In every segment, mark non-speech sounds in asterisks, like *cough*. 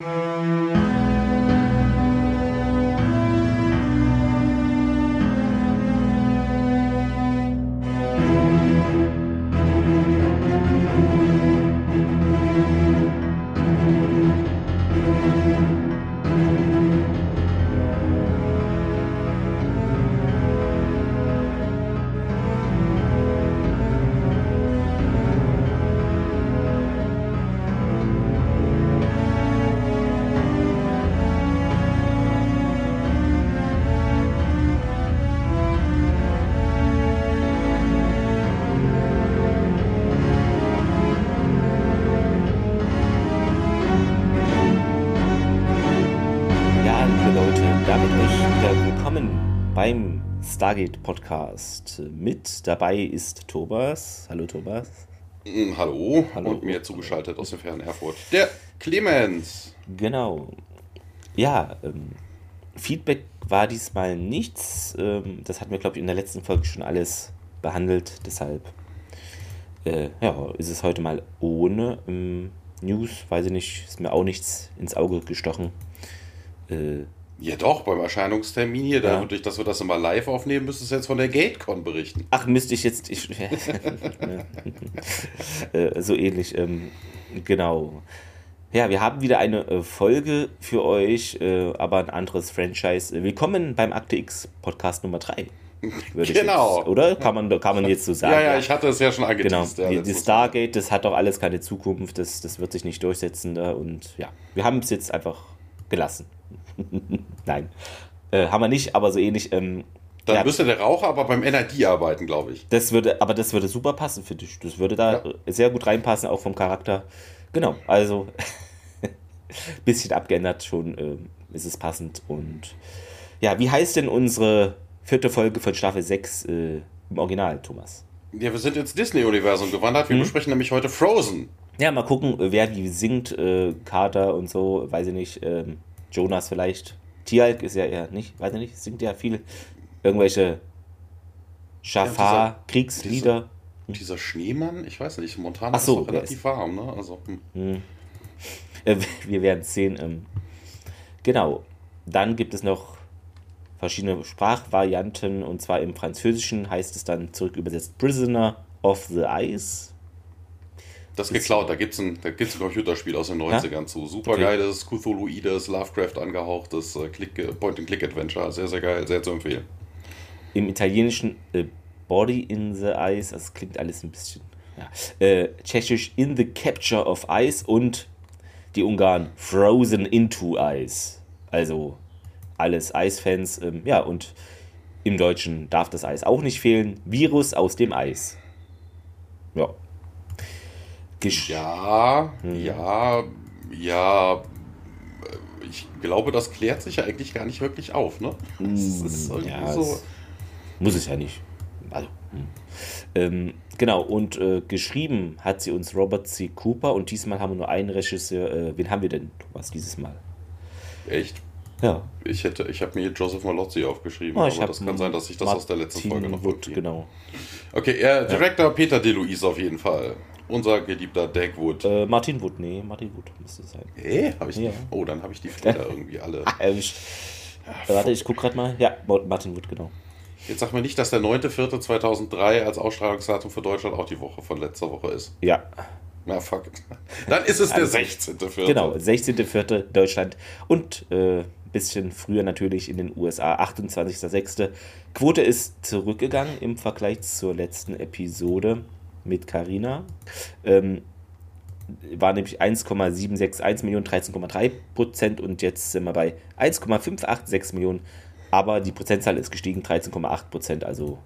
Ja, Stargate Podcast. Mit dabei ist Thomas. Hallo Thomas. Mm, Hallo, Hallo. und mir zugeschaltet aus dem fernen Erfurt. Der Clemens. Genau. Ja, ähm, Feedback war diesmal nichts. Ähm, das hatten wir, glaube ich, in der letzten Folge schon alles behandelt. Deshalb äh, ja, ist es heute mal ohne ähm, News. Weiß ich nicht, ist mir auch nichts ins Auge gestochen. Äh, Ja doch, beim Erscheinungstermin hier, Ja. dadurch, dass wir das immer live aufnehmen, müsstest du jetzt von der GateCon berichten. Ach, müsste ich jetzt. Ich, *laughs* äh, so ähnlich, ähm, genau. Ja, wir haben wieder eine äh, Folge für euch, äh, aber ein anderes Franchise. Willkommen beim Akte X Podcast Nummer 3. Würde ich Genau. Jetzt, oder? Kann man, kann man jetzt so sagen. Ja, ja, ich hatte es ja schon Genau, angeteased. ja, die, Stargate, das hat doch alles keine Zukunft, das, das wird sich nicht durchsetzen. Da und ja, wir haben es jetzt einfach gelassen. *laughs* Nein, äh, haben wir nicht, aber so ähnlich. Ähm, Dann ja, müsste der Raucher aber beim NID arbeiten, glaube ich. das würde, aber das würde super passen für dich. Das würde da Ja. äh, sehr gut reinpassen, auch vom Charakter. Genau, also *laughs* bisschen abgeändert schon ähm, ist es passend. Und ja, wie heißt denn unsere vierte Folge von Staffel 6 äh, im Original, Thomas? Ja, wir sind ins Disney-Universum gewandert. Mhm. Wir besprechen nämlich heute Frozen. Ja, mal gucken, äh, wer wie singt, äh, Carter und so, weiß ich nicht, ähm, Jonas vielleicht. Tialk ist ja eher nicht, weiß ich nicht, singt ja viel irgendwelche Schafar-Kriegslieder. Dieser Schneemann, ich weiß nicht, Montana Hm. So, ist relativ warm, ne? Also, hm. Äh, wir werden es sehen. Ähm, genau. Dann gibt es noch verschiedene Sprachvarianten und zwar im Französischen heißt es dann zurück übersetzt Prisoner of the Ice. Das ist geklaut, da gibt es ein, da gibt's ein Computerspiel aus den 90ern zu. Super Okay. geiles, Cthulhuides, Lovecraft angehauchtes äh, Click- Point-and-Click-Adventure. Sehr, sehr geil, sehr zu empfehlen. Im Italienischen äh, Body in the Ice, das klingt alles ein bisschen. Ja. Äh, Tschechisch In the Capture of Ice und die Ungarn Frozen into Ice. Also alles Eisfans. Ähm, ja, und im Deutschen darf das Eis auch nicht fehlen. Virus aus dem Eis. Ja. Ja, Mhm. ja, ja. Ich glaube, das klärt sich ja eigentlich gar nicht wirklich auf, ne? Das ist irgendwie Mm, ja, so. Muss es ja nicht. Also, hm. ähm, genau, und äh, geschrieben hat sie uns Robert C. Cooper und diesmal haben wir nur einen Regisseur. Äh, wen haben wir denn, Thomas, dieses Mal? Echt? Ja. Ich hätte, ich habe mir Joseph Malozzi aufgeschrieben, Oh, aber das kann sein, dass ich das aus der letzten Martin Folge noch Wood, genau. Okay, er, Director Peter DeLuise auf jeden Fall. Unser geliebter Dagwood. Äh, Martin Wood, nee, Martin Wood müsste es sein. Hä? Hab ich ja. Oh, dann habe ich die *laughs* Fehler irgendwie alle. Erwischt. Äh, warte, ich guck gerade mal. Ja, Martin Wood, genau. Jetzt sag mir nicht, dass der 9.4.2003 als Ausstrahlungsdatum für Deutschland auch die Woche von letzter Woche ist. Ja, Na, fuck. *laughs* Dann ist es der *laughs* Also, 16.4. Genau, 16.04. Deutschland und äh, bisschen früher natürlich in den USA, 28.06. Quote ist zurückgegangen im Vergleich zur letzten Episode mit Carina. Ähm, war nämlich 1,761 Millionen, 13,3 Prozent und jetzt sind wir bei 1,586 Millionen, aber die Prozentzahl ist gestiegen, 13,8 Prozent, also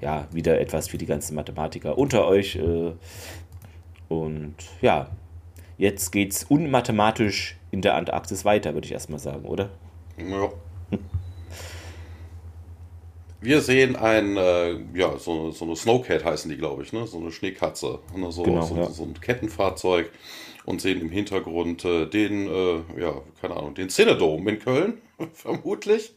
ja, wieder etwas für die ganzen Mathematiker unter euch. Äh, und ja, jetzt geht's unmathematisch in der Antarktis weiter, würde ich erstmal sagen, oder? Ja. Wir sehen ein, äh, ja, so, so eine Snowcat heißen die, glaube ich, ne? So eine Schneekatze. Ne? So, Genau, so, ja. so ein Kettenfahrzeug und sehen im Hintergrund äh, den, äh, ja, keine Ahnung, den Cinedome in Köln. *laughs* vermutlich.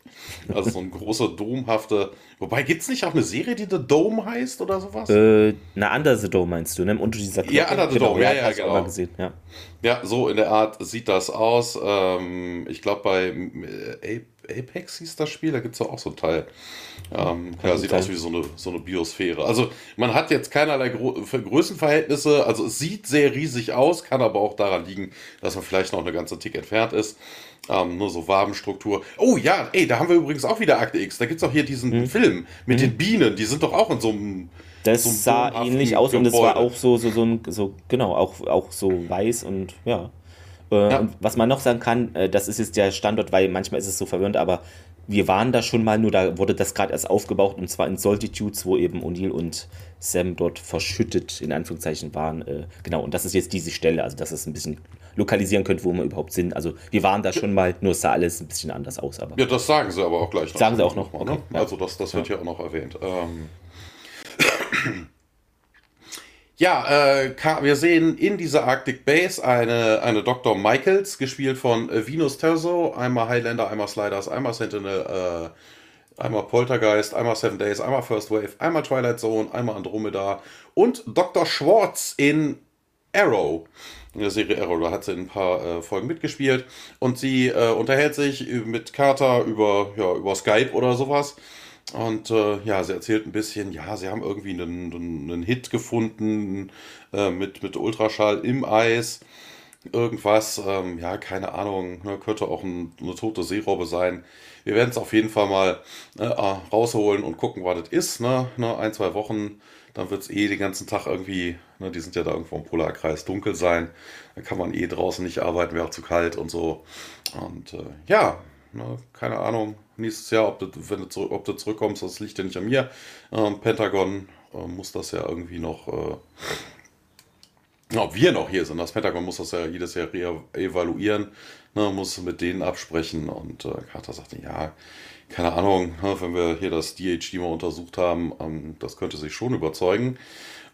Also so ein großer domhafte. Wobei gibt es nicht auch eine Serie, die The Dome heißt oder sowas? Äh, na, Under the Dome meinst du, ne? Unter dieser Glocke. Ja, Under the Genau, Dome, ja, ja, ja, genau. gesehen, ja. Ja, so in der Art sieht das aus. Ähm, ich glaube, bei äh, Apex hieß das Spiel, da gibt es auch so ein Teil. Ähm, ja, sieht sein. aus wie so eine, so eine Biosphäre. Also man hat jetzt keinerlei Gro Größenverhältnisse. Also es sieht sehr riesig aus, kann aber auch daran liegen, dass man vielleicht noch eine ganze Tick entfernt ist. Ähm, nur so Wabenstruktur. Oh ja, ey, da haben wir übrigens auch wieder Akte X. Da gibt es auch hier diesen Mhm. Film mit den Bienen. Die sind doch auch in so einem... Das so einem sah ähnlich aus und es war Gebäude. auch so, so, so, ein, so genau, auch, auch so weiß und ja. Äh, Ja. Und was man noch sagen kann, äh, das ist jetzt der Standort, weil manchmal ist es so verwirrend, aber wir waren da schon mal, nur da wurde das gerade erst aufgebaut und zwar in Solitudes, wo eben O'Neill und Sam dort verschüttet, in Anführungszeichen, waren. Äh, genau, und das ist jetzt diese Stelle, also dass es ein bisschen lokalisieren könnt, wo wir überhaupt sind. Also wir waren da schon mal, nur es sah alles ein bisschen anders aus, aber. Ja, das sagen sie aber auch gleich noch. Sagen sie auch noch, Mal, ne? okay, ja. Also das, das wird ja. auch noch erwähnt. Ähm. Ja, äh, wir sehen in dieser Arctic Base eine, eine Dr. Michaels, gespielt von äh, Venus Terzo, einmal Highlander, einmal Sliders, einmal Sentinel, äh, einmal Poltergeist, einmal Seven Days, einmal First Wave, einmal Twilight Zone, einmal Andromeda und Dr. Schwartz in Arrow. In der Serie Arrow, da hat sie in ein paar äh, Folgen mitgespielt. Und sie äh, unterhält sich mit Carter über, ja, über Skype oder sowas. Und äh, ja, sie erzählt ein bisschen, ja, sie haben irgendwie einen, einen Hit gefunden äh, mit, mit Ultraschall im Eis. Irgendwas, ähm, ja, keine Ahnung, ne, könnte auch ein, eine tote Seerobbe sein. Wir werden es auf jeden Fall mal äh, rausholen und gucken, was das ist. Ne? Ne, ein, zwei Wochen, dann wird es eh den ganzen Tag irgendwie, ne, die sind ja da irgendwo im Polarkreis, dunkel sein. Dann kann man eh draußen nicht arbeiten, wäre auch zu kalt und so. Und äh, ja, ne, keine Ahnung, nächstes Jahr, ob du, wenn du, ob du zurückkommst, das liegt ja nicht an mir. Ähm, Pentagon äh, muss das ja irgendwie noch. Äh, ob wir noch hier sind. Das Pentagon muss das ja jedes Jahr re evaluieren, ne, muss mit denen absprechen. Und äh, Carter sagte, ja, keine Ahnung, ne, wenn wir hier das DHD mal untersucht haben, ähm, das könnte sich schon überzeugen.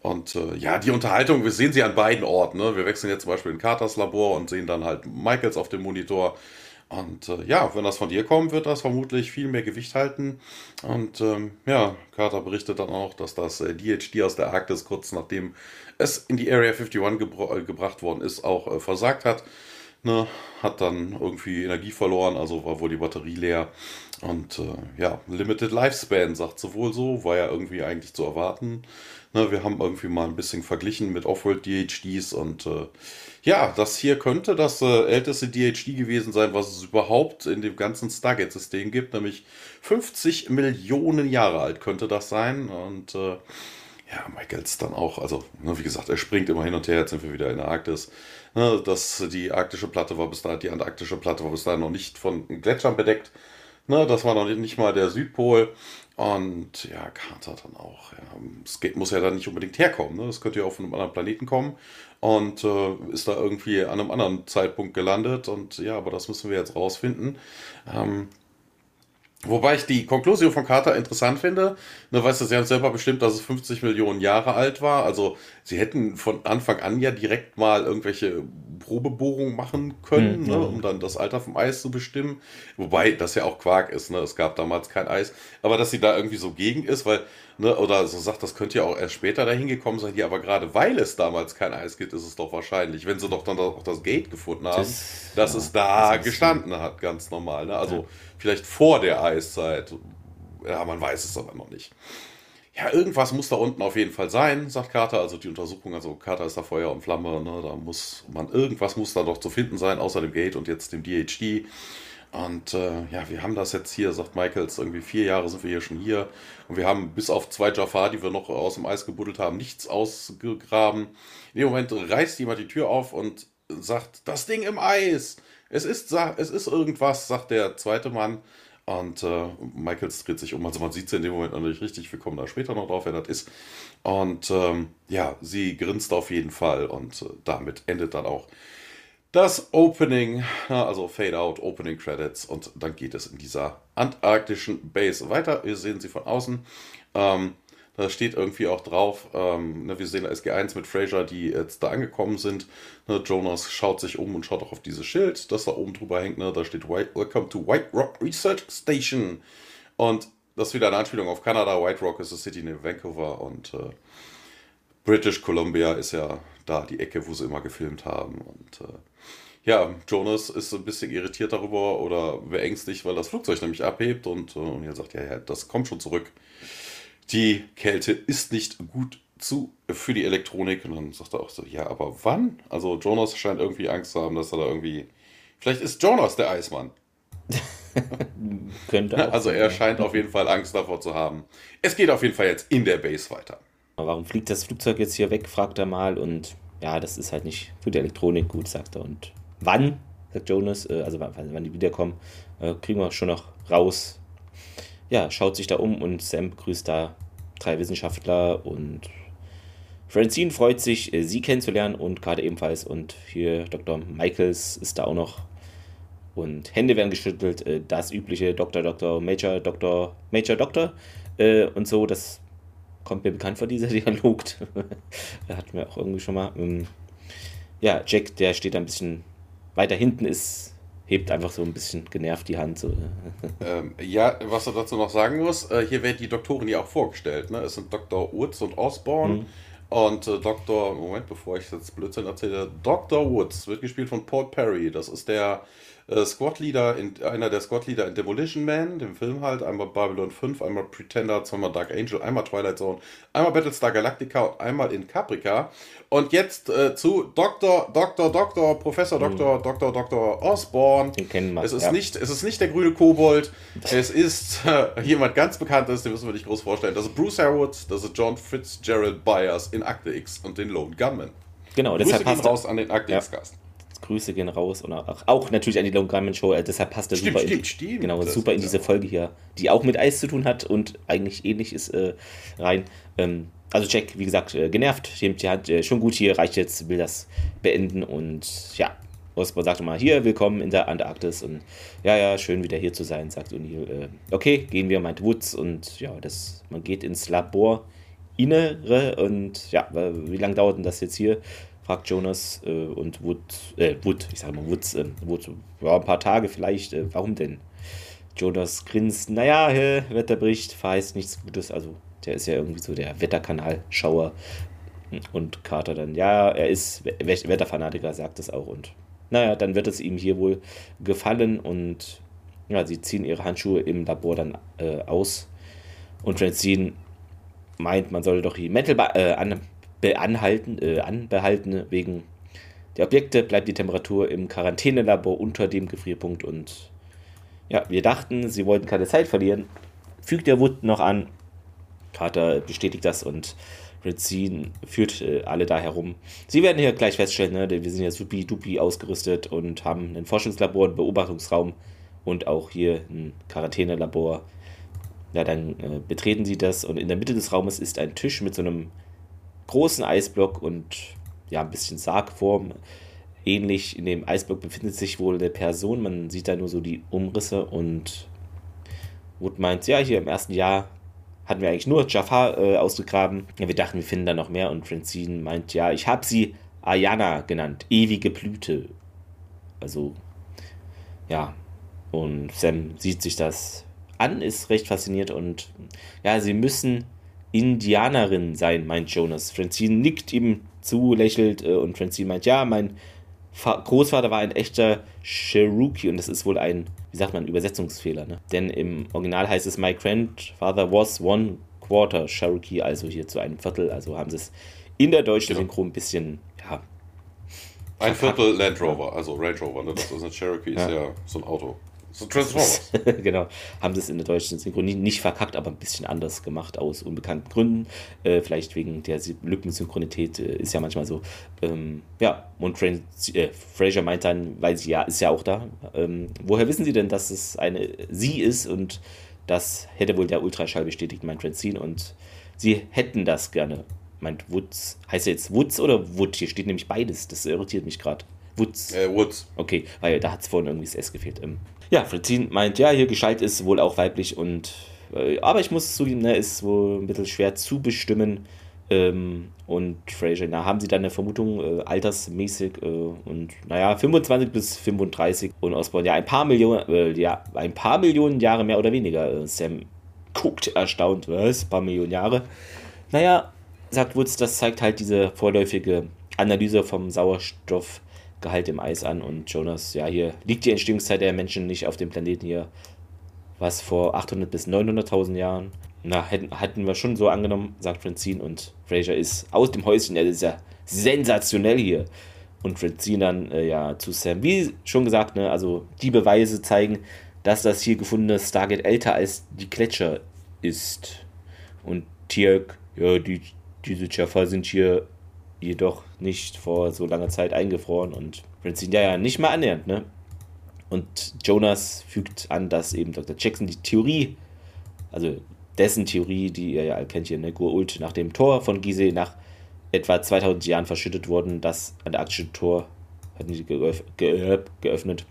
Und äh, ja, die Unterhaltung, wir sehen sie an beiden Orten. Ne? Wir wechseln jetzt zum Beispiel in Carters Labor und sehen dann halt Michaels auf dem Monitor. Und äh, ja, wenn das von dir kommt, wird das vermutlich viel mehr Gewicht halten. Und ähm, ja, Carter berichtet dann auch, dass das äh, DHD aus der Arktis kurz nachdem es in die Area 51 gebra äh, gebracht worden ist, auch äh, versagt hat. Ne, hat dann irgendwie Energie verloren, also war wohl die Batterie leer. Und äh, ja, Limited Lifespan, sagt sie wohl so, war ja irgendwie eigentlich zu erwarten. Ne, wir haben irgendwie mal ein bisschen verglichen mit Offworld DHDs und äh, ja, das hier könnte das äh, älteste DHD gewesen sein, was es überhaupt in dem ganzen Stargate-System gibt, nämlich 50 Millionen Jahre alt könnte das sein. Und äh, ja, Michaels dann auch, also ne, wie gesagt, er springt immer hin und her, jetzt sind wir wieder in der Arktis. Ne, das, die arktische Platte war bis dahin, die antarktische Platte war bis dahin noch nicht von Gletschern bedeckt. Ne, das war noch nicht, mal der Südpol. Und ja, Carter dann auch. Ja. Es muss ja dann nicht unbedingt herkommen. Ne? Das könnte ja auch von einem anderen Planeten kommen und äh, ist da irgendwie an einem anderen Zeitpunkt gelandet. Und ja, aber das müssen wir jetzt rausfinden. Ähm, Wobei ich die Konklusion von Carter interessant finde. Ne, weißt du, sie haben selber bestimmt, dass es 50 Millionen Jahre alt war. Also sie hätten von Anfang an ja direkt mal irgendwelche Probebohrungen machen können, Hm, ne, ja. um dann das Alter vom Eis zu bestimmen. Wobei das ja auch Quark ist. Ne? Es gab damals kein Eis. Aber dass sie da irgendwie so gegen ist, weil, ne, oder so sagt, das könnte ja auch erst später dahin gekommen sein. Ja, aber gerade weil es damals kein Eis gibt, ist es doch wahrscheinlich. Wenn sie doch dann auch das Gate gefunden haben, Das- dass ja, es da das gestanden hat, ganz normal. Ne? Also vielleicht vor der Eiszeit. Ja, man weiß es aber noch nicht. Ja, irgendwas muss da unten auf jeden Fall sein, sagt Carter. Also die Untersuchung, also Carter ist da Feuer und Flamme, ne? da muss man, irgendwas muss da doch zu finden sein, außer dem Gate und jetzt dem DHD. Und äh, ja, wir haben das jetzt hier, sagt Michaels, irgendwie vier Jahre sind wir hier schon hier. Und wir haben bis auf zwei Jafar, die wir noch aus dem Eis gebuddelt haben, nichts ausgegraben. In dem Moment reißt jemand die Tür auf und sagt, das Ding im Eis. Es ist, es ist irgendwas, sagt der zweite Mann. Und äh, Michaels dreht sich um. Also man sieht sie in dem Moment nicht richtig. Wir kommen da später noch drauf, wer das ist. Und ähm, ja, sie grinst auf jeden Fall. Und äh, damit endet dann auch das Opening, also Fade Out, Opening Credits und dann geht es in dieser antarktischen Base weiter. Wir sehen sie von außen. Ähm, Da steht irgendwie auch drauf, ähm, ne, wir sehen SG1 mit Fraser, die jetzt da angekommen sind. Ne, Jonas schaut sich um und schaut auch auf dieses Schild, das da oben drüber hängt. Ne, da steht Welcome to White Rock Research Station. Und das ist wieder eine Anspielung auf Kanada. White Rock ist eine City near Vancouver und äh, British Columbia ist ja da die Ecke, wo sie immer gefilmt haben. Und äh, ja, Jonas ist ein bisschen irritiert darüber oder beängstigt, weil das Flugzeug nämlich abhebt und, äh, und er sagt, ja, ja, das kommt schon zurück die Kälte ist nicht gut zu für die Elektronik. Und dann sagt er auch so, ja, aber wann? Also Jonas scheint irgendwie Angst zu haben, dass er da irgendwie. Vielleicht ist Jonas der Eismann. *laughs* Könnte auch Also er scheint auf jeden Fall Angst davor zu haben. Es geht auf jeden Fall jetzt in der Base weiter. Warum fliegt das Flugzeug jetzt hier weg, fragt er mal. Und ja, das ist halt nicht für die Elektronik gut, sagt er. Und wann, sagt Jonas, äh, also wann die wiederkommen, äh, kriegen wir schon noch raus, ja, schaut sich da um und Sam begrüßt da drei Wissenschaftler und Francine freut sich, äh, sie kennenzulernen und gerade ebenfalls. Und hier Dr. Michaels ist da auch noch. Und Hände werden geschüttelt, äh, das übliche Dr. Dr. Major, Dr. Major, Dr. Äh, und so, das kommt mir bekannt vor, dieser *laughs* Dialog. da *laughs* hatten wir auch irgendwie schon mal. Ähm, ja, Jack, der steht ein bisschen weiter hinten, ist hebt einfach so ein bisschen genervt die Hand. So. Ähm, ja, was er dazu noch sagen muss, äh, hier werden die Doktoren ja auch vorgestellt. Ne? Es sind Dr. Woods und Osborne. Mhm. Und äh, Dr. Moment, bevor ich jetzt Blödsinn erzähle, Dr. Woods wird gespielt von Paul Perry. Das ist der äh, Squad-Leader, einer der Squad-Leader in Demolition Man, dem Film halt, einmal Babylon 5, einmal Pretender, zweimal Dark Angel, einmal Twilight Zone, einmal Battlestar Galactica und einmal in Caprica. Und jetzt äh, zu Dr. Dr. Dr. Professor Dr. Mhm. Dr. Dr. Osborne. Den kennen wir. Es ist, ja. nicht, es ist nicht der grüne Kobold, es ist äh, jemand ganz Bekanntes, den müssen wir nicht groß vorstellen. Das ist Bruce Harwood, das ist John Fitzgerald Byers in Akte X und den Lone Gunman. Genau, Grüße deshalb passt raus an den Akte X-Cast. Grüße gehen raus und auch, auch natürlich an die Lone Gunman Show. Also deshalb passt er super, stimmt, in, stimmt. Genau, super in diese Folge hier, die auch mit Eis zu tun hat und eigentlich ähnlich ist äh, rein. Ähm, also Jack, wie gesagt, äh, genervt, die hat äh, schon gut hier, reicht jetzt, will das beenden und ja, Osborne sagt mal, hier, willkommen in der Antarktis und ja, ja, schön wieder hier zu sein, sagt O'Neill. Äh, okay, gehen wir, meint Woods und ja, das, man geht ins Labor Innere und ja, wie lange dauert denn das jetzt hier? Fragt Jonas äh, und Wood, äh, Wood, ich sage mal Woods, äh, Wood, ja, ein paar Tage vielleicht, äh, warum denn? Jonas grinst, naja, äh, Wetterbericht verheißt nichts Gutes, also der ist ja irgendwie so der Wetterkanal-Schauer und Carter dann, ja, er ist Wetterfanatiker, sagt es auch und naja, dann wird es ihm hier wohl gefallen und ja, sie ziehen ihre Handschuhe im Labor dann äh, aus und Francine meint, man solle doch die Metal äh, an beanhalten, äh, anbehalten wegen der Objekte bleibt die Temperatur im Quarantänelabor unter dem Gefrierpunkt und ja, wir dachten, sie wollten keine Zeit verlieren. Fügt der Wood noch an. Carter bestätigt das und Redzine führt äh, alle da herum. Sie werden hier gleich feststellen, ne, wir sind ja supi-dupi ausgerüstet und haben ein Forschungslabor, einen Beobachtungsraum und auch hier ein Quarantänelabor. Ja, dann äh, betreten sie das und in der Mitte des Raumes ist ein Tisch mit so einem großen Eisblock und ja, ein bisschen Sargform. Ähnlich in dem Eisblock befindet sich wohl eine Person. Man sieht da nur so die Umrisse und Wood meint, ja, hier im ersten Jahr hatten wir eigentlich nur Jafar äh, ausgegraben. Ja, wir dachten, wir finden da noch mehr und Francine meint, ja, ich habe sie Ayana genannt, ewige Blüte. Also, ja. Und Sam sieht sich das an, ist recht fasziniert und ja, sie müssen Indianerin sein, meint Jonas. Francine nickt ihm zu, lächelt äh, und Francine meint, ja, mein Großvater war ein echter Cherokee und das ist wohl ein, wie sagt man, Übersetzungsfehler. Ne? Denn im Original heißt es, my grandfather was one quarter Cherokee, also hier zu einem Viertel. Also haben sie es in der deutschen genau. Synchro ein bisschen, ja. Ein Viertel Land Rover, also Range Rover, ne? das ist ein Cherokee, ja. ist ja so ein Auto. So Transformers. *laughs* genau. Haben es in der deutschen Synchronie nicht verkackt, aber ein bisschen anders gemacht aus unbekannten Gründen. Äh, vielleicht wegen der Lückensynchronität äh, ist ja manchmal so. Ähm, ja, und Fran äh, Fraser meint dann, weil sie ja, ist ja auch da. Ähm, woher wissen Sie denn, dass es eine sie ist? Und das hätte wohl der Ultraschall bestätigt, meint Francine. Und sie hätten das gerne. Meint Woods. Heißt er jetzt Woods oder Wood? Hier steht nämlich beides. Das irritiert mich gerade. Woods. Äh, Woods. Okay, weil da hat es vorhin irgendwie das S gefehlt. Ähm, ja, Fritzin meint, ja, hier Gescheit ist wohl auch weiblich und Äh, aber ich muss zugeben, ne, ist wohl ein bisschen schwer zu bestimmen. Ähm, und Fraser, na, haben sie dann eine Vermutung, äh, altersmäßig äh, und naja, 25 bis 35 und Osborne, ja, ein paar Millionen, äh, ja, ein paar Millionen Jahre mehr oder weniger. Äh, Sam guckt erstaunt, was? Ein paar Millionen Jahre. Naja, sagt Woods, das zeigt halt diese vorläufige Analyse vom Sauerstoffgehalt im Eis an und Jonas, ja, hier liegt die Entstehungszeit der Menschen nicht auf dem Planeten hier, was vor 800 bis 900.000 Jahren na, hätten, hatten wir schon so angenommen, sagt Francine. Und Fraser ist aus dem Häuschen. Er ist ja sensationell hier. Und Francine dann äh, ja zu Sam. Wie schon gesagt, ne, also die Beweise zeigen, dass das hier gefundene Stargate älter als die Gletscher ist. Und Tierk, ja, die, diese Jaffa sind hier jedoch nicht vor so langer Zeit eingefroren. Und Francine, ja, ja, nicht mal annähernd, ne? Und Jonas fügt an, dass eben Dr. Jackson die Theorie, also dessen Theorie, die ihr ja kennt hier, ne, Gur-Ult, nach dem Tor von Gizeh nach etwa 2000 Jahren verschüttet worden. Das antarktische Tor hat nicht geöff geöff geöffnet.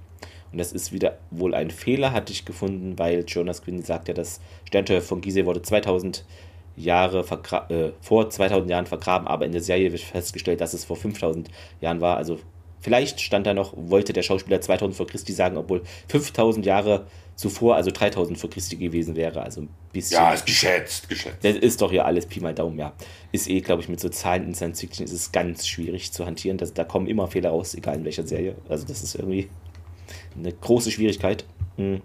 Und das ist wieder wohl ein Fehler, hatte ich gefunden, weil Jonas Quinn sagt ja, das Sterntor von Gizeh wurde 2000 Jahre äh, vor 2000 Jahren vergraben, aber in der Serie wird festgestellt, dass es vor 5000 Jahren war. Also vielleicht stand da noch, wollte der Schauspieler 2000 vor Christi sagen, obwohl 5000 Jahre zuvor, also 3000 vor Christi gewesen wäre. Also ein bisschen. Ja, ist geschätzt, geschätzt. Das ist doch ja alles Pi mal Daumen, ja. Ist eh, glaube ich, mit so Zahlen in Science Fiction ist es ganz schwierig zu hantieren. Das, da kommen immer Fehler raus, egal in welcher Serie. Also das ist irgendwie eine große Schwierigkeit. Hm.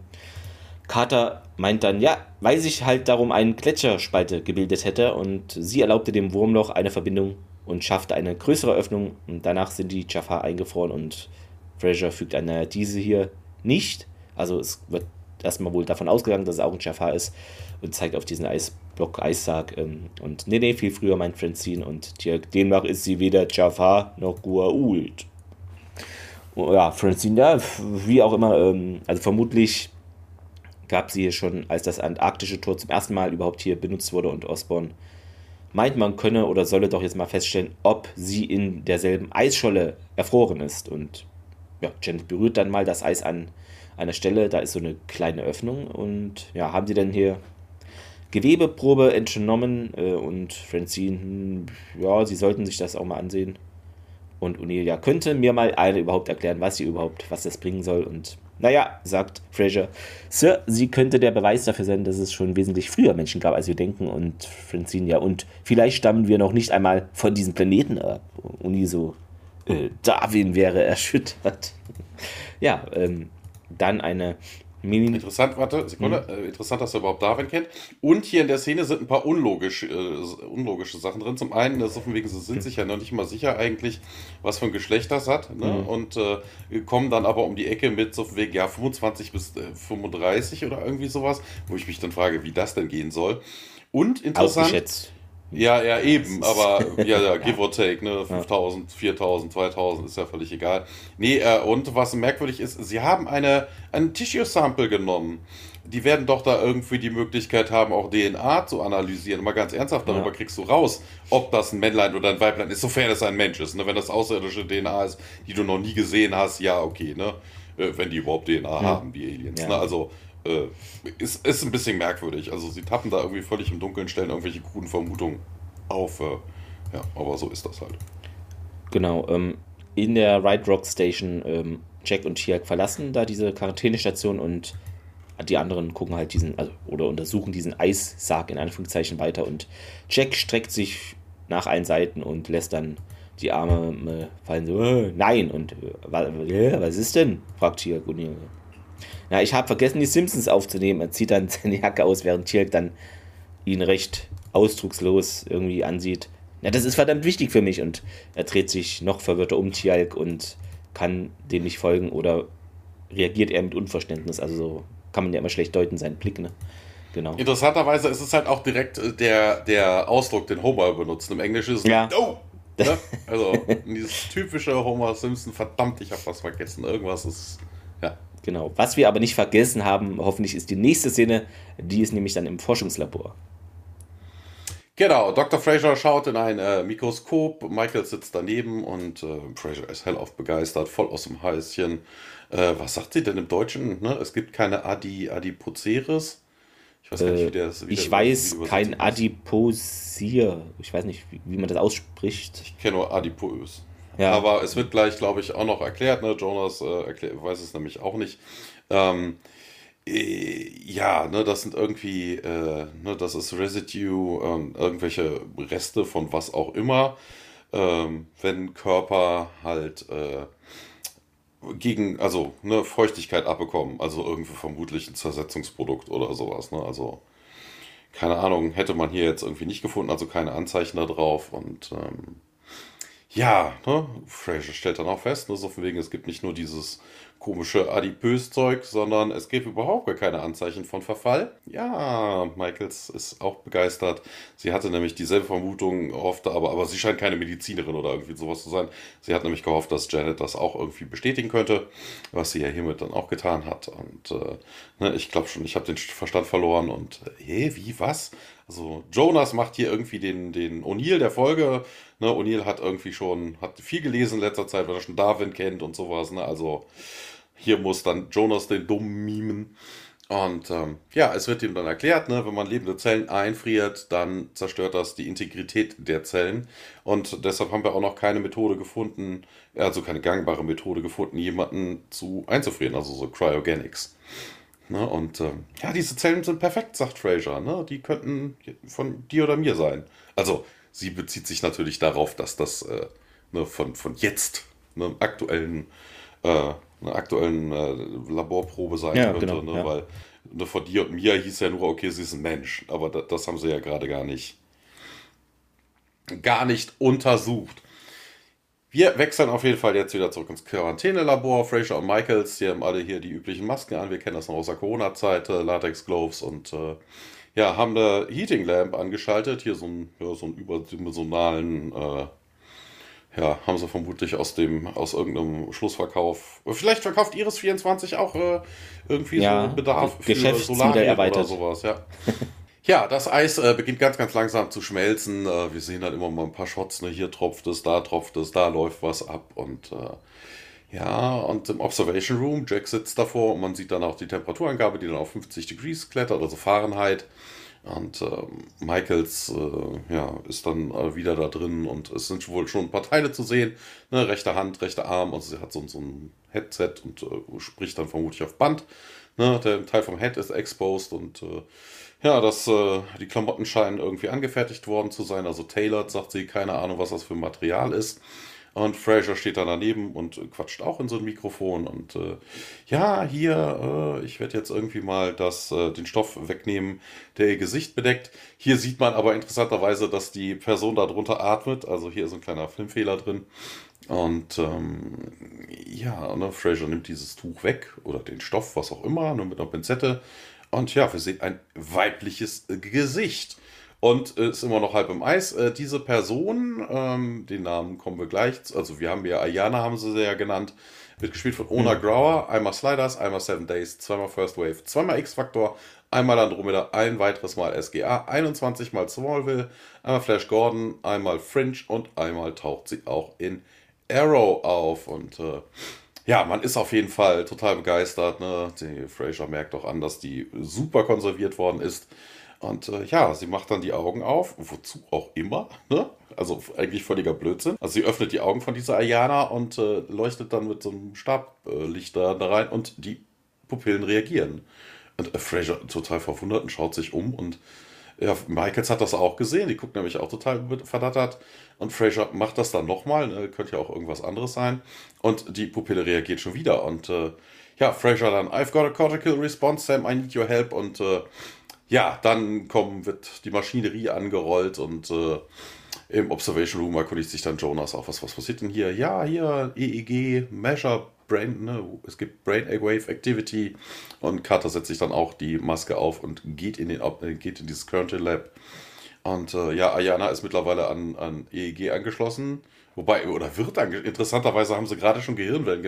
Carter meint dann, ja, weil sich halt darum eine Gletscherspalte gebildet hätte und sie erlaubte dem Wurmloch eine Verbindung und schaffte eine größere Öffnung und danach sind die Jaffa eingefroren und Fraser fügt an, naja, diese hier nicht. Also es wird erstmal wohl davon ausgegangen, dass es auch ein Jafar ist und zeigt auf diesen Eisblock, Eissarg. Ähm, und nee, nee, viel früher meint Francine und demnach ist sie weder Jafar noch Guault. Ja, Francine, ja, wie auch immer, ähm, also vermutlich gab sie hier schon, als das antarktische Tor zum ersten Mal überhaupt hier benutzt wurde und Osborne meint, man könne oder solle doch jetzt mal feststellen, ob sie in derselben Eisscholle erfroren ist. Und ja, Janet berührt dann mal das Eis an einer Stelle, da ist so eine kleine Öffnung und ja, haben die dann hier Gewebeprobe entnommen äh, und Francine, hm, ja, sie sollten sich das auch mal ansehen. Und O'Neill, ja, könnte mir mal eine überhaupt erklären, was sie überhaupt, was das bringen soll. Und naja, sagt Fraser, Sir, sie könnte der Beweis dafür sein, dass es schon wesentlich früher Menschen gab, als wir denken. Und Francine, ja, und vielleicht stammen wir noch nicht einmal von diesem Planeten ab. Uni so, äh, Darwin wäre erschüttert. *laughs* ja, ähm, dann eine Mini interessant, warte, Sekunde. Mhm. Äh, interessant, dass er überhaupt Darwin kennt. Und hier in der Szene sind ein paar unlogisch, äh, unlogische Sachen drin. Zum einen, das ist von wegen, sie sind mhm. sich ja noch nicht mal sicher eigentlich, was für ein Geschlecht das hat. Ne? Mhm. Und äh, kommen dann aber um die Ecke mit so von wegen, ja, 25 bis äh, 35 oder irgendwie sowas, wo ich mich dann frage, wie das denn gehen soll. Und interessant. Ausgeschätzt. Ja, ja, eben, aber ja, ja, *laughs* give or take, ne? 5000, 4000, 2000 ist ja völlig egal. Nee, äh, und was merkwürdig ist, sie haben eine, ein Tissue-Sample genommen. Die werden doch da irgendwie die Möglichkeit haben, auch DNA zu analysieren. Mal ganz ernsthaft, darüber ja. kriegst du raus, ob das ein Männlein oder ein Weiblein ist, sofern es ein Mensch ist. Ne? Wenn das außerirdische DNA ist, die du noch nie gesehen hast, ja, okay, ne? Äh, wenn die überhaupt DNA ja. haben, die Aliens. Ne? Also, äh, ist, ist ein bisschen merkwürdig. Also sie tappen da irgendwie völlig im Dunkeln, stellen irgendwelche guten Vermutungen auf. Äh, ja, aber so ist das halt. Genau. Ähm, in der Ride Rock Station ähm, Jack und Tiak verlassen da diese Quarantänestation und die anderen gucken halt diesen, also, oder untersuchen diesen Eissarg in Anführungszeichen weiter und Jack streckt sich nach allen Seiten und lässt dann die Arme äh, fallen so, äh, nein, und äh, was ist denn? fragt Tiak und ja, ich habe vergessen, die Simpsons aufzunehmen. Er zieht dann *laughs* seine Jacke aus, während Tierk dann ihn recht ausdruckslos irgendwie ansieht. Ja, das ist verdammt wichtig für mich. Und er dreht sich noch verwirrter um Tjalk und kann dem nicht folgen oder reagiert er mit Unverständnis. Also so kann man ja immer schlecht deuten, seinen Blick, ne? Genau. Interessanterweise ist es halt auch direkt äh, der, der Ausdruck, den Homer benutzt. Im Englischen ist es ja. oh! *laughs* Ne? Also dieses typische Homer Simpson, verdammt, ich habe was vergessen. Irgendwas ist Genau. Was wir aber nicht vergessen haben, hoffentlich ist die nächste Szene, die ist nämlich dann im Forschungslabor. Genau, Dr. Fraser schaut in ein äh, Mikroskop, Michael sitzt daneben und äh, Fraser ist hellauf begeistert, voll aus dem Häuschen. Äh, was sagt sie denn im Deutschen? Ne? Es gibt keine Adi, Adipoceres. Ich weiß, nicht, wie der, wie ich der, weiß kein Adiposier. Ich weiß nicht, wie, wie, man das ausspricht. Ich kenne nur Adipös. Ja. Aber es wird gleich, glaube ich, auch noch erklärt. Ne? Jonas äh, erklär, weiß es nämlich auch nicht. Ähm, äh, ja, ne, das sind irgendwie, äh, ne, das ist Residue, äh, irgendwelche Reste von was auch immer, ähm, wenn Körper halt äh, gegen, also ne, Feuchtigkeit abbekommen, also irgendwie vermutlich ein Zersetzungsprodukt oder sowas, ne, also keine Ahnung, hätte man hier jetzt irgendwie nicht gefunden, also keine Anzeichen da drauf und ähm, ja, ne, Fraser stellt dann auch fest, ne, so von wegen, es gibt nicht nur dieses komische Adipös-Zeug, sondern es gibt überhaupt gar keine Anzeichen von Verfall. Ja, Michaels ist auch begeistert. Sie hatte nämlich dieselbe Vermutung, hoffte aber, aber sie scheint keine Medizinerin oder irgendwie sowas zu sein. Sie hat nämlich gehofft, dass Janet das auch irgendwie bestätigen könnte, was sie ja hiermit dann auch getan hat. Und äh, ne, ich glaube schon, ich habe den Verstand verloren und, äh, wie, was? Also Jonas macht hier irgendwie den, den O'Neill der Folge. Ne, O'Neill hat irgendwie schon, hat viel gelesen in letzter Zeit, weil er schon Darwin kennt und sowas. Ne? Also hier muss dann Jonas den Dummen mimen. Und ähm, ja, es wird ihm dann erklärt, ne, wenn man lebende Zellen einfriert, dann zerstört das die Integrität der Zellen. Und deshalb haben wir auch noch keine Methode gefunden, also keine gangbare Methode gefunden, jemanden zu einzufrieren, also so Cryogenics. Ne, und ähm, ja, diese Zellen sind perfekt, sagt Fraser. Ne? Die könnten von dir oder mir sein. Also, sie bezieht sich natürlich darauf, dass das äh, ne, von, von jetzt, ne, aktuellen äh, einer aktuellen äh, Laborprobe sein ja, könnte, genau, ne? ja. weil ne, von dir und mir hieß ja nur, okay, sie ist ein Mensch, aber das, das haben sie ja gerade gar nicht, gar nicht untersucht. Wir wechseln auf jeden Fall jetzt wieder zurück ins Quarantänelabor. Fraser und Michaels, die haben alle hier die üblichen Masken an. Wir kennen das noch aus der Corona-Zeit, äh, Latex-Gloves und äh, ja, haben eine Heating Lamp angeschaltet. Hier so einen, ja, so einen überdimensionalen äh, ja, haben sie vermutlich aus dem, aus irgendeinem Schlussverkauf. Vielleicht verkauft Iris24 auch äh, irgendwie ja, so Bedarf für Solarien oder sowas, ja. *laughs* ja, das Eis äh, beginnt ganz, ganz langsam zu schmelzen. Äh, wir sehen halt immer mal ein paar Shots, ne? Hier tropft es, da tropft es, da läuft was ab und äh, ja, und im Observation Room, Jack sitzt davor und man sieht dann auch die Temperaturangabe, die dann auf 50 Degrees klettert, also Fahrenheit. Und äh, Michaels äh, ja, ist dann äh, wieder da drin und es sind wohl schon ein paar Teile zu sehen. Ne, rechte Hand, rechter Arm und sie hat so, so ein Headset und äh, spricht dann vermutlich auf Band. Ne, der Teil vom Head ist exposed und ja, das, äh, die Klamotten scheinen irgendwie angefertigt worden zu sein. Also tailored, sagt sie, keine Ahnung, was das für Material ist. Und Fraser steht da daneben und quatscht auch in so ein Mikrofon. Und äh, ja, hier, äh, ich werde jetzt irgendwie mal das, äh, den Stoff wegnehmen, der ihr Gesicht bedeckt. Hier sieht man aber interessanterweise, dass die Person darunter atmet. Also hier ist ein kleiner Filmfehler drin. Und ähm, ja, ne, Fraser nimmt dieses Tuch weg oder den Stoff, was auch immer, nur mit einer Pinzette. Und ja, wir sehen ein weibliches Gesicht und ist immer noch halb im Eis. Äh, diese Person, ähm, den Namen kommen wir gleich, also wir haben ja Ayana, haben sie ja genannt, wird gespielt von Ona mhm. Grauer, einmal Sliders, einmal Seven Days, zweimal First Wave, zweimal X-Factor, einmal Andromeda, ein weiteres Mal SGA, 21 mal Smallville, einmal Flash Gordon, einmal Fringe und einmal taucht sie auch in Arrow auf und äh, ja, man ist auf jeden Fall total begeistert. Ne? Die Fraser merkt auch an, dass die super konserviert worden ist. Und äh, ja, sie macht dann die Augen auf, wozu auch immer, ne? Also eigentlich völliger Blödsinn. Also sie öffnet die Augen von dieser Ayana und äh, leuchtet dann mit so einem Stablicht da, da rein und die Pupillen reagieren. Und äh, Fraser total verwundert und schaut sich um und ja, Michaels hat das auch gesehen, die guckt nämlich auch total verdattert. Und Fraser macht das dann nochmal, ne? könnte ja auch irgendwas anderes sein. Und die Pupille reagiert schon wieder. Und äh, ja, Fraser dann, I've got a cortical response, Sam, I need your help. Und äh, ja, dann kommen, wird die Maschinerie angerollt und äh, im Observation Room erkundigt sich dann Jonas auch, was, was passiert denn hier? Ja, hier EEG, Measure, Brain, ne? es gibt Brain Wave Activity und Carter setzt sich dann auch die Maske auf und geht in, den, äh, geht in dieses Current Lab. Und äh, ja, Ayana ist mittlerweile an, an EEG angeschlossen. Wobei, oder wird ange interessanterweise haben sie gerade schon Gehirnwellen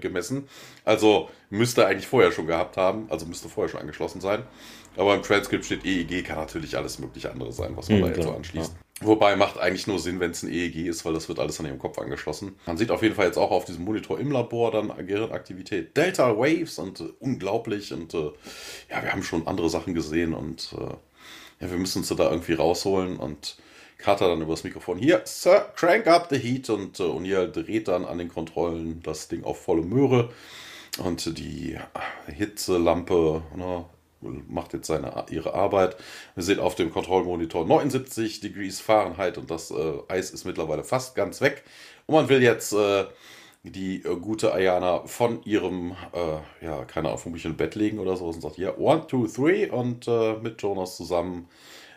gemessen. Also müsste eigentlich vorher schon gehabt haben, also müsste vorher schon angeschlossen sein. Aber im Transkript steht EEG, kann natürlich alles mögliche andere sein, was man mhm, da jetzt so anschließt. Wobei macht eigentlich nur Sinn, wenn es ein EEG ist, weil das wird alles an ihrem Kopf angeschlossen. Man sieht auf jeden Fall jetzt auch auf diesem Monitor im Labor dann Gehirnaktivität. Delta Waves und äh, unglaublich und äh, ja, wir haben schon andere Sachen gesehen und äh, ja, wir müssen uns da irgendwie rausholen und Carter dann übers Mikrofon. Hier, Sir, crank up the heat und äh, O'Neill dreht dann an den Kontrollen das Ding auf volle Möhre und die Hitzelampe ne, macht jetzt seine, ihre Arbeit. Wir sehen auf dem Kontrollmonitor 79 Degrees Fahrenheit und das äh, Eis ist mittlerweile fast ganz weg. Und man will jetzt äh, die äh, gute Ayana von ihrem, äh, ja, keine Ahnung, vom Bett legen oder so und sagt, ja, one, two, three und äh, mit Jonas zusammen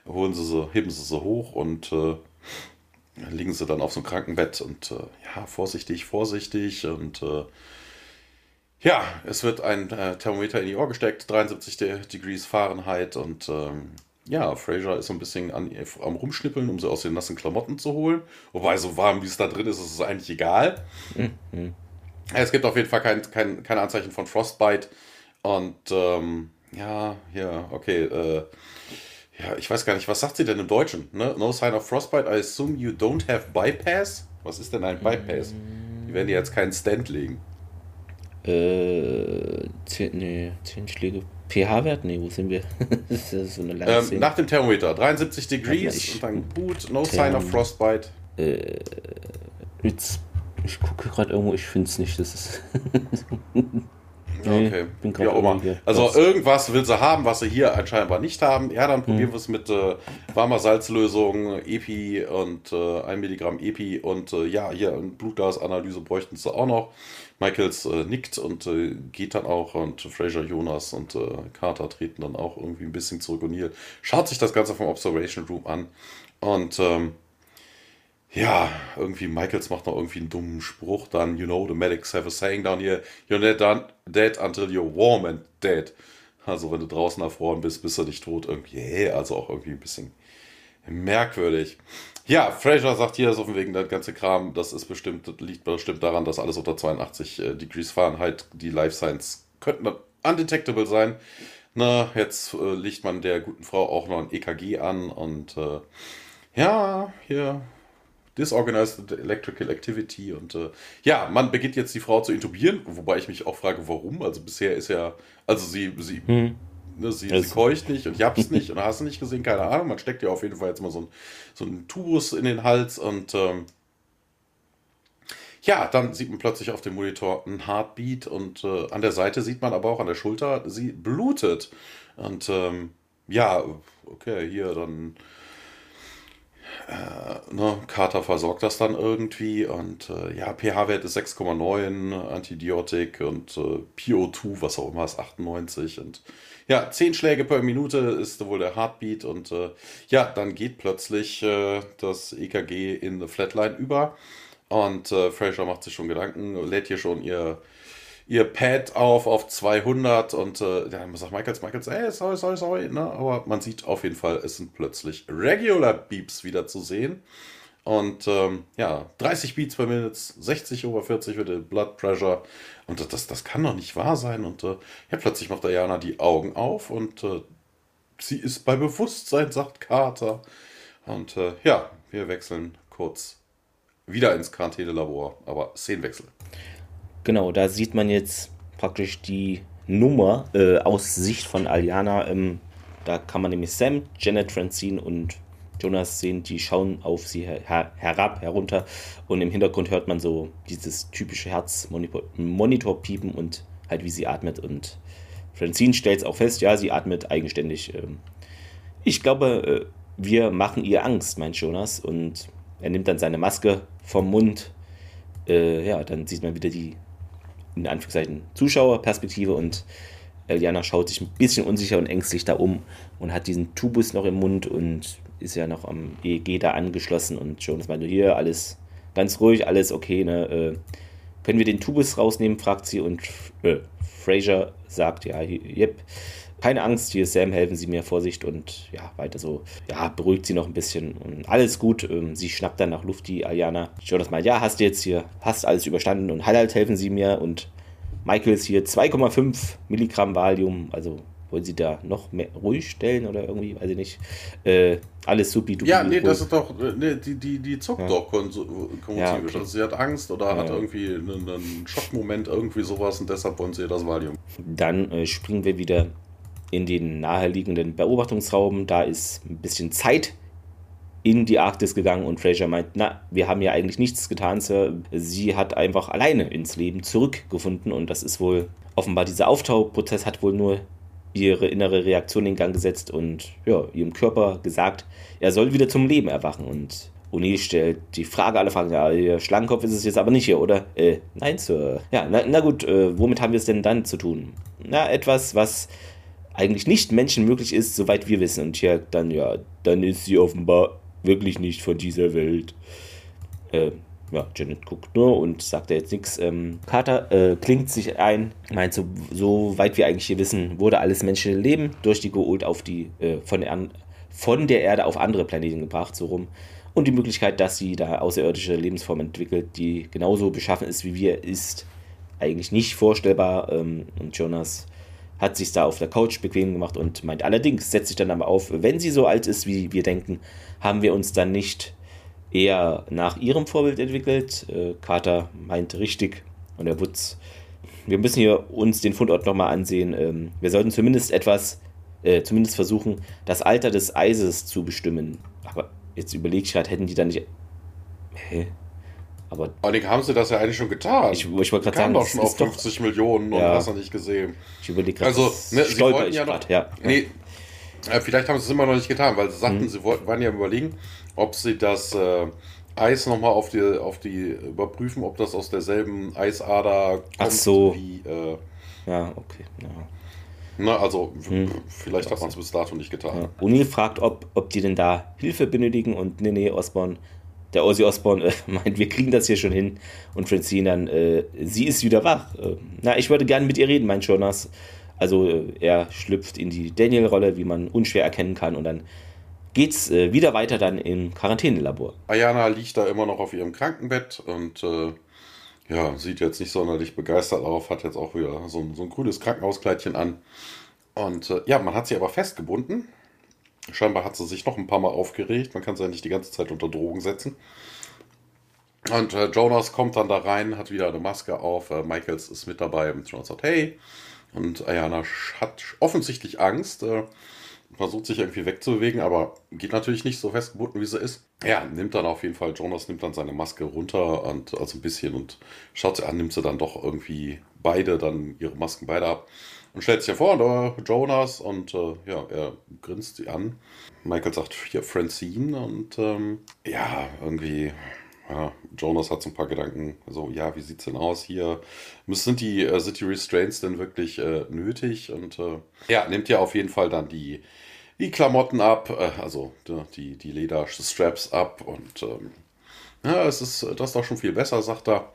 holen sie sie, heben sie sie hoch und äh, liegen sie dann auf so einem Krankenbett und ja, vorsichtig, vorsichtig und ja, es wird ein äh, Thermometer in die Ohr gesteckt, 73 Degrees Fahrenheit und ähm, ja, Fraser ist so ein bisschen an, am Rumschnippeln, um sie aus den nassen Klamotten zu holen. Wobei, so warm wie es da drin ist, ist es eigentlich egal. Mhm. Es gibt auf jeden Fall kein, kein, keine Anzeichen von Frostbite. Und ähm, ja, ja, okay. Äh, ja, ich weiß gar nicht, was sagt sie denn im Deutschen? Ne? No sign of Frostbite, I assume you don't have bypass? Was ist denn ein Bypass? Die werden dir jetzt keinen Stand legen. Äh, 10, nee, 10 Schläge. pH-Wert? Nee, wo sind wir? *laughs* das ist so eine ähm, nach dem Thermometer, 73 Degrees und dann Boot, no Therm sign of Frostbite. Äh, jetzt, ich gucke gerade irgendwo, ich finde es nicht. Das ist. *laughs* nee, okay. Bin ja, auch Also das. irgendwas will sie haben, was sie hier anscheinend nicht haben. Ja, dann probieren hm. wir es mit äh, warmer Salzlösung, EPI und äh, 1 Milligramm EPI und äh, ja, hier eine Blutgasanalyse bräuchten sie auch noch. Michaels äh, nickt und äh, geht dann auch und Fraser, Jonas und äh, Carter treten dann auch irgendwie ein bisschen zurück und Neil schaut sich das Ganze vom Observation Room an und ähm, ja, irgendwie Michaels macht noch irgendwie einen dummen Spruch dann, you know, the medics have a saying down here, you're not dead until you're warm and dead. Also wenn du draußen erfroren bist, bist du nicht tot. Irgendwie, also auch irgendwie ein bisschen merkwürdig. Ja, Fraser sagt hier so von wegen der ganze Kram, das ist bestimmt, liegt bestimmt daran, dass alles unter 82 äh, Degrees Fahrenheit, die Life Signs könnten undetectable sein. Na, jetzt äh, legt man der guten Frau auch noch ein EKG an und äh, ja, hier Disorganized Electrical Activity und äh, ja, man beginnt jetzt die Frau zu intubieren, wobei ich mich auch frage, warum. Also bisher ist ja, also sie, sie hm. Ne, sie, sie keucht nicht und ich hab's nicht und hast du nicht gesehen, keine Ahnung. Man steckt ja auf jeden Fall jetzt mal so ein, so ein Tubus in den Hals und ähm, ja, dann sieht man plötzlich auf dem Monitor ein Heartbeat und äh, an der Seite sieht man aber auch an der Schulter, sie blutet. Und ähm, ja, okay, hier dann äh, ne, Carter versorgt das dann irgendwie und äh, ja, pH-Wert ist 6,9, Antibiotik und äh, PO2, was auch immer, ist 98 und ja, 10 Schläge per Minute ist wohl der Heartbeat und äh, ja, dann geht plötzlich äh, das EKG in eine Flatline über und äh, Fraser macht sich schon Gedanken, lädt hier schon ihr ihr Pad auf auf 200 und äh, dann sagt Michaels, Michaels, ey, sorry, sorry, sorry, ne? aber man sieht auf jeden Fall, es sind plötzlich Regular Beeps wieder zu sehen. Und ähm, ja, 30 Beats per Minute, 60 over 40 wird der Blood Pressure. Und das, das kann doch nicht wahr sein. Und äh, ja, plötzlich macht Diana die Augen auf und äh, sie ist bei Bewusstsein, sagt Carter. Und äh, ja, wir wechseln kurz wieder ins Quarantäne-Labor, aber Szenenwechsel. Genau, da sieht man jetzt praktisch die Nummer äh, aus Sicht von Aliana. Ähm, da kann man nämlich Sam, Janet Francine und Jonas sehen, die schauen auf sie her herab, herunter und im Hintergrund hört man so dieses typische Herzmonitor-Piepen und halt wie sie atmet und Francine stellt es auch fest, ja, sie atmet eigenständig. Ähm. Ich glaube, äh, wir machen ihr Angst, meint Jonas und er nimmt dann seine Maske vom Mund. Äh, ja, dann sieht man wieder die in Anführungszeichen Zuschauerperspektive und Eliana schaut sich ein bisschen unsicher und ängstlich da um und hat diesen Tubus noch im Mund und ist ja noch am EEG da angeschlossen und Jonas meinte, hier, alles ganz ruhig, alles okay, ne? Äh, können wir den Tubus rausnehmen, fragt sie und äh, Fraser sagt, ja, yep, keine Angst, hier Sam, helfen Sie mir, Vorsicht und ja, weiter so, ja, beruhigt sie noch ein bisschen und alles gut. Ähm, sie schnappt dann nach Luft, die Ayana. Jonas meint, ja, hast du jetzt hier, hast alles überstanden und halt, halt helfen Sie mir und Michael ist hier 2,5 Milligramm Valium, also wollen sie da noch mehr ruhig stellen oder irgendwie, weiß ich nicht. Äh, alles supi Ja, nee, das ist doch, nee, die, die, die zuckt ja. doch kommunikativ. Ja, okay. also sie hat Angst oder ja. hat irgendwie einen, einen, Schockmoment, irgendwie sowas und deshalb wollen sie das Valium. Dann äh, springen wir wieder in den naheliegenden Beobachtungsraum. Da ist ein bisschen Zeit in die Arktis gegangen und Fraser meint, na, wir haben ja eigentlich nichts getan, Sir. Sie hat einfach alleine ins Leben zurückgefunden und das ist wohl offenbar dieser Auftauprozess hat wohl nur ihre innere Reaktion in Gang gesetzt und ja, ihrem Körper gesagt, er soll wieder zum Leben erwachen und O'Neill stellt die Frage, alle fragen, ja, ihr Schlangenkopf ist es jetzt aber nicht hier, oder? Äh, nein, Sir. Ja, na, na gut, äh, womit haben wir es denn dann zu tun? Na, etwas, was eigentlich nicht menschenmöglich ist, soweit wir wissen. Und hier dann, ja, dann ist sie offenbar wirklich nicht von dieser Welt. Äh, ja, Janet guckt nur und sagt jetzt nichts. Ähm, Carter äh, klingt sich ein, meint, so, so weit wir eigentlich hier wissen, wurde alles menschliche Leben durch die Goult auf die, äh, von, der, von der Erde auf andere Planeten gebracht, so rum. Und die Möglichkeit, dass sie da außerirdische Lebensform entwickelt, die genauso beschaffen ist wie wir, ist eigentlich nicht vorstellbar. Ähm, und Jonas hat sich da auf der Couch bequem gemacht und meint allerdings, setzt sich dann aber auf, wenn sie so alt ist, wie wir denken, haben wir uns dann nicht eher nach ihrem Vorbild entwickelt. Äh, Carter meint richtig und der Wutz. Wir müssen hier uns den Fundort nochmal ansehen. Ähm, wir sollten zumindest etwas, äh, zumindest versuchen, das Alter des Eises zu bestimmen. Aber jetzt überlege ich gerade, hätten die da nicht. Hä? Aber. Eigentlich haben sie das ja eigentlich schon getan. Ich, ich wollte gerade sagen, doch schon auf 50 doch, Millionen und ja, hast du nicht gesehen. Ich überlege gerade, also, ne, sie wollten ja noch, ja. Nee, äh, vielleicht haben sie es immer noch nicht getan, weil sie sagten, mhm. sie wollten, waren ja überlegen, ob sie das äh, Eis nochmal auf die, auf die überprüfen, ob das aus derselben Eisader kommt Ach so. wie. Äh, ja, okay. Ja. Na, also, hm. vielleicht hat man es bis dato nicht getan. Ja. O'Neill fragt, ob, ob die denn da Hilfe benötigen und nee, nee, Osborne, der Ozzy Osborne äh, *laughs* meint, wir kriegen das hier schon hin. Und Francine dann, äh, sie ist wieder wach. Äh, na, ich würde gerne mit ihr reden, meint Jonas. Also, äh, er schlüpft in die Daniel-Rolle, wie man unschwer erkennen kann, und dann geht's äh, wieder weiter dann im Quarantänelabor. Ayana liegt da immer noch auf ihrem Krankenbett und äh, ja, sieht jetzt nicht sonderlich begeistert auf, hat jetzt auch wieder so ein, so ein grünes Krankenhauskleidchen an. Und ja, man hat sie aber festgebunden. Scheinbar hat sie sich noch ein paar Mal aufgeregt. Man kann sie ja nicht die ganze Zeit unter Drogen setzen. Und äh, Jonas kommt dann da rein, hat wieder eine Maske auf. Äh, Michaels ist mit dabei und Jonas sagt, hey. Und Ayana hat offensichtlich Angst. Äh, versucht sich irgendwie wegzubewegen, aber geht natürlich nicht so festgebunden, wie sie ist. Ja, nimmt dann auf jeden Fall, Jonas nimmt dann seine Maske runter und also ein bisschen und schaut sie an, nimmt sie dann doch irgendwie beide, dann ihre Masken beide ab und stellt sich vor, äh, Jonas und äh, ja, er grinst sie an. Michael sagt hier Francine und ähm, ja, irgendwie ja, Jonas hat so ein paar Gedanken, so, ja, wie sieht's denn aus hier? Sind die, äh, sind Restraints denn wirklich äh, nötig? Und äh, ja, nimmt ja auf jeden Fall dann die, die Klamotten ab, äh, also die, die Lederstraps ab und ähm, ja, es ist das ist doch schon viel besser, sagt er.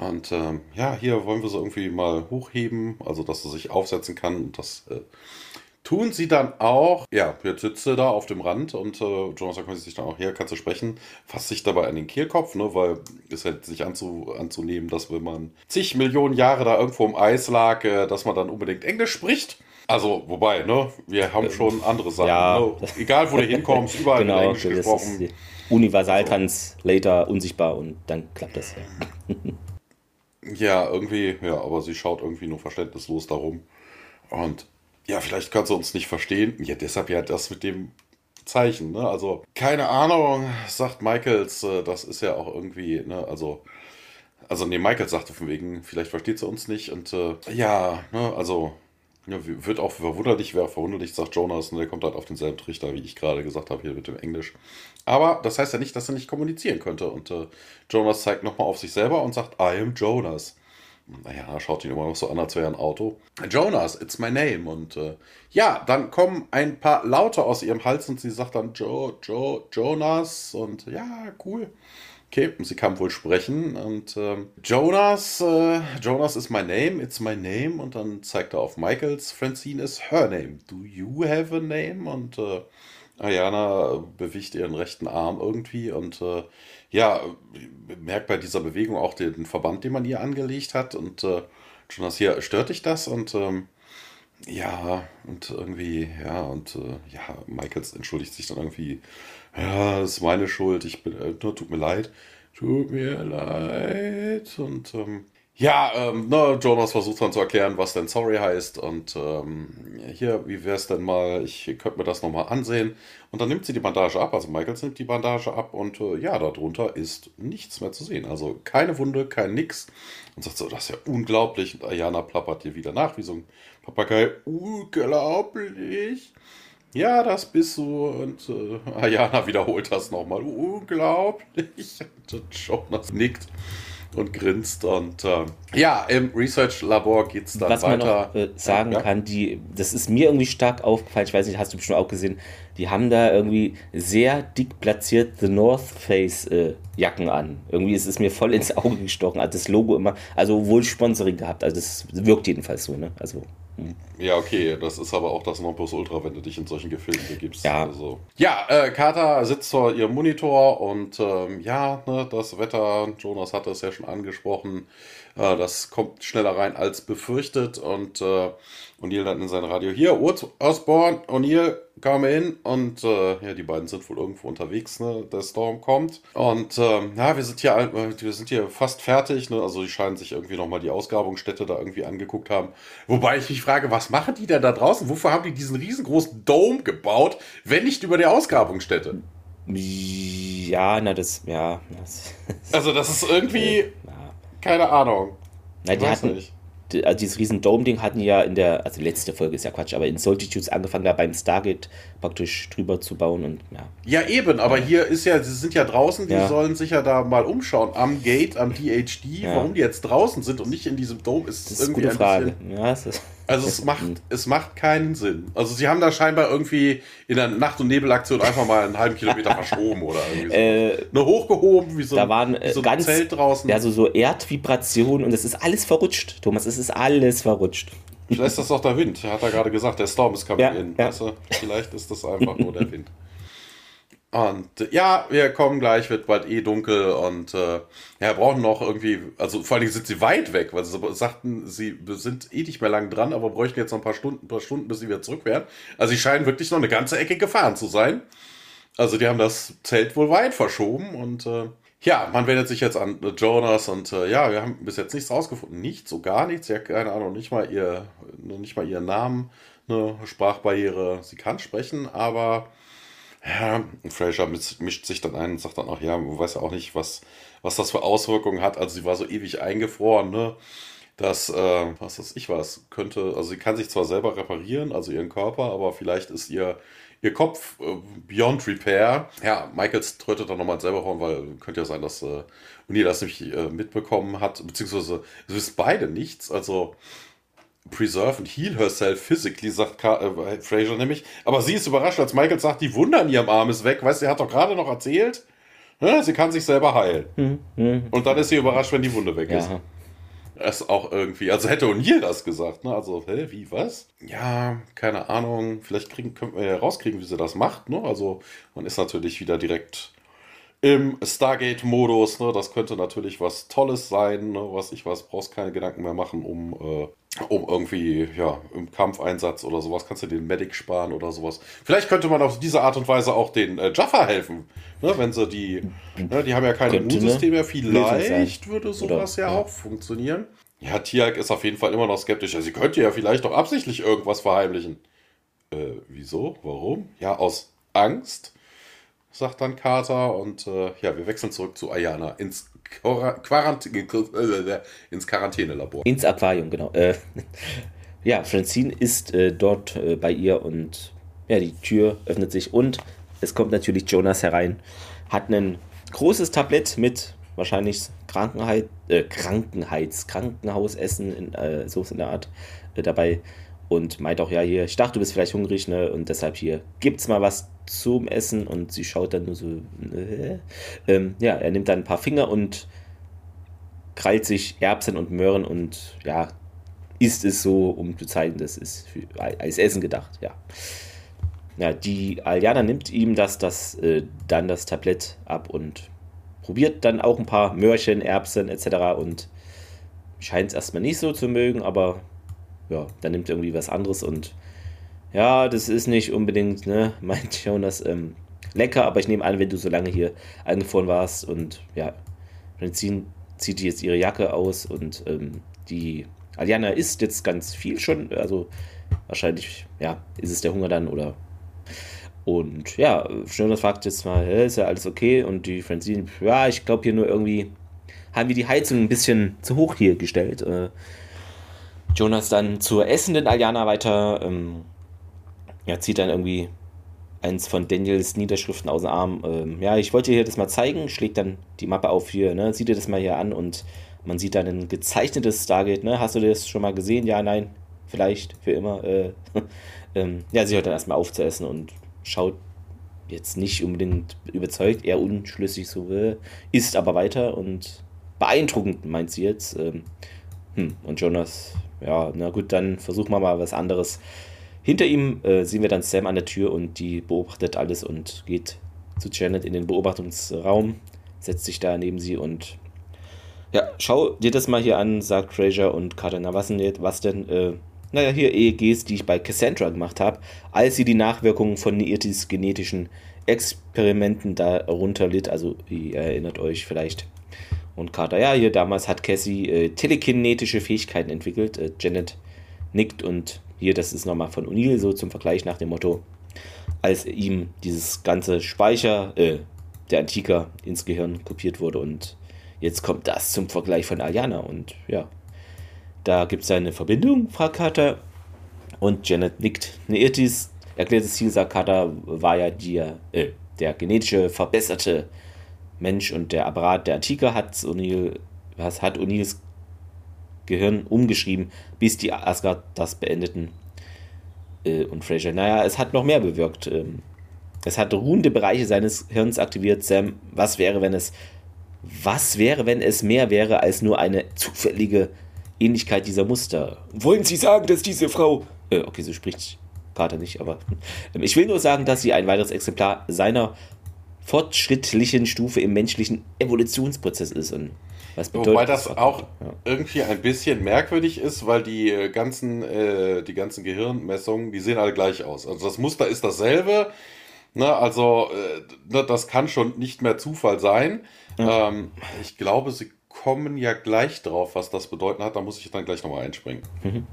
Und ähm, ja, hier wollen wir sie irgendwie mal hochheben, also dass sie sich aufsetzen kann und das äh, tun sie dann auch. Ja, jetzt sitzt sie da auf dem Rand und äh, Jonas sagt sich dann auch, hier kannst du sprechen, fasst sich dabei an den Kehlkopf, ne, weil es hält sich anzu, anzunehmen, dass wenn man zig Millionen Jahre da irgendwo im Eis lag, äh, dass man dann unbedingt Englisch spricht. Also, wobei, ne, wir haben schon andere Sachen. Ja. Ne? Egal, wo du hinkommst, *laughs* überall genau, Englisch gesprochen. Universal-Translator unsichtbar und dann klappt das ja. *laughs* ja, irgendwie, ja, aber sie schaut irgendwie nur verständnislos darum. Und ja, vielleicht kannst du uns nicht verstehen. Ja, deshalb ja das mit dem Zeichen, ne? Also, keine Ahnung, sagt Michaels, äh, das ist ja auch irgendwie, ne, also, also, nee, Michaels sagte von wegen, vielleicht versteht sie uns nicht und, äh, ja, ne, also, ja, wird auch verwunderlich, wer verwunderlich, sagt Jonas, und der kommt halt auf denselben Trichter, wie ich gerade gesagt habe, hier mit dem Englisch. Aber das heißt ja nicht, dass er nicht kommunizieren könnte. Und äh, Jonas zeigt nochmal auf sich selber und sagt, I am Jonas naja, schaut ihn immer noch so an, als wäre er ein Auto. Jonas, it's my name. Und äh, ja, dann kommen ein paar Laute aus ihrem Hals und sie sagt dann Jo, Jo, Jonas. Und ja, cool. Okay, sie kann wohl sprechen. Und ähm, Jonas, äh, Jonas is my name, it's my name. Und dann zeigt er auf Michaels, Francine is her name. Do you have a name? Und äh, Ayana bewegt ihren rechten Arm irgendwie und äh, ja, merkt bei dieser Bewegung auch den Verband, den man ihr angelegt hat. Und äh, Jonas, hier stört dich das? Und ähm, Ja, und irgendwie, ja, und äh, ja, Michaels entschuldigt sich dann irgendwie, ja, das ist meine Schuld, ich bin, äh, tut mir leid, tut mir leid. Und ähm, ja, ähm, ne, Jonas versucht dann zu erklären, was denn sorry heißt. Und ähm, hier, wie wäre es denn mal, ich könnte mir das nochmal ansehen. Und dann nimmt sie die Bandage ab, also Michaels nimmt die Bandage ab und äh, ja, darunter ist nichts mehr zu sehen. Also keine Wunde, kein Nix. Und sagt so, das ist ja unglaublich. Und Ayana plappert hier wieder nach, wie so ein Papagei. Unglaublich. Ja, das bist du. Und äh, Ayana wiederholt das nochmal. Unglaublich. *laughs* Und Jonas nickt und grinst. Und äh, ja, im Research-Labor geht es dann Was weiter. man noch äh, sagen ja. kann, die, das ist mir irgendwie stark aufgefallen, ich weiß nicht, hast du bestimmt auch gesehen, die haben da irgendwie sehr dick platziert The North Face äh, Jacken an. Irgendwie ist es mir voll ins Auge gestochen, hat das Logo immer, also wohl Sponsoring gehabt, also das wirkt jedenfalls so, ne? Also Ja, okay, das ist aber auch das Nonplusultra, wenn du dich in solchen Gefilden begibst. Ja. also. ja äh, Carter sitzt vor ihrem Monitor und ähm, ja, ne, das Wetter, Jonas hatte es ja schon angesprochen, äh, das kommt schneller rein als befürchtet und äh, O'Neill dann in sein Radio, hier, Osborne, O'Neill, come in. Und äh, ja, die beiden sind wohl irgendwo unterwegs, ne, der Storm kommt. Und ähm, ja, wir sind hier, äh, wir sind hier fast fertig, ne, also die scheinen sich irgendwie nochmal die Ausgrabungsstätte da irgendwie angeguckt haben, wobei ich mich frage, was machen die denn da draußen, wofür haben die diesen riesengroßen Dome gebaut, wenn nicht über der Ausgrabungsstätte? ja, na das, ja, das, Also das ist irgendwie, *laughs* keine Ahnung, Na, die hatten, nicht. Also dieses riesen Dome-Ding hatten ja in der, also letzte Folge ist ja Quatsch, aber in Solitudes angefangen, da beim Stargate praktisch drüber zu bauen und ja. Ja, eben, aber hier ist ja, sie sind ja draußen, die Ja. sollen sich ja da mal umschauen am Gate, am DHD, Ja. warum die jetzt draußen sind und nicht in diesem Dome, ist, Das ist eine irgendwie gute ein Frage. bisschen. Ja, es ist, Also es macht, es macht keinen Sinn. Also sie haben da scheinbar irgendwie in der Nacht- und Nebelaktion einfach mal einen halben Kilometer *laughs* verschoben oder irgendwie so. äh, Nur hochgehoben, wie so, da ein- waren äh, so ein ganz, Zelt draußen. ja, so, so Erdvibrationen und es ist alles verrutscht, Thomas, es ist alles verrutscht. Vielleicht ist das doch der Wind, hat er gerade gesagt. Der Storm ist coming Ja, in. ja. Weißt du? Vielleicht ist das einfach nur der Wind. *laughs* Und ja, wir kommen gleich, wird bald eh dunkel und äh, ja, brauchen noch irgendwie, also vor allen Dingen sind sie weit weg, weil sie sagten, sie sind eh nicht mehr lang dran, aber bräuchten jetzt noch ein paar Stunden, ein paar Stunden, bis sie wieder zurück wären. Also sie scheinen wirklich noch eine ganze Ecke gefahren zu sein. Also die haben das Zelt wohl weit verschoben und äh, ja, man wendet sich jetzt an Jonas und äh, ja, wir haben bis jetzt nichts rausgefunden. Nichts, so gar nichts. Ja, keine Ahnung, nicht mal ihr, nicht mal ihren Namen, eine Sprachbarriere. Sie kann sprechen, aber ja, Fraser mis- mischt sich dann ein und sagt dann auch, ja, man weiß ja auch nicht, was, was das für Auswirkungen hat. Also sie war so ewig eingefroren, ne? Dass, äh, was weiß ich was, könnte, also sie kann sich zwar selber reparieren, also ihren Körper, aber vielleicht ist ihr, ihr Kopf äh, beyond repair. Ja, Michaels trötet dann nochmal selber rum, weil könnte ja sein, dass äh, Uni das nicht äh, mitbekommen hat, beziehungsweise es wissen beide nichts, also preserve and heal herself physically, sagt Ka äh, Fraser nämlich. Aber sie ist überrascht, als Michael sagt, die Wunde an ihrem Arm ist weg. Weißt du, sie hat doch gerade noch erzählt, ne, sie kann sich selber heilen. Und dann ist sie überrascht, wenn die Wunde weg ist. Ja. Das ist auch irgendwie, also hätte O'Neill das gesagt, ne? Also, hä, wie, was? Ja, keine Ahnung. Vielleicht kriegen, können wir ja rauskriegen, wie sie das macht, ne? Also, man ist natürlich wieder direkt im Stargate-Modus, ne? Das könnte natürlich was Tolles sein, ne? Was ich was, brauchst keine Gedanken mehr machen, um, äh, um irgendwie, ja, im Kampfeinsatz oder sowas, kannst du den Medic sparen oder sowas. Vielleicht könnte man auf diese Art und Weise auch den äh, Jaffa helfen, ne? Wenn sie die, ne? die haben ja kein Könnte? Immunsystem mehr, vielleicht würde sowas Oder- ja ja. auch funktionieren. Ja, Tiag ist auf jeden Fall immer noch skeptisch. Ja, sie könnte ja vielleicht doch absichtlich irgendwas verheimlichen. Äh, wieso? Warum? Ja, aus Angst, sagt dann Carter. Und äh, ja, wir wechseln zurück zu Ayana ins, Quarant äh, ins Quarantänelabor. Ins Aquarium, genau. Äh, ja, Francine ist äh, dort äh, bei ihr und ja, die Tür öffnet sich und es kommt natürlich Jonas herein, hat ein großes Tablett mit wahrscheinlich Krankenheit, äh, Krankenheits, Krankenhausessen, in, äh, so in der Art äh, dabei und meint auch, ja, hier, ich dachte, du bist vielleicht hungrig, ne, und deshalb hier, gibt's mal was zum Essen und sie schaut dann nur so, äh, ähm, ja, er nimmt dann ein paar Finger und krallt sich Erbsen und Möhren und ja, isst es so, um zu zeigen, das ist für, als Essen gedacht, ja. Ja, die Aljana nimmt ihm das, das äh, dann das Tablett ab und probiert dann auch ein paar Möhrchen, Erbsen etc. und scheint es erstmal nicht so zu mögen, aber ja, dann nimmt irgendwie was anderes und ja, das ist nicht unbedingt, ne, *laughs* meint Jonas, ähm, lecker, aber ich nehme an, wenn du so lange hier eingefroren warst und ja, dann zieht jetzt ihre Jacke aus und ähm, die Aliana isst jetzt ganz viel schon, also wahrscheinlich, ja, ist es der Hunger dann oder und ja, Jonas fragt jetzt mal, ist ja alles okay? Und die Francine, ja, ich glaube hier nur irgendwie haben wir die Heizung ein bisschen zu hoch hier gestellt. Äh, Jonas dann zur essenden Aliana weiter. Ähm, ja, zieht dann irgendwie eins von Daniels Niederschriften aus dem Arm. Ähm, ja, ich wollte dir das mal zeigen, schlägt dann die Mappe auf hier, ne? Sieh dir das mal hier an und man sieht dann ein gezeichnetes Stargate, ne? Hast du das schon mal gesehen? Ja, nein, vielleicht, für immer. Äh, *laughs* ähm, ja, sie hört dann erstmal auf zu essen und schaut jetzt nicht unbedingt überzeugt, eher unschlüssig so, äh, isst aber weiter und beeindruckend, meint sie jetzt. Ähm, hm, und Jonas, ja, na gut, dann versuchen wir mal was anderes. Hinter ihm äh, sehen wir dann Sam an der Tür und die beobachtet alles und geht zu Janet in den Beobachtungsraum, setzt sich da neben sie und ja, schau dir das mal hier an, sagt Fraser und Carter, na was denn, was denn? Äh, naja, hier EEGs, die ich bei Cassandra gemacht habe, als sie die Nachwirkungen von Neirtis genetischen Experimenten darunter litt. Also, ihr erinnert euch vielleicht und Carter, ja, hier damals hat Cassie äh, telekinetische Fähigkeiten entwickelt. Äh, Janet nickt und hier, das ist nochmal von O'Neill so zum Vergleich nach dem Motto, als ihm dieses ganze Speicher äh, der Antiker ins Gehirn kopiert wurde und jetzt kommt das zum Vergleich von Aliana und ja, da gibt es eine Verbindung, fragt Carter und Janet nickt. Neirtis erklärtes Ziel, sagt Carter, war ja die, äh, der genetische verbesserte Mensch und der Apparat der Antike hat O'Neill, was hat O'Neills Gehirn umgeschrieben, bis die Asgard das beendeten. Äh, und Fraser, naja, es hat noch mehr bewirkt. Ähm, es hat ruhende Bereiche seines Hirns aktiviert. Sam, was wäre, wenn es, was wäre, wenn es mehr wäre als nur eine zufällige Ähnlichkeit dieser Muster? Wollen Sie sagen, dass diese Frau, äh, okay, so spricht Carter nicht, aber äh, ich will nur sagen, dass sie ein weiteres Exemplar seiner fortschrittlichen Stufe im menschlichen Evolutionsprozess ist. Und was bedeutet Wobei das, auch ja. irgendwie ein bisschen merkwürdig ist, weil die äh, ganzen, äh, die ganzen Gehirnmessungen, die sehen alle gleich aus. Also das Muster ist dasselbe. Ne, also äh, ne, das kann schon nicht mehr Zufall sein. Ja. Ähm, ich glaube, sie kommen ja gleich drauf, was das bedeuten hat. Da muss ich dann gleich nochmal einspringen. Mhm.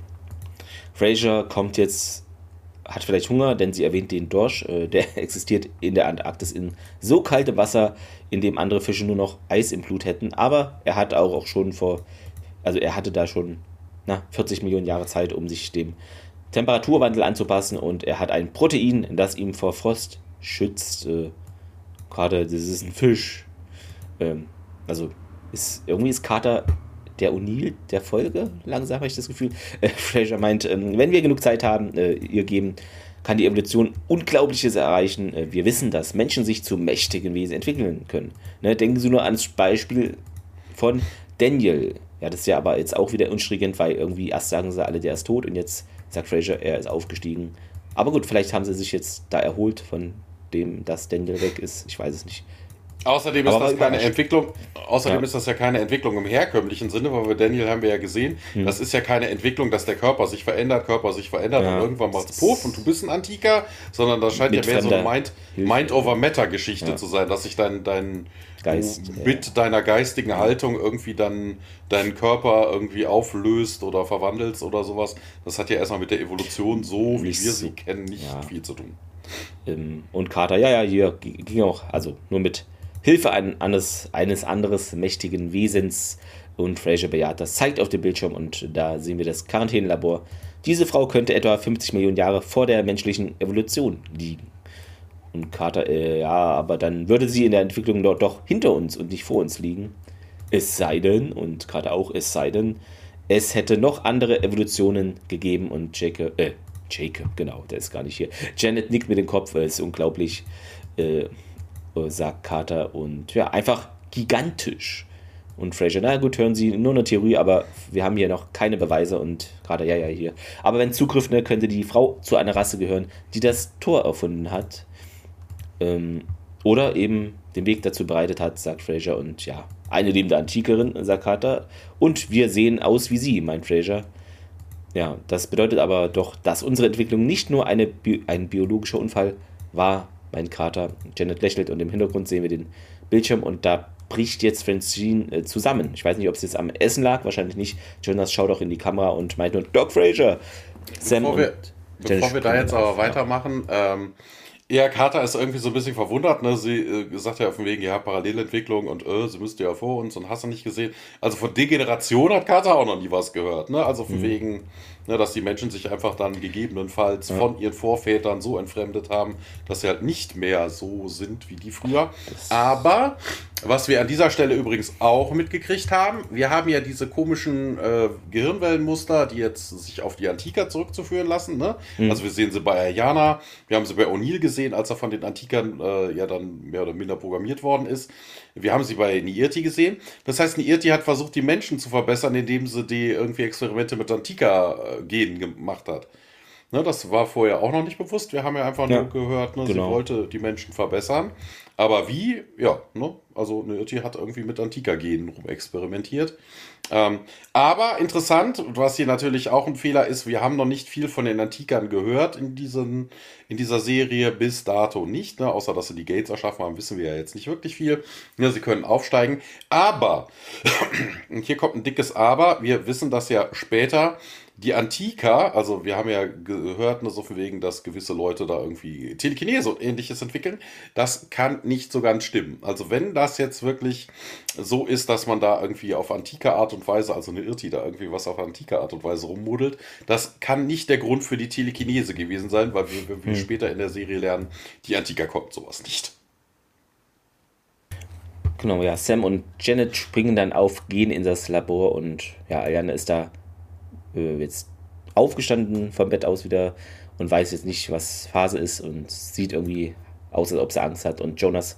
Fraser kommt jetzt hat vielleicht Hunger, denn sie erwähnt den Dorsch. Äh, der *laughs* existiert in der Antarktis in so kaltem Wasser, in dem andere Fische nur noch Eis im Blut hätten. Aber er hat auch, auch schon vor, also er hatte da schon na, 40 Millionen Jahre Zeit, um sich dem Temperaturwandel anzupassen. Und er hat ein Protein, das ihm vor Frost schützt. Äh, Gerade, das ist ein Fisch. Ähm, also ist, irgendwie ist Kater der O'Neill der Folge. Langsam habe ich das Gefühl. *laughs* Äh, Fraser meint, ähm, wenn wir genug Zeit haben, äh, ihr geben, kann die Evolution Unglaubliches erreichen. Äh, wir wissen, dass Menschen sich zu mächtigen Wesen entwickeln können. Ne, denken Sie nur ans Beispiel von Daniel. Ja, das ist ja aber jetzt auch wieder unstringent, weil irgendwie erst sagen sie alle, der ist tot und jetzt sagt Fraser, er ist aufgestiegen. Aber gut, vielleicht haben sie sich jetzt da erholt von dem, dass Daniel weg ist. Ich weiß es nicht. Außerdem ist das keine Entwicklung, außerdem ja. ist das ja keine Entwicklung im herkömmlichen Sinne, weil bei Daniel haben wir ja gesehen, hm. das ist ja keine Entwicklung, dass der Körper sich verändert, Körper sich verändert ja. und irgendwann macht es Puff und du bist ein Antiker, sondern das scheint mit ja mehr so eine Mind, Mind over Matter Geschichte ja. zu sein, dass sich dein, dein Geist, mit deiner geistigen Haltung irgendwie dann deinen Körper irgendwie auflöst oder verwandelst oder sowas. Das hat ja erstmal mit der Evolution so, wie wir sie kennen, nicht viel zu tun. Ähm, und Carter, ja, ja, hier ging auch, also nur mit Hilfe eines, eines anderes mächtigen Wesens. Und Fraser bejaht das, zeigt auf dem Bildschirm und da sehen wir das Quarantänelabor. Diese Frau könnte etwa 50 Millionen Jahre vor der menschlichen Evolution liegen. Und Carter, äh, ja, aber dann würde sie in der Entwicklung dort doch hinter uns und nicht vor uns liegen. Es sei denn, und Carter auch, es sei denn, es hätte noch andere Evolutionen gegeben und Jacob, äh, Jacob, genau, der ist gar nicht hier. Janet nickt mit dem Kopf, es ist unglaublich. Äh, sagt Carter. Und ja, einfach gigantisch. Und Fraser, na gut, hören Sie nur eine Theorie, aber wir haben hier noch keine Beweise und gerade, ja, ja, hier. Aber wenn Zugriff, ne, könnte die Frau zu einer Rasse gehören, die das Tor erfunden hat. Ähm, oder eben den Weg dazu bereitet hat, sagt Fraser. Und ja, eine lebende Antikerin, sagt Carter. Und wir sehen aus wie sie, meint Fraser. ja, das bedeutet aber doch, dass unsere Entwicklung nicht nur eine ein biologischer Unfall war, mein Kater. Janet lächelt und im Hintergrund sehen wir den Bildschirm und da bricht jetzt Francine äh, zusammen. Ich weiß nicht, ob es jetzt am Essen lag, wahrscheinlich nicht. Jonas schaut auch in die Kamera und meint nur Doc Fraser. Sam bevor wir, bevor wir da jetzt aber weitermachen, ähm, ja, Carter ist irgendwie so ein bisschen verwundert. Ne? Sie äh, sagt ja auf dem Weg, ja, Parallelentwicklung und äh, sie müsste ja vor uns und hast du nicht gesehen. Also von Degeneration hat Carter auch noch nie was gehört. Ne? Also von mhm. wegen, ne, dass die Menschen sich einfach dann gegebenenfalls ja. von ihren Vorvätern so entfremdet haben, dass sie halt nicht mehr so sind wie die früher. Aber was wir an dieser Stelle übrigens auch mitgekriegt haben, wir haben ja diese komischen äh, Gehirnwellenmuster, die jetzt sich auf die Antika zurückzuführen lassen. Ne? Mhm. Also wir sehen sie bei Ayana, wir haben sie bei O'Neill gesehen, als er von den Antikern äh, ja dann mehr oder minder programmiert worden ist. Wir haben sie bei Niirti gesehen. Das heißt, Niirti hat versucht, die Menschen zu verbessern, indem sie die irgendwie Experimente mit Antika-Genen gemacht hat. Ne, das war vorher auch noch nicht bewusst. Wir haben ja einfach ja, nur gehört, ne, genau. sie wollte die Menschen verbessern. Aber wie? Ja, ne? also Nirti hat irgendwie mit Antika-Genen rumexperimentiert. Ähm, aber interessant, was hier natürlich auch ein Fehler ist, wir haben noch nicht viel von den Antikern gehört in, diesen, in dieser Serie bis dato nicht. Ne? Außer dass sie die Gates erschaffen haben, wissen wir ja jetzt nicht wirklich viel. Ja, sie können aufsteigen. Aber, und *clears throat* hier kommt ein dickes Aber, wir wissen das ja später, die Antika, also wir haben ja gehört, nur so von wegen, dass gewisse Leute da irgendwie Telekinese und ähnliches entwickeln. Das kann nicht so ganz stimmen. Also wenn das jetzt wirklich so ist, dass man da irgendwie auf antike Art und Weise, also eine Irti da irgendwie was auf antike Art und Weise rummodelt, das kann nicht der Grund für die Telekinese gewesen sein, weil wir, wenn wir hm. später in der Serie lernen, die Antika kommt sowas nicht. Genau, ja, Sam und Janet springen dann auf, gehen in das Labor und ja, Ariane ist da äh, jetzt aufgestanden vom Bett aus wieder und weiß jetzt nicht, was Phase ist und sieht irgendwie aus, als ob sie Angst hat. Und Jonas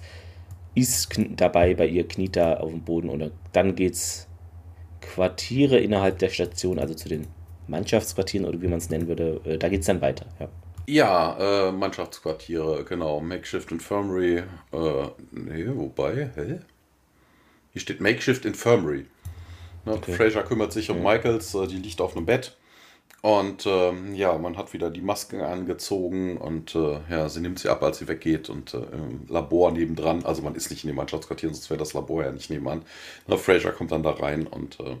ist dabei, bei ihr kniet da auf dem Boden und dann geht's Quartiere innerhalb der Station, also zu den Mannschaftsquartieren oder wie man es nennen würde, äh, da geht es dann weiter. Ja, ja äh, Mannschaftsquartiere, genau. Makeshift Infirmary. Äh, nee, wobei, hä? Hier steht Makeshift Infirmary. Ne? Okay. Fraser kümmert sich um Michaels, äh, die liegt auf einem Bett. Und ähm, ja, man hat wieder die Masken angezogen und äh, ja, sie nimmt sie ab, als sie weggeht und äh, im Labor nebendran, also man ist nicht in dem Mannschaftsquartier, sonst wäre das Labor ja nicht nebenan. Ne, Fraser kommt dann da rein und äh,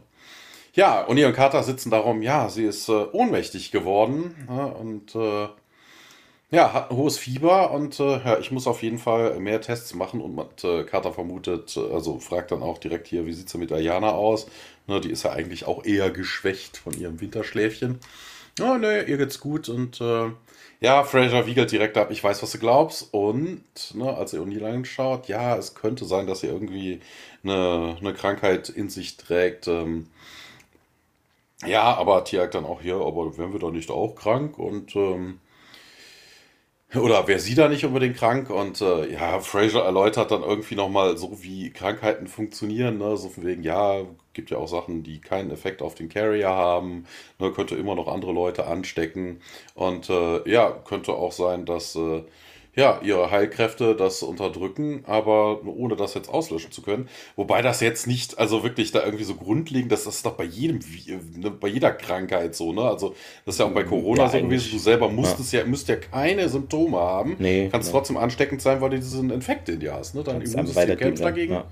ja, O'Neill und Carter sitzen darum, ja, sie ist äh, ohnmächtig geworden ne, und äh, ja, hat ein hohes Fieber und äh, ja, ich muss auf jeden Fall mehr Tests machen und äh, Carter vermutet, also fragt dann auch direkt hier, wie sieht es mit Ayana aus? Ne, die ist ja eigentlich auch eher geschwächt von ihrem Winterschläfchen. Ja, ne, ihr geht's gut und äh, ja, Fraser wiegelt direkt ab, ich weiß, was du glaubst. Und ne, als er O'Neill anschaut, ja, es könnte sein, dass sie irgendwie eine, eine Krankheit in sich trägt. Ähm, ja, aber Tiag dann auch hier, aber wären wir doch nicht auch krank? Und ähm, oder wäre sie da nicht unbedingt krank? Und äh, ja, Fraser erläutert dann irgendwie nochmal so, wie Krankheiten funktionieren. Ne? So von wegen, ja, gibt ja auch Sachen, die keinen Effekt auf den Carrier haben. Ne? Könnte immer noch andere Leute anstecken. Und äh, ja, könnte auch sein, dass äh, ja, ihre Heilkräfte das unterdrücken, aber ohne das jetzt auslöschen zu können. Wobei das jetzt nicht, also wirklich da irgendwie so grundlegend, das ist doch bei jedem, ne, bei jeder Krankheit so, ne? Also das ist ja auch bei Corona ja, so gewesen, du selber musstest ja. ja, müsst ja keine Symptome haben, nee, kannst nee. trotzdem ansteckend sein, weil du diesen Infekt in dir hast, ne? Dein Immunsystem kämpft dagegen. Ja.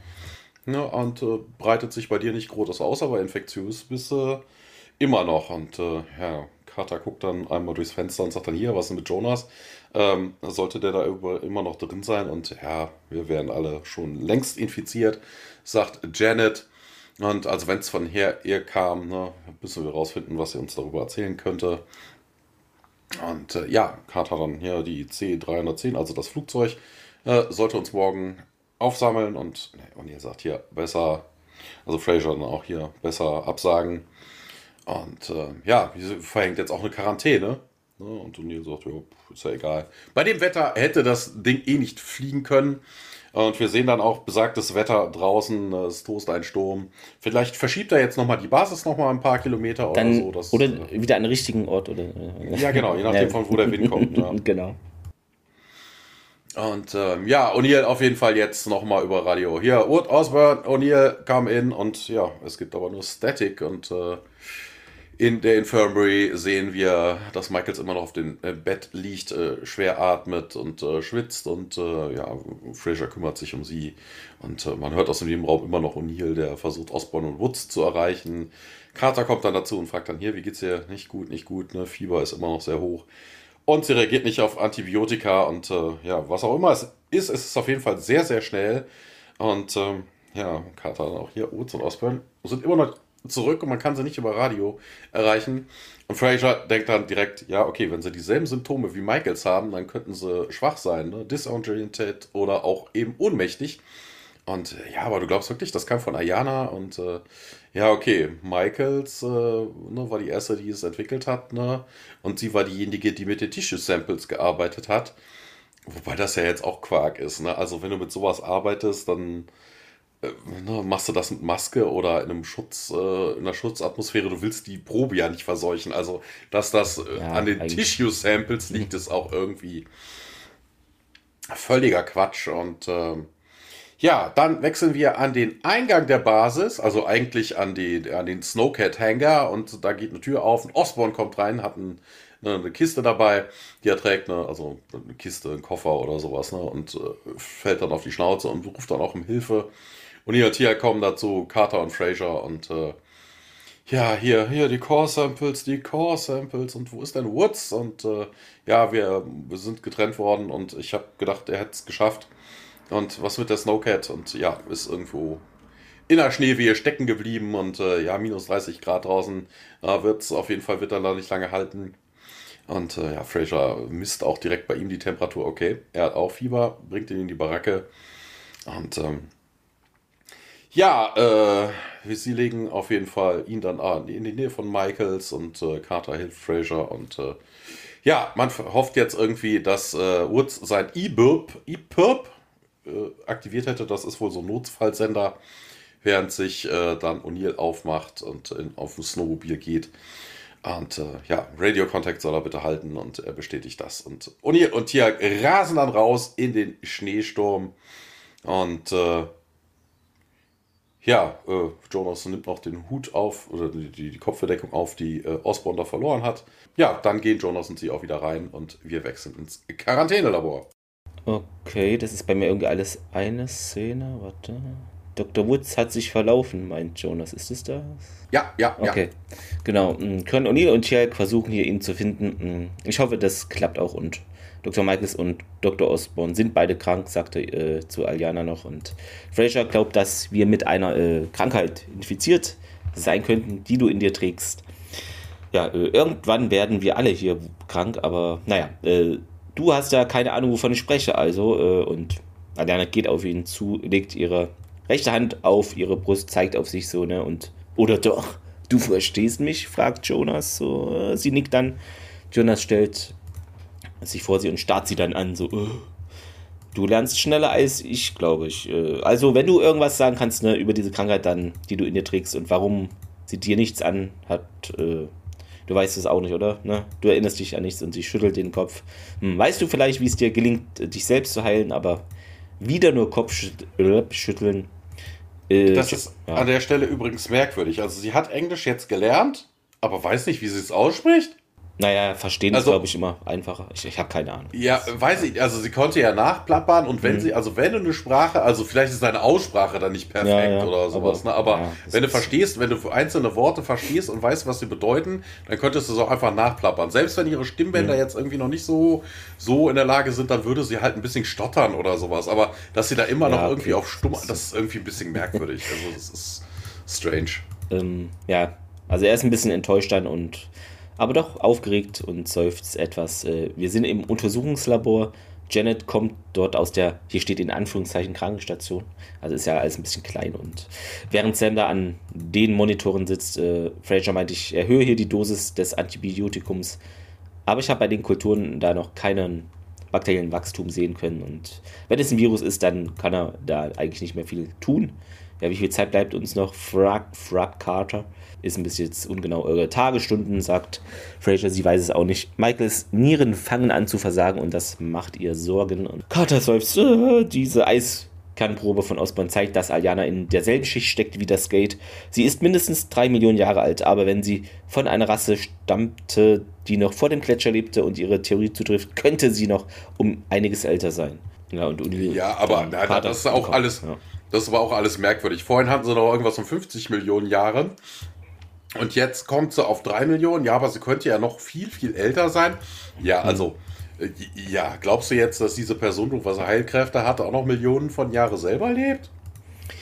Ne? Und äh, breitet sich bei dir nicht groß aus, aber infektiös bist du äh, immer noch. Und äh, ja, Carter guckt dann einmal durchs Fenster und sagt dann hier, was ist mit Jonas? Ähm, sollte der da immer noch drin sein und ja, wir wären alle schon längst infiziert, sagt Janet. Und also wenn es von her ihr kam, ne, müssen wir rausfinden, was sie uns darüber erzählen könnte. Und äh, ja, Carter dann hier die C310, also das Flugzeug, äh, sollte uns morgen aufsammeln und, und ihr sagt hier besser, also Fraser dann auch hier besser absagen. Und äh, ja, verhängt jetzt auch eine Quarantäne. Ne? Und O'Neill sagt, ja, ist ja egal. Bei dem Wetter hätte das Ding eh nicht fliegen können. Und wir sehen dann auch besagtes Wetter draußen, es tost ein Sturm. Vielleicht verschiebt er jetzt nochmal die Basis nochmal ein paar Kilometer dann, oder so. Oder äh, wieder an den richtigen Ort. Oder, ja, genau, je *laughs* nachdem, von wo der Wind kommt. Ja. *laughs* genau. Und ähm, ja, O'Neill auf jeden Fall jetzt nochmal über Radio. Hier, Wood Osborne, O'Neill kam in und ja, es gibt aber nur Static und äh, In der Infirmary sehen wir, dass Michaels immer noch auf dem äh, Bett liegt, äh, schwer atmet und äh, schwitzt und äh, ja, Fraser kümmert sich um sie und äh, man hört aus dem Nebenraum immer noch O'Neill, der versucht Osborne und Woods zu erreichen. Carter kommt dann dazu und fragt dann hier, wie geht's dir? Nicht gut, nicht gut, ne? Fieber ist immer noch sehr hoch. Und sie reagiert nicht auf Antibiotika und äh, ja, was auch immer es ist, es ist auf jeden Fall sehr, sehr schnell. Und ähm, ja, Carter auch hier, Woods und Osborne sind immer noch zurück und man kann sie nicht über Radio erreichen. Und Fraser denkt dann direkt, ja, okay, wenn sie dieselben Symptome wie Michaels haben, dann könnten sie schwach sein, ne? disorientiert oder auch eben ohnmächtig. Und ja, aber du glaubst wirklich, das kam von Ayana und äh, ja, okay, Michaels äh, ne, war die erste, die es entwickelt hat, ne? Und sie war diejenige, die mit den Tissue-Samples gearbeitet hat. Wobei das ja jetzt auch Quark ist, ne? Also wenn du mit sowas arbeitest, dann äh, ne, machst du das mit Maske oder in einem Schutz, äh, in einer Schutzatmosphäre, du willst die Probe ja nicht verseuchen. Also, dass das äh, ja, an den Tissue-Samples liegt, ist auch irgendwie völliger Quatsch. Und ähm, ja, dann wechseln wir an den Eingang der Basis, also eigentlich an, die, an den Snowcat Hangar und da geht eine Tür auf und Osborne kommt rein, hat ein, ne, eine Kiste dabei, die er trägt, ne, also eine Kiste, ein Koffer oder sowas, ne, und äh, fällt dann auf die Schnauze und ruft dann auch um Hilfe. Und hier und Tia kommen dazu Carter und Fraser und äh, ja, hier, hier die Core Samples, die Core Samples und wo ist denn Woods? Und äh, ja, wir, wir sind getrennt worden und ich habe gedacht, er hätte es geschafft. Und was mit der Snowcat? Und ja, ist irgendwo in der Schneewehe stecken geblieben und äh, ja, minus 30 Grad draußen. Äh, wird's auf jeden Fall wird er da nicht lange halten. Und äh, ja, Fraser misst auch direkt bei ihm die Temperatur. Okay, er hat auch Fieber, bringt ihn in die Baracke. Und ähm, ja, äh, sie legen auf jeden Fall ihn dann an, in die Nähe von Michaels und äh, Carter hilft Fraser und äh, ja, man hofft jetzt irgendwie, dass äh, Woods sein E-Burp, äh, aktiviert hätte. Das ist wohl so ein Notfallsender, während sich äh, dann O'Neill aufmacht und in, auf ein Snowmobil geht. Und äh, ja, Radio-Kontakt soll er bitte halten und er bestätigt das. Und O'Neill und Tia rasen dann raus in den Schneesturm. Und äh, ja, äh, Jonas nimmt noch den Hut auf oder die, die Kopfverdeckung auf, die äh, Osborne da verloren hat. Ja, dann gehen Jonas und sie auch wieder rein und wir wechseln ins Quarantänelabor. Okay, das ist bei mir irgendwie alles eine Szene. Warte. Dr. Woods hat sich verlaufen, meint Jonas. Ist es das? Ja, ja, okay. ja. Genau. Können O'Neill und Chiak versuchen hier ihn zu finden. Ich hoffe, das klappt auch und Dr. Michaels und Dr. Osborne sind beide krank, sagte äh, zu Aliana noch. Und Fraser glaubt, dass wir mit einer äh, Krankheit infiziert sein könnten, die du in dir trägst. Ja, äh, irgendwann werden wir alle hier krank, aber naja, äh, du hast ja keine Ahnung, wovon ich spreche, also. Äh, und Aliana geht auf ihn zu, legt ihre rechte Hand auf ihre Brust, zeigt auf sich so, ne? Und, oder doch, du verstehst mich? fragt Jonas. So, äh, sie nickt dann. Jonas stellt sich vor sie und starrt sie dann an, so, uh, du lernst schneller als ich, glaube ich. Äh, also, wenn du irgendwas sagen kannst ne, über diese Krankheit dann, die du in dir trägst und warum sie dir nichts an hat, äh, du weißt es auch nicht, oder? Ne? Du erinnerst dich an nichts und sie schüttelt den Kopf. Hm, weißt du vielleicht, wie es dir gelingt, dich selbst zu heilen, aber wieder nur Kopfschütteln. Äh, das ist ja. an der Stelle übrigens merkwürdig. Also sie hat Englisch jetzt gelernt, aber weiß nicht, wie sie es ausspricht. Naja, verstehen also, ist, glaube ich, immer einfacher. Ich, ich habe keine Ahnung. Ja, weiß ich. Also sie konnte ja nachplappern und wenn mhm. sie, also wenn du eine Sprache, also vielleicht ist deine Aussprache dann nicht perfekt ja, ja, oder sowas, aber, ne? aber ja, wenn du verstehst, wenn du einzelne Worte verstehst und weißt, was sie bedeuten, dann könntest du es auch einfach nachplappern. Selbst wenn ihre Stimmbänder mhm. jetzt irgendwie noch nicht so, so in der Lage sind, dann würde sie halt ein bisschen stottern oder sowas. Aber dass sie da immer noch irgendwie okay. auf stumm, das ist irgendwie ein bisschen merkwürdig. Also das ist strange. Ähm, ja, also er ist ein bisschen enttäuscht dann und aber doch aufgeregt und seufzt etwas. Äh, wir sind im Untersuchungslabor. Janet kommt dort aus der, hier steht in Anführungszeichen Krankenstation. Also ist ja alles ein bisschen klein. Und während Sam da an den Monitoren sitzt, äh, Fraser meint, ich erhöhe hier die Dosis des Antibiotikums. Aber ich habe bei den Kulturen da noch keinen bakteriellen Wachstum sehen können. Und wenn es ein Virus ist, dann kann er da eigentlich nicht mehr viel tun. Ja, wie viel Zeit bleibt uns noch? Frag, fragt Carter. Ist ein bisschen jetzt ungenau. Eure Tagesstunden, sagt Fraser, sie weiß es auch nicht. Michaels Nieren fangen an zu versagen und das macht ihr Sorgen. Und Carter seufzt, äh, diese Eis Kernprobe von Osborn zeigt, dass Aljana in derselben Schicht steckt wie das Gate. Sie ist mindestens drei Millionen Jahre alt, aber wenn sie von einer Rasse stammte, die noch vor dem Gletscher lebte und ihre Theorie zutrifft, könnte sie noch um einiges älter sein. Ja, und Uni ja aber na, das ist auch alles, ja. das war auch alles merkwürdig. Vorhin hatten sie noch irgendwas von 50 Millionen Jahren. Und jetzt kommt sie auf drei Millionen. Ja, aber sie könnte ja noch viel, viel älter sein. Ja, also äh, ja, glaubst du jetzt, dass diese Person, durch was er Heilkräfte hat, auch noch Millionen von Jahren selber lebt?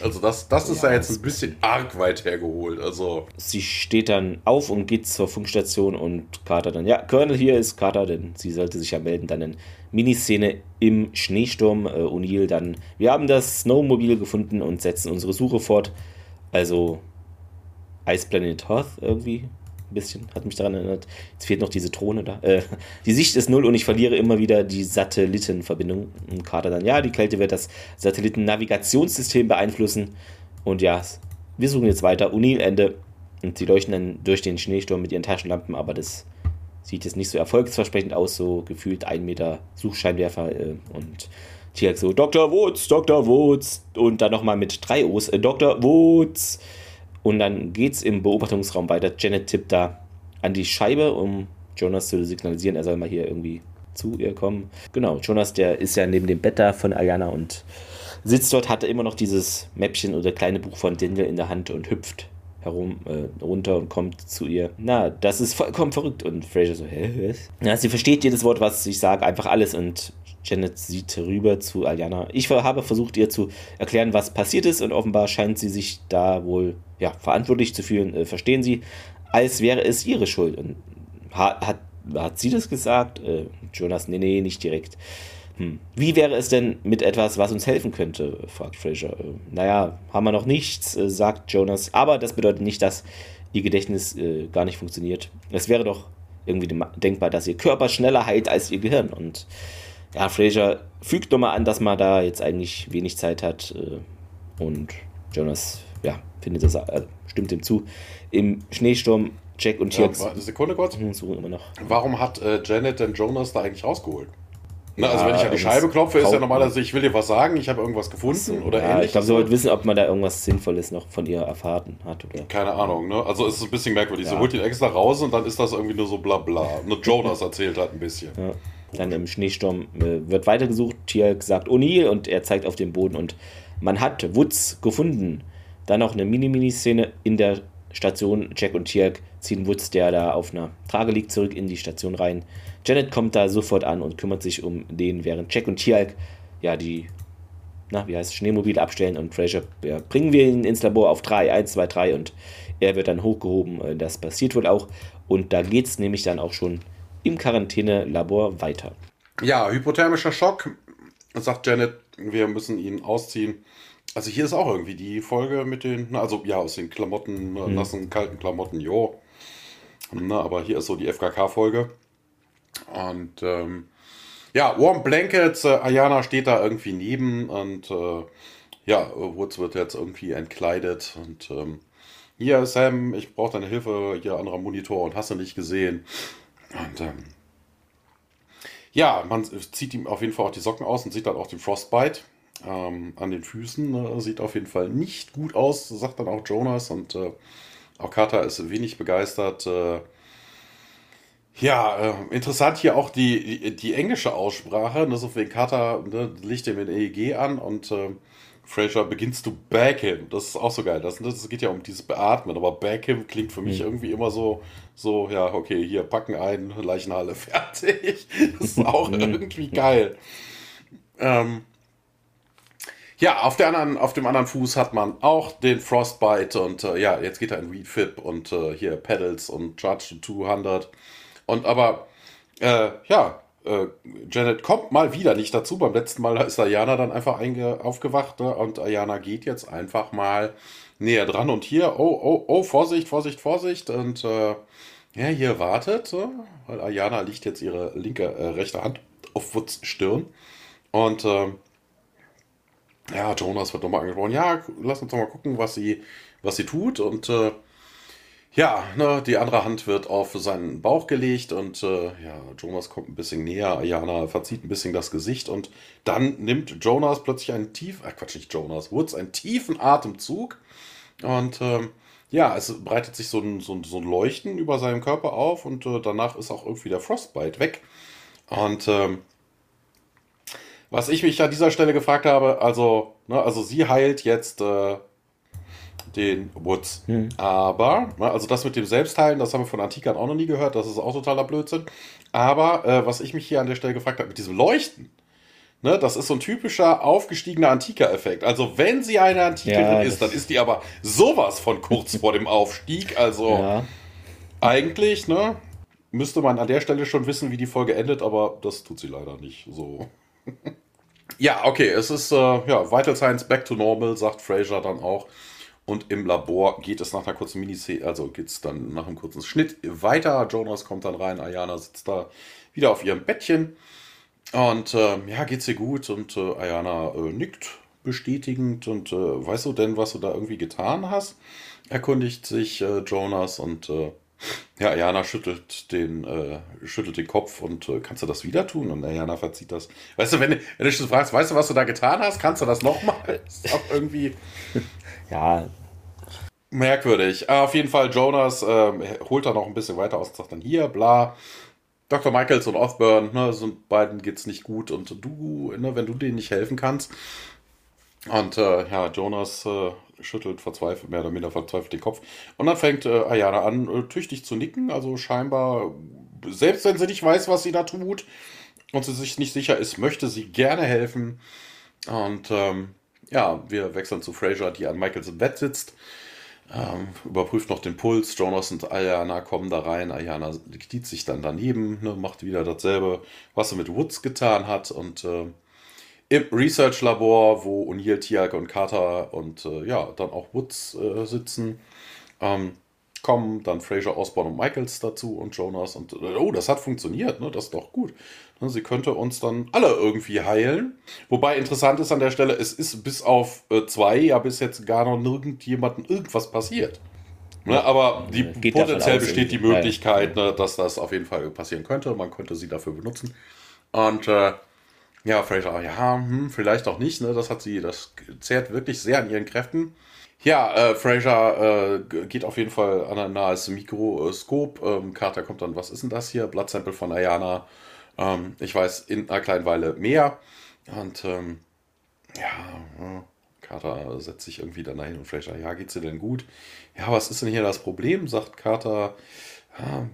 Also das, das ist ja, ja jetzt ein bisschen arg weit hergeholt. Also sie steht dann auf und geht zur Funkstation und Carter dann, ja, Colonel, hier ist Carter, denn sie sollte sich ja melden. Dann eine Miniszene im Schneesturm. Äh, O'Neill dann, wir haben das Snowmobil gefunden und setzen unsere Suche fort. Also Ice Planet Hoth irgendwie ein bisschen, hat mich daran erinnert. Jetzt fehlt noch diese Drohne da. Äh, die Sicht ist null und ich verliere immer wieder die Satellitenverbindung. Und Kater dann, ja, die Kälte wird das Satellitennavigationssystem beeinflussen. Und ja, wir suchen jetzt weiter. Unil Ende. Und sie leuchten dann durch den Schneesturm mit ihren Taschenlampen, aber das sieht jetzt nicht so erfolgsversprechend aus, so gefühlt ein Meter Suchscheinwerfer äh, und Tiak so, Dr. Woods, Dr. Woods und dann nochmal mit drei O's, äh, Dr. Woods und dann geht es im Beobachtungsraum weiter. Janet tippt da an die Scheibe, um Jonas zu signalisieren, er soll mal hier irgendwie zu ihr kommen. Genau, Jonas, der ist ja neben dem Bett da von Ayana und sitzt dort, hat immer noch dieses Mäppchen oder kleine Buch von Daniel in der Hand und hüpft herum, äh, runter und kommt zu ihr. Na, das ist vollkommen verrückt. Und Fraser so, hä, was? Ja, sie versteht jedes Wort, was ich sage, einfach alles. Und Janet sieht rüber zu Aljana. Ich habe versucht, ihr zu erklären, was passiert ist. Und offenbar scheint sie sich da wohl ja, verantwortlich zu fühlen. Äh, verstehen Sie, als wäre es ihre Schuld. Und hat, hat, hat sie das gesagt? Äh, Jonas, nee, nee, nicht direkt. Hm. Wie wäre es denn mit etwas, was uns helfen könnte? fragt Fraser. Äh, naja, haben wir noch nichts, äh, sagt Jonas. Aber das bedeutet nicht, dass ihr Gedächtnis äh, gar nicht funktioniert. Es wäre doch irgendwie denkbar, dass ihr Körper schneller heilt als ihr Gehirn. Und ja, Fraser fügt nochmal an, dass man da jetzt eigentlich wenig Zeit hat. Äh, und Jonas, ja, findet das, äh, stimmt ihm zu. Im Schneesturm Jack und Tirks. Ja, Sekunde kurz. Hm, suchen immer noch. Warum hat äh, Janet denn Jonas da eigentlich rausgeholt? Na, also wenn ich an die Scheibe klopfe, ist ja normalerweise, ich will dir was sagen, ich habe irgendwas gefunden oder ja, ähnlich. Ich glaube, sie wollte wissen, ob man da irgendwas Sinnvolles noch von ihr erfahren hat. Oder? Keine Ahnung, ne? Also es ist ein bisschen merkwürdig. Ja. Sie holt ihn extra raus und dann ist das irgendwie nur so bla bla. Nur Jonas *laughs* erzählt hat ein bisschen. Ja. Dann im Schneesturm äh, wird weitergesucht. Tialk sagt O'Neill und er zeigt auf den Boden und man hat Woods gefunden. Dann noch eine Mini-Mini-Szene in der Station. Jack und Tialk ziehen Woods, der da auf einer Trage liegt, zurück in die Station rein. Janet kommt da sofort an und kümmert sich um den, während Jack und Tialk ja die, na, wie heißt es, Schneemobil abstellen und Fraser, ja, bringen wir ihn ins Labor auf 3, 1, 2, 3 und er wird dann hochgehoben. Äh, das passiert wohl auch. Und da geht es nämlich dann auch schon im Quarantäne-Labor weiter. Ja, hypothermischer Schock, sagt Janet, wir müssen ihn ausziehen. Also hier ist auch irgendwie die Folge mit den, also ja, aus den Klamotten, mhm. nassen, kalten Klamotten, jo. Na, aber hier ist so die FKK-Folge. Und ähm, ja, Warm Blankets, äh, Ayana steht da irgendwie neben und äh, ja, Woods wird jetzt irgendwie entkleidet und ähm, hier, Sam, ich brauche deine Hilfe, hier anderer Monitor und hast du nicht gesehen. Und ähm, ja, man zieht ihm auf jeden Fall auch die Socken aus und sieht dann auch den Frostbite ähm, an den Füßen. Ne? Sieht auf jeden Fall nicht gut aus, sagt dann auch Jonas. Und äh, auch Carter ist wenig begeistert. Äh, ja, äh, interessant hier auch die, die, die, englische Aussprache. Ne? So wie Carter ne, legt ihm den EEG an und äh, Fraser beginnst du back him. Das ist auch so geil. Das, das geht ja um dieses Beatmen, aber back him klingt für mich mhm. irgendwie immer so, so, ja, okay, hier packen ein, Leichenhalle, *laughs* fertig. Das ist auch mhm. irgendwie geil. Ähm, ja, auf, der anderen, auf dem anderen Fuß hat man auch den Frostbite und äh, ja, jetzt geht er in Refib und äh, hier Pedals und Charge to 200. Und aber, äh, ja, äh, Janet kommt mal wieder nicht dazu. Beim letzten Mal ist Ayana dann einfach aufgewacht ne? und Ayana geht jetzt einfach mal näher dran. Und hier, oh, oh, oh, Vorsicht, Vorsicht, Vorsicht. Und äh, ja, hier wartet, äh, weil Ayana liegt jetzt ihre linke, äh, rechte Hand auf Woods Stirn. Und äh, ja, Jonas wird nochmal angesprochen, ja, lass uns doch mal gucken, was sie, was sie tut. Und äh, Ja, ne, die andere Hand wird auf seinen Bauch gelegt und äh, ja, Jonas kommt ein bisschen näher. Ayana verzieht ein bisschen das Gesicht und dann nimmt Jonas plötzlich einen tiefen, äh, Quatsch, nicht Jonas, Woods, einen tiefen Atemzug und ähm, ja, es breitet sich so ein, so, ein, so ein Leuchten über seinem Körper auf und äh, danach ist auch irgendwie der Frostbite weg. Und ähm, was ich mich an dieser Stelle gefragt habe, also, ne, also sie heilt jetzt äh, den Woods. Hm. Aber, ne, also das mit dem Selbstheilen, das haben wir von Antikern auch noch nie gehört, das ist auch totaler Blödsinn. Aber äh, was ich mich hier an der Stelle gefragt habe, mit diesem Leuchten, ne, das ist so ein typischer aufgestiegener Antiker-Effekt. Also wenn sie eine Antikerin ja, ist, dann ist die aber sowas von kurz vor dem Aufstieg. Also ja. eigentlich, ne, müsste man an der Stelle schon wissen, wie die Folge endet, aber das tut sie leider nicht so. *laughs* ja, okay, es ist äh, ja, Vital Science Back to Normal, sagt Fraser dann auch. Und im Labor geht es nach einer kurzen Miniserie, also geht es dann nach einem kurzen Schnitt weiter. Jonas kommt dann rein, Ayana sitzt da wieder auf ihrem Bettchen. Und äh, ja, geht's ihr gut und äh, Ayana äh, nickt bestätigend und äh, weißt du denn, was du da irgendwie getan hast? Erkundigt sich äh, Jonas und äh, ja, Ayana schüttelt den, schüttelt den Kopf und kannst du das wieder tun? Und Ayana verzieht das. Weißt du, wenn, wenn du schon fragst, weißt du, was du da getan hast, kannst du das nochmal? Ist auch irgendwie ja. Merkwürdig. Auf jeden Fall, Jonas äh, holt da noch ein bisschen weiter aus und sagt dann hier, bla. Dr. Michaels und Osborne, ne, sind beiden geht's nicht gut und du, ne, wenn du denen nicht helfen kannst. Und äh, ja, Jonas äh, schüttelt verzweifelt, mehr oder minder verzweifelt den Kopf. Und dann fängt äh, Ayana an, äh, tüchtig zu nicken. Also scheinbar, selbst wenn sie nicht weiß, was sie da tut und sie sich nicht sicher ist, möchte sie gerne helfen. Und ähm, ja, wir wechseln zu Fraser, die an Michaels Bett sitzt. Ähm, überprüft noch den Puls. Jonas und Ayana kommen da rein. Ayana kniet sich dann daneben, ne, macht wieder dasselbe, was sie mit Woods getan hat. Und äh, im Research-Labor, wo O'Neill, Tiag und Carter und äh, ja, dann auch Woods äh, sitzen, ähm, kommen dann Fraser, Osborne und Michaels dazu und Jonas. Und oh, das hat funktioniert, ne? das ist doch gut. Ne, sie könnte uns dann alle irgendwie heilen. Wobei interessant ist an der Stelle, es ist bis auf äh, zwei ja bis jetzt gar noch nirgendjemandem irgendwas passiert. Ne, aber die, potenziell besteht die Möglichkeit, ne, dass das auf jeden Fall passieren könnte. Man könnte sie dafür benutzen. Und äh, ja, Fraser, ja, hm, vielleicht auch nicht. Ne? Das hat sie, das zehrt wirklich sehr an ihren Kräften. Ja, äh, Fraser äh, geht auf jeden Fall an ein nahes Mikroskop. Ähm, Carter kommt dann, was ist denn das hier? Bloodsample von Ayana. Ähm, ich weiß in einer kleinen Weile mehr. Und ähm, ja, Carter setzt sich irgendwie dann dahin und Fraser, ja, geht's dir denn gut? Ja, was ist denn hier das Problem? sagt Carter.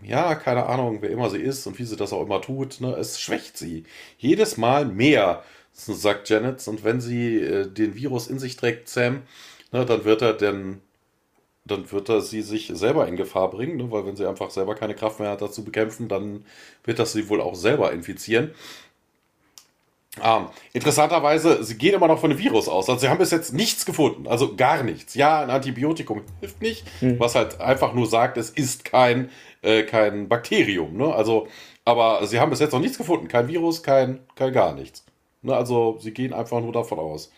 Ja, keine Ahnung, wer immer sie ist und wie sie das auch immer tut. Ne? Es schwächt sie. Jedes Mal mehr, sagt Janet. Und wenn sie äh, den Virus in sich trägt, Sam, ne, dann wird er denn dann wird er sie sich selber in Gefahr bringen, ne? weil wenn sie einfach selber keine Kraft mehr hat, das zu bekämpfen, dann wird das sie wohl auch selber infizieren. Ähm, interessanterweise, sie gehen immer noch von dem Virus aus. Also sie haben bis jetzt nichts gefunden, also gar nichts. Ja, ein Antibiotikum hilft nicht, mhm. was halt einfach nur sagt, es ist kein, äh, kein Bakterium. Ne? Also, aber sie haben bis jetzt noch nichts gefunden, kein Virus, kein, kein gar nichts. Ne? Also sie gehen einfach nur davon aus.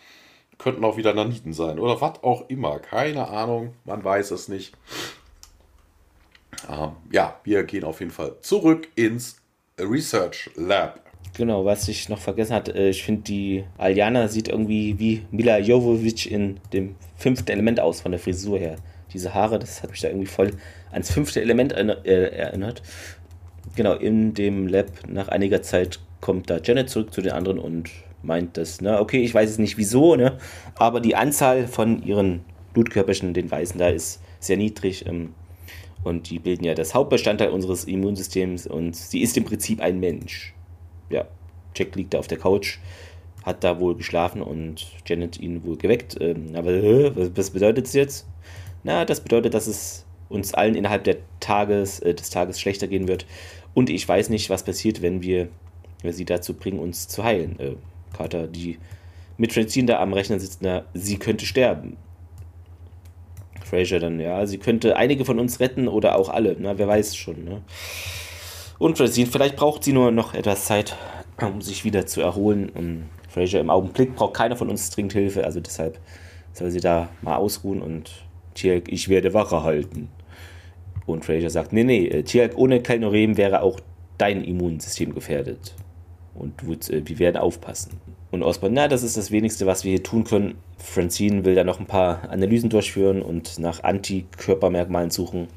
Könnten auch wieder Naniten sein oder was auch immer. Keine Ahnung, man weiß es nicht. Ähm, ja, wir gehen auf jeden Fall zurück ins Research Lab. Genau, was ich noch vergessen hatte, äh, ich finde, die Aljana sieht irgendwie wie Mila Jovovic in dem fünften Element aus, von der Frisur her. Diese Haare, das hat mich da irgendwie voll ans fünfte Element äh, erinnert. Genau, in dem Lab nach einiger Zeit kommt da Janet zurück zu den anderen und meint das, ne, okay, ich weiß es nicht wieso, ne, aber die Anzahl von ihren Blutkörperchen, den Weißen, da ist sehr niedrig ähm, und die bilden ja das Hauptbestandteil unseres Immunsystems und sie ist im Prinzip ein Mensch. Ja, Jack liegt da auf der Couch, hat da wohl geschlafen und Janet ihn wohl geweckt. Ähm, aber was bedeutet es jetzt? Na, das bedeutet, dass es uns allen innerhalb der Tages, äh, des Tages schlechter gehen wird. Und ich weiß nicht, was passiert, wenn wir, wenn wir sie dazu bringen, uns zu heilen. Äh, Carter, die mit Francine da am Rechner sitzt, na, sie könnte sterben. Fraser dann, ja, sie könnte einige von uns retten oder auch alle, na, wer weiß schon, ne? Und Francine, vielleicht braucht sie nur noch etwas Zeit, um sich wieder zu erholen. Und Fraser im Augenblick braucht keiner von uns dringend Hilfe, also deshalb soll sie da mal ausruhen und Tierk, ich werde Wache halten. Und Fraser sagt, nee, nee, äh, Tiag ohne Kalnorem wäre auch dein Immunsystem gefährdet. Und äh, wir werden aufpassen. Und Osborn, na, das ist das Wenigste, was wir hier tun können. Francine will da noch ein paar Analysen durchführen und nach Antikörpermerkmalen suchen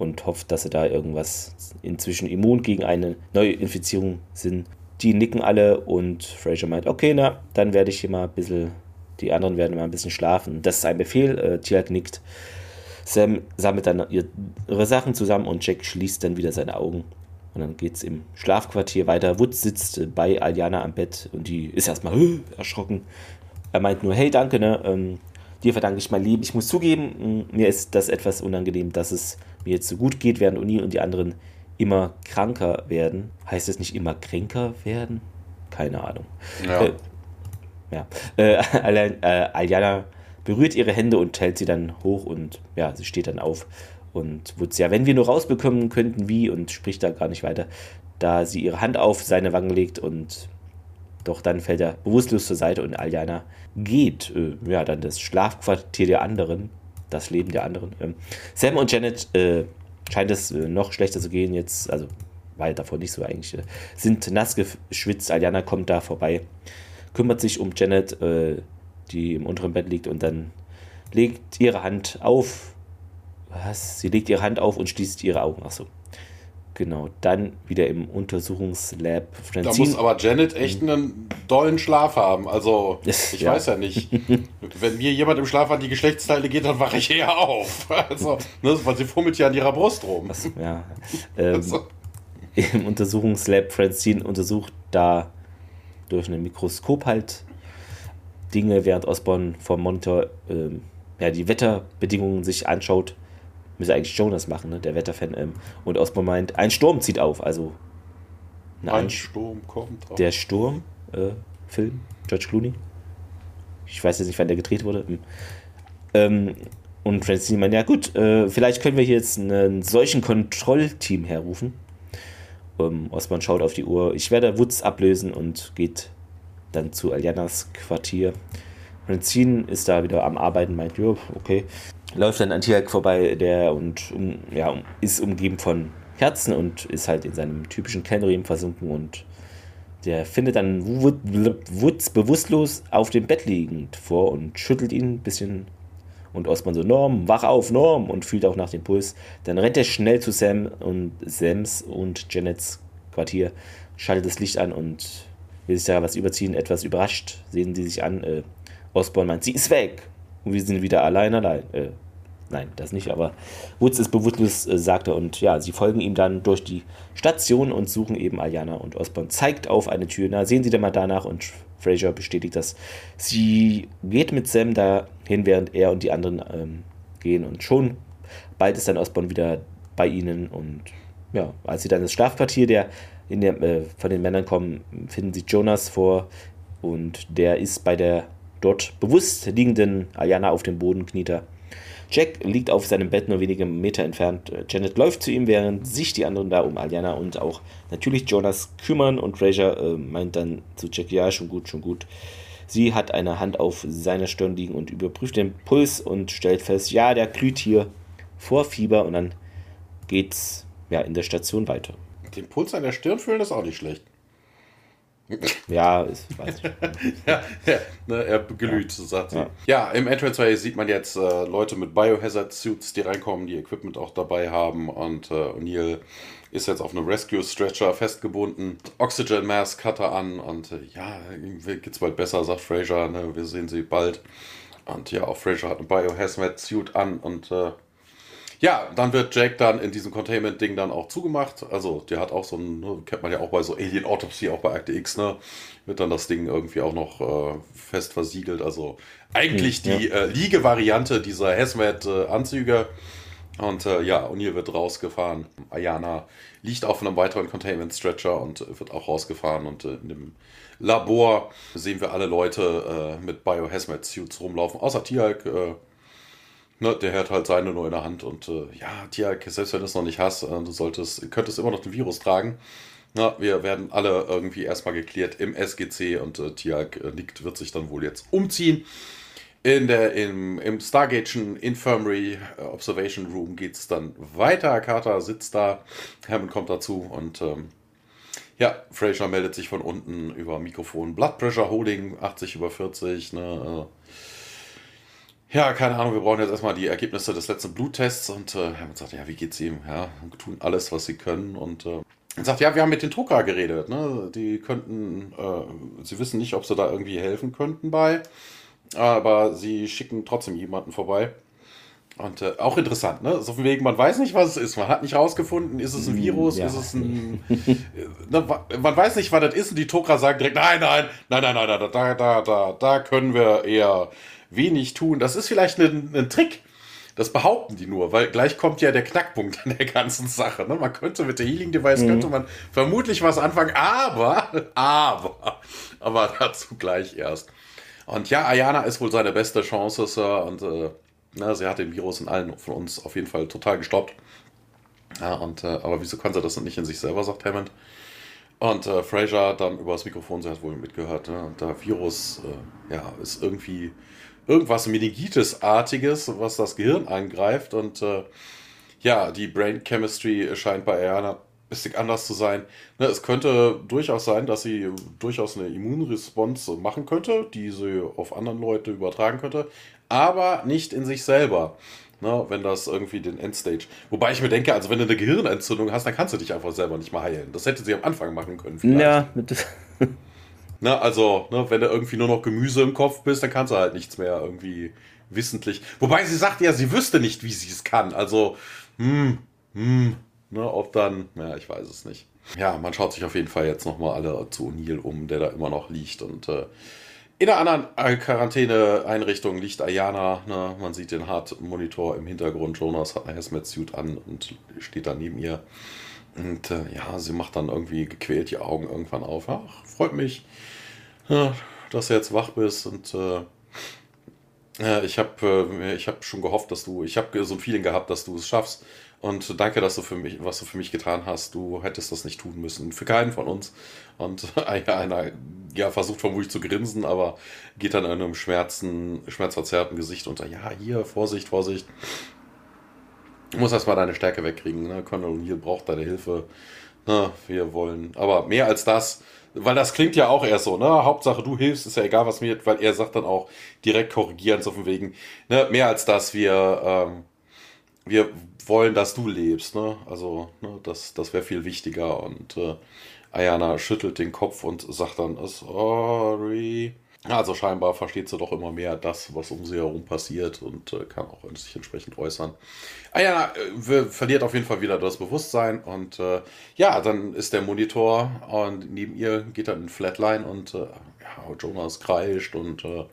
und hofft, dass sie da irgendwas inzwischen immun gegen eine neue Infizierung sind. Die nicken alle und Fraser meint, okay, na, dann werde ich hier mal ein bisschen, die anderen werden mal ein bisschen schlafen. Das ist ein Befehl, äh, Tiag nickt. Sam sammelt dann ihre Sachen zusammen und Jack schließt dann wieder seine Augen. Und dann geht es im Schlafquartier weiter. Woods sitzt bei Aljana am Bett und die ist erstmal erschrocken. Er meint nur, hey, danke, ne? Ähm, dir verdanke ich mein Leben. Ich muss zugeben, mir ist das etwas unangenehm, dass es mir jetzt so gut geht, während Uni und die anderen immer kranker werden. Heißt es nicht immer kränker werden? Keine Ahnung. Ja. Äh, ja. Äh, *laughs* äh, Aljana berührt ihre Hände und hält sie dann hoch und ja, sie steht dann auf und Woods, ja, wenn wir nur rausbekommen könnten, wie, und spricht da gar nicht weiter, da sie ihre Hand auf seine Wangen legt und doch dann fällt er bewusstlos zur Seite und Aljana geht, äh, ja, dann das Schlafquartier der anderen, das Leben der anderen. Ähm, Sam und Janet äh, scheint es äh, noch schlechter zu gehen jetzt, also war davor nicht so eigentlich, äh, sind nass geschwitzt. Aljana kommt da vorbei, kümmert sich um Janet, äh, die im unteren Bett liegt und dann legt ihre Hand auf was? Sie legt ihre Hand auf und schließt ihre Augen. Achso. Genau, dann wieder im Untersuchungslab. Francine. Da muss aber Janet echt einen dollen Schlaf haben. Also, *laughs* ich ja. weiß ja nicht. Wenn mir jemand im Schlaf an die Geschlechtsteile geht, dann wache ich eher auf. *laughs* Also, ne, weil sie fummelt ja an ihrer Brust rum. Achso, ja. *laughs* Ähm, also. Im Untersuchungslab, Francine untersucht da durch ein Mikroskop halt Dinge, während Osborne vom Monitor ähm, ja, die Wetterbedingungen sich anschaut Müsste eigentlich Jonas machen, ne? der Wetterfan. Ähm, und Osborn meint, ein Sturm zieht auf. Also ein, ein Sturm kommt auf. Der Sturm, äh, Film, George Clooney. Ich weiß jetzt nicht, wann der gedreht wurde. Hm. Ähm, und Francine meint, ja gut, äh, vielleicht können wir hier jetzt einen solchen Kontrollteam herrufen. Ähm, Osborn schaut auf die Uhr. Ich werde Woods ablösen und geht dann zu Aljanas Quartier. Francine ist da wieder am Arbeiten, meint, ja, okay läuft dann an Tiak vorbei, der und um, ja, ist umgeben von Herzen und ist halt in seinem typischen Kenriem versunken und der findet dann Woods bewusstlos auf dem Bett liegend vor und schüttelt ihn ein bisschen. Und Osman so, Norm, wach auf, Norm! Und fühlt auch nach dem Puls. Dann rennt er schnell zu Sam und Sams und Janets Quartier, schaltet das Licht an und will sich da was überziehen. Etwas überrascht sehen sie sich an. Äh, Osborn meint, sie ist weg! Und wir sind wieder allein, allein. Äh, nein, das nicht, aber Woods ist bewusstlos, äh, sagt er. Und ja, sie folgen ihm dann durch die Station und suchen eben Aljana. Und Osborn zeigt auf eine Tür. Na, sehen Sie denn mal danach. Und Fraser bestätigt das. Sie geht mit Sam dahin, während er und die anderen ähm, gehen. Und schon bald ist dann Osborn wieder bei ihnen. Und ja, als sie dann das Schlafquartier der, in der, äh, von den Männern kommen, finden sie Jonas vor. Und der ist bei der dort bewusst liegenden Ayana auf dem Boden kniet er. Jack liegt auf seinem Bett nur wenige Meter entfernt. Janet läuft zu ihm, während sich die anderen da um Aliana und auch natürlich Jonas kümmern und Fraser äh, meint dann zu Jack, ja, schon gut, schon gut. Sie hat eine Hand auf seiner Stirn liegen und überprüft den Puls und stellt fest, ja, der glüht hier vor Fieber und dann geht's ja in der Station weiter. Den Puls an der Stirn fühlen ist auch nicht schlecht. Ja, ist, weiß ich. *laughs* ja, ja ne, er glüht, so sagt sie. Ja, ja im Entranceway sieht man jetzt äh, Leute mit Biohazard-Suits, die reinkommen, die Equipment auch dabei haben und äh, O'Neill ist jetzt auf einem Rescue-Stretcher festgebunden. Oxygen Mask hat er an und äh, ja, geht's bald besser, sagt Fraser. Ne? Wir sehen sie bald. Und ja, auch Fraser hat einen Biohazard-Suit an und äh, ja, dann wird Jack dann in diesem Containment-Ding dann auch zugemacht. Also, der hat auch so ein, ne, kennt man ja auch bei so Alien Autopsy, auch bei Akte X, ne? Wird dann das Ding irgendwie auch noch äh, fest versiegelt. Also, eigentlich hm, die ja. äh, Liege-Variante dieser Hazmat-Anzüge. Und äh, ja, O'Neill wird rausgefahren. Ayana liegt auf einem weiteren Containment-Stretcher und wird auch rausgefahren. Und äh, in dem Labor sehen wir alle Leute äh, mit Bio-Hazmat-Suits rumlaufen, außer Tialk. Äh, Ne, der hat halt seine nur in der Hand und äh, ja, Tiag, selbst wenn du es noch nicht hast, äh, du solltest, könntest immer noch den Virus tragen. Na, wir werden alle irgendwie erstmal geklärt im SGC und äh, Tiag äh, nickt, wird sich dann wohl jetzt umziehen. In der, im, im Stargate'schen Infirmary äh, Observation Room geht es dann weiter. Carter sitzt da, Hammond kommt dazu und ähm, ja, Fraser meldet sich von unten über Mikrofon. Blood Pressure Holding 80 über 40. Ne, äh. Ja, keine Ahnung, wir brauchen jetzt erstmal die Ergebnisse des letzten Bluttests und äh, Hammond sagt, ja, wie geht's ihm? Ja, tun alles, was sie können und äh, sagt, ja, wir haben mit den Drucker geredet. Ne? Die könnten, äh, sie wissen nicht, ob sie da irgendwie helfen könnten bei, aber sie schicken trotzdem jemanden vorbei. Und äh, auch interessant, ne? So von wegen, man weiß nicht, was es ist. Man hat nicht rausgefunden, ist es ein mm, Virus, ja. ist es ein. ne, man weiß nicht, was das ist. Und die Tokra sagen direkt, nein, nein, nein, nein, nein, nein, da, da, da, da können wir eher wenig tun. Das ist vielleicht ein, ein Trick. Das behaupten die nur, weil gleich kommt ja der Knackpunkt an der ganzen Sache. Ne? Man könnte mit der Healing Device mhm. könnte man vermutlich was anfangen, aber, aber, aber dazu gleich erst. Und ja, Ayana ist wohl seine beste Chance, Sir, und äh, na, sie hat den Virus in allen von uns auf jeden Fall total gestoppt. Ja, und, äh, aber wieso kann sie das nicht in sich selber, sagt Hammond. Und äh, Fraser dann über das Mikrofon, sie hat wohl mitgehört, ne? und der Virus äh, ja, ist irgendwie irgendwas Meningitis-artiges, was das Gehirn angreift. Und äh, ja, die Brain Chemistry scheint bei Ayana ein bisschen anders zu sein. Ne, es könnte durchaus sein, dass sie durchaus eine Immunresponse machen könnte, die sie auf andere Leute übertragen könnte aber nicht in sich selber. Ne, wenn das irgendwie den Endstage. Wobei ich mir denke, also wenn du eine Gehirnentzündung hast, dann kannst du dich einfach selber nicht mehr heilen. Das hätte sie am Anfang machen können. Vielleicht. Ja, *laughs* ne, also, ne, wenn du irgendwie nur noch Gemüse im Kopf bist, dann kannst du halt nichts mehr irgendwie wissentlich. Wobei sie sagt ja, sie wüsste nicht, wie sie es kann. Also, hm, hm, ne, ob dann, ja, ich weiß es nicht. Ja, man schaut sich auf jeden Fall jetzt nochmal alle zu O'Neill um, der da immer noch liegt und äh, in einer anderen äh, Quarantäne-Einrichtung liegt Ayana. Ne? Man sieht den Hard-Monitor im Hintergrund. Jonas hat eine Hazmat-Suit an und steht da neben ihr. Und äh, ja, sie macht dann irgendwie gequält die Augen irgendwann auf. Ach, freut mich, dass du jetzt wach bist. Und äh, ich habe äh, hab schon gehofft, dass du, ich habe so ein Feeling gehabt, dass du es schaffst. Und danke, dass du für mich, was du für mich getan hast. Du hättest das nicht tun müssen. Für keinen von uns. Und *laughs* einer, ja, versucht vermutlich zu grinsen, aber geht dann in einem Schmerzen, schmerzverzerrten Gesicht unter. Ja, hier, Vorsicht, Vorsicht. Du musst erstmal deine Stärke wegkriegen. Ne? Colonel O'Neill braucht deine Hilfe. Na, wir wollen. Aber mehr als das, weil das klingt ja auch eher so, ne? Hauptsache du hilfst, ist ja egal, was mir, weil er sagt dann auch direkt korrigieren, so von wegen, ne? Mehr als das, wir, ähm, wir wollen, dass du lebst. Ne? Also ne, das, das wäre viel wichtiger. Und äh, Ayana schüttelt den Kopf und sagt dann, sorry. Also scheinbar versteht sie doch immer mehr das, was um sie herum passiert und äh, kann auch sich entsprechend äußern. Ayana äh, verliert auf jeden Fall wieder das Bewusstsein und äh, ja, dann ist der Monitor und neben ihr geht dann ein Flatline und äh, ja, Jonas kreischt und äh,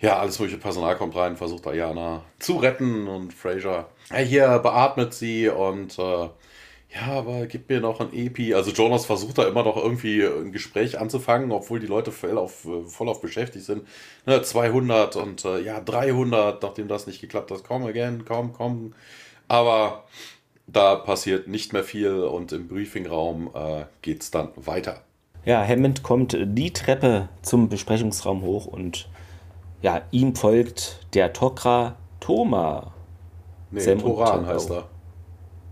ja, alles mögliche Personal kommt rein, versucht Ayana zu retten und Fraser ja, hier beatmet sie und äh, ja, aber gib mir noch ein Epi. Also Jonas versucht da immer noch irgendwie ein Gespräch anzufangen, obwohl die Leute voll auf, voll auf beschäftigt sind. Ne, 200 und äh, ja, 300, nachdem das nicht geklappt hat. Komm again, komm, komm. Aber da passiert nicht mehr viel und im Briefingraum äh, geht es dann weiter. Ja, Hammond kommt die Treppe zum Besprechungsraum hoch und ja, ihm folgt der Tokra Thoma. Nee, Sam Toran heißt er.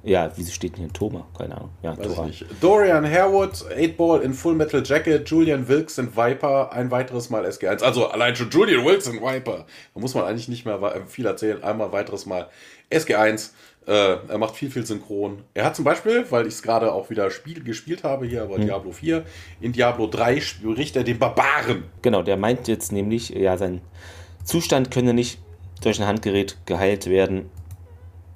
Ja, wieso steht denn hier Thoma? Keine Ahnung. Ja, Weiß Toran. Ich nicht. Dorian Harewood, 8-Ball in Full Metal Jacket, Julian Wilkes in Viper, ein weiteres Mal SG1. Also allein schon Julian Wilkes in Viper. Da muss man eigentlich nicht mehr viel erzählen. Einmal weiteres Mal SG1. Äh, er macht viel, viel synchron. Er hat zum Beispiel, weil ich es gerade auch wieder Spiel, gespielt habe, hier bei hm. Diablo 4, in Diablo 3 spricht er den Barbaren. Genau, der meint jetzt nämlich, ja, sein Zustand könne nicht durch ein Handgerät geheilt werden.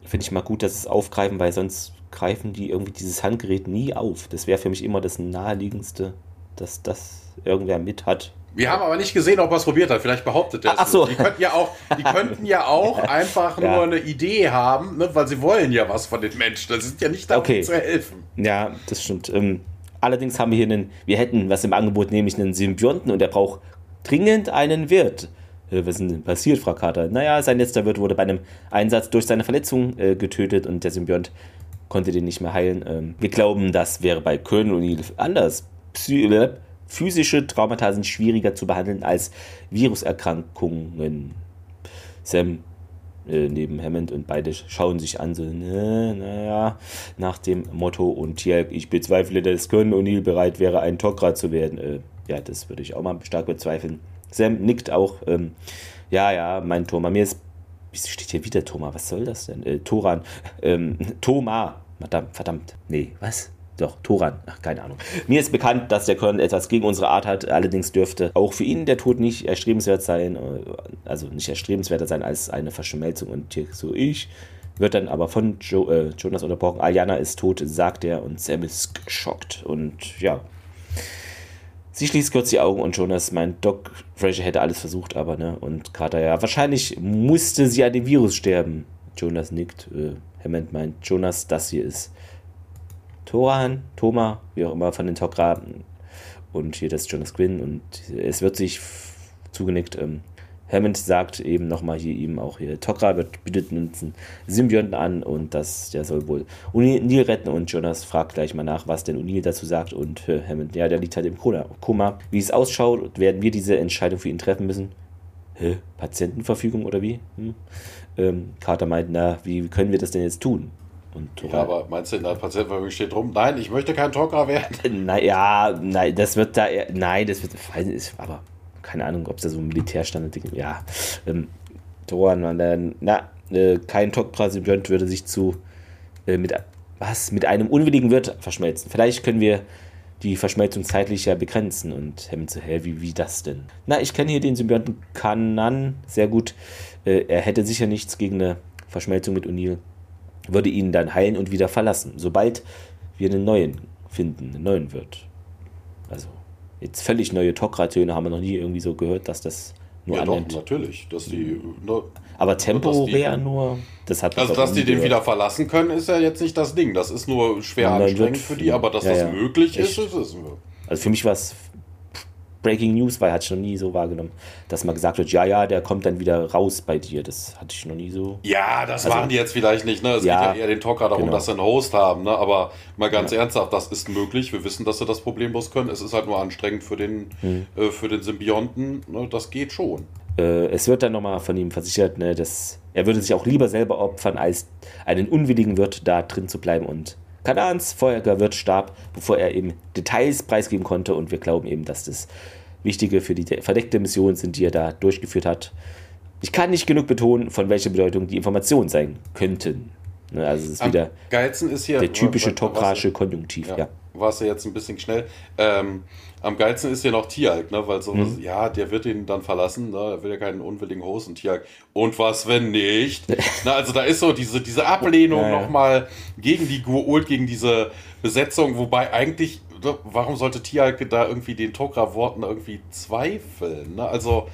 Finde ich mal gut, dass es aufgreifen, weil sonst greifen die irgendwie dieses Handgerät nie auf. Das wäre für mich immer das naheliegendste, dass das irgendwer mit hat. Wir haben aber nicht gesehen, ob er es probiert hat. Vielleicht behauptet er es. Ach so. Die könnten ja auch, die könnten ja auch *laughs* einfach ja. nur eine Idee haben, ne? weil sie wollen ja was von den Menschen. Das sind ja nicht da, okay. zu helfen. Ja, das stimmt. Ähm, allerdings haben wir hier einen, wir hätten was im Angebot, nämlich einen Symbionten und der braucht dringend einen Wirt. Äh, was ist denn passiert, Frau Carter? Naja, sein letzter Wirt wurde bei einem Einsatz durch seine Verletzung äh, getötet und der Symbiont konnte den nicht mehr heilen. Ähm, wir glauben, das wäre bei Colonel O'Neill anders. Psy physische Traumata sind schwieriger zu behandeln als Viruserkrankungen. Sam äh, neben Hammond und beide schauen sich an, so, ne, naja, nach dem Motto und Tielk, ich bezweifle, dass Con O'Neill bereit wäre, ein Tok'ra zu werden. Äh, ja, das würde ich auch mal stark bezweifeln. Sam nickt auch, ähm, ja, ja, mein Thomas, mir ist, wieso steht hier wieder Thomas, was soll das denn? Äh, Toran, ähm, Thomas, verdammt, verdammt, nee, was? Doch, Toran, ach, keine Ahnung. Mir ist bekannt, dass der Colonel etwas gegen unsere Art hat. Allerdings dürfte auch für ihn der Tod nicht erstrebenswert sein, äh, also nicht erstrebenswerter sein als eine Verschmelzung. Und hier so ich wird dann aber von jo äh, Jonas unterbrochen. Aliana ist tot, sagt er, und Sam ist geschockt. Und ja, Sie schließt kurz die Augen und Jonas meint, Doc Fraser hätte alles versucht, aber ne. Und Carter, ja, wahrscheinlich musste sie an dem Virus sterben. Jonas nickt. Äh, Hammond meint, Jonas, das hier ist Toran, Thoma, wie auch immer, von den Tok'ra. Und hier das Jonas Quinn. Und es wird sich zugenickt. Ähm, Hammond sagt eben nochmal hier ihm auch hier, Tok'ra wird, bietet uns einen Symbionten an und das, der soll wohl O'Neill retten und Jonas fragt gleich mal nach, was denn O'Neill dazu sagt und äh, Hammond, ja, der liegt halt im Koma. Wie es ausschaut, werden wir diese Entscheidung für ihn treffen müssen. Hä? Patientenverfügung oder wie? Hm? Ähm, Carter meint, na, wie können wir das denn jetzt tun? Und ja, aber meinst du, in der Patientenverfügung steht drum, nein, ich möchte kein Talker werden? *laughs* Naja, nein, das wird da, nein, das wird, aber keine Ahnung, ob es da so ein Militärstandard. Ja, ähm, Toran, dann, na, äh, kein Talker-Symbiont würde sich zu, äh, mit, was, mit einem unwilligen Wirt verschmelzen. Vielleicht können wir die Verschmelzung zeitlich ja begrenzen und Hammond so, hä, wie, wie das denn? Na, ich kenne hier den Symbionten Kanan sehr gut. Äh, er hätte sicher nichts gegen eine Verschmelzung mit O'Neill würde ihn dann heilen und wieder verlassen, sobald wir einen neuen finden, einen neuen wird. Also jetzt völlig neue Tok'ra-Töne haben wir noch nie irgendwie so gehört, dass das nur ja, annimmt. doch, natürlich, dass die ne, aber temporär die, nur, das hat Also, dass die den wieder verlassen können, ist ja jetzt nicht das Ding. Das ist nur schwer anstrengend für die, aber dass ja, das ja. möglich Echt? ist, ist es. Also für mich war es Breaking News, weil hatte ich noch nie so wahrgenommen, dass man gesagt wird, ja, ja, der kommt dann wieder raus bei dir. Das hatte ich noch nie so. Ja, das also, machen die jetzt vielleicht nicht. Ne? Es ja, geht ja eher den Talker darum, genau. dass sie einen Host haben. Ne? Aber mal ganz ja. ernsthaft, das ist möglich. Wir wissen, dass sie das problemlos können. Es ist halt nur anstrengend für den, hm. äh, für den Symbionten. Ne? Das geht schon. Äh, es wird dann nochmal von ihm versichert, ne, dass er würde sich auch lieber selber opfern, als einen unwilligen Wirt da drin zu bleiben und Kanans Feuerwehrwirt starb, bevor er eben Details preisgeben konnte und wir glauben eben, dass das wichtige für die verdeckte Mission sind, die er da durchgeführt hat. Ich kann nicht genug betonen, von welcher Bedeutung die Informationen sein könnten. Ne, also es ist Am wieder geilsten ist hier, der typische tokrasche Konjunktiv. Ja, ja. Warst du jetzt ein bisschen schnell. Ähm, am geilsten ist hier noch Tialk, ne? weil so, mhm. ja, der wird ihn dann verlassen, ne? er will ja keinen unwilligen Host und Tialk. Und was, wenn nicht? *laughs* Na, also da ist so diese, diese Ablehnung ja, ja. nochmal gegen die Gua'uld, gegen diese Besetzung, wobei eigentlich, ne, warum sollte Tialk da irgendwie den Tok'ra-Worten irgendwie zweifeln? Ne? Also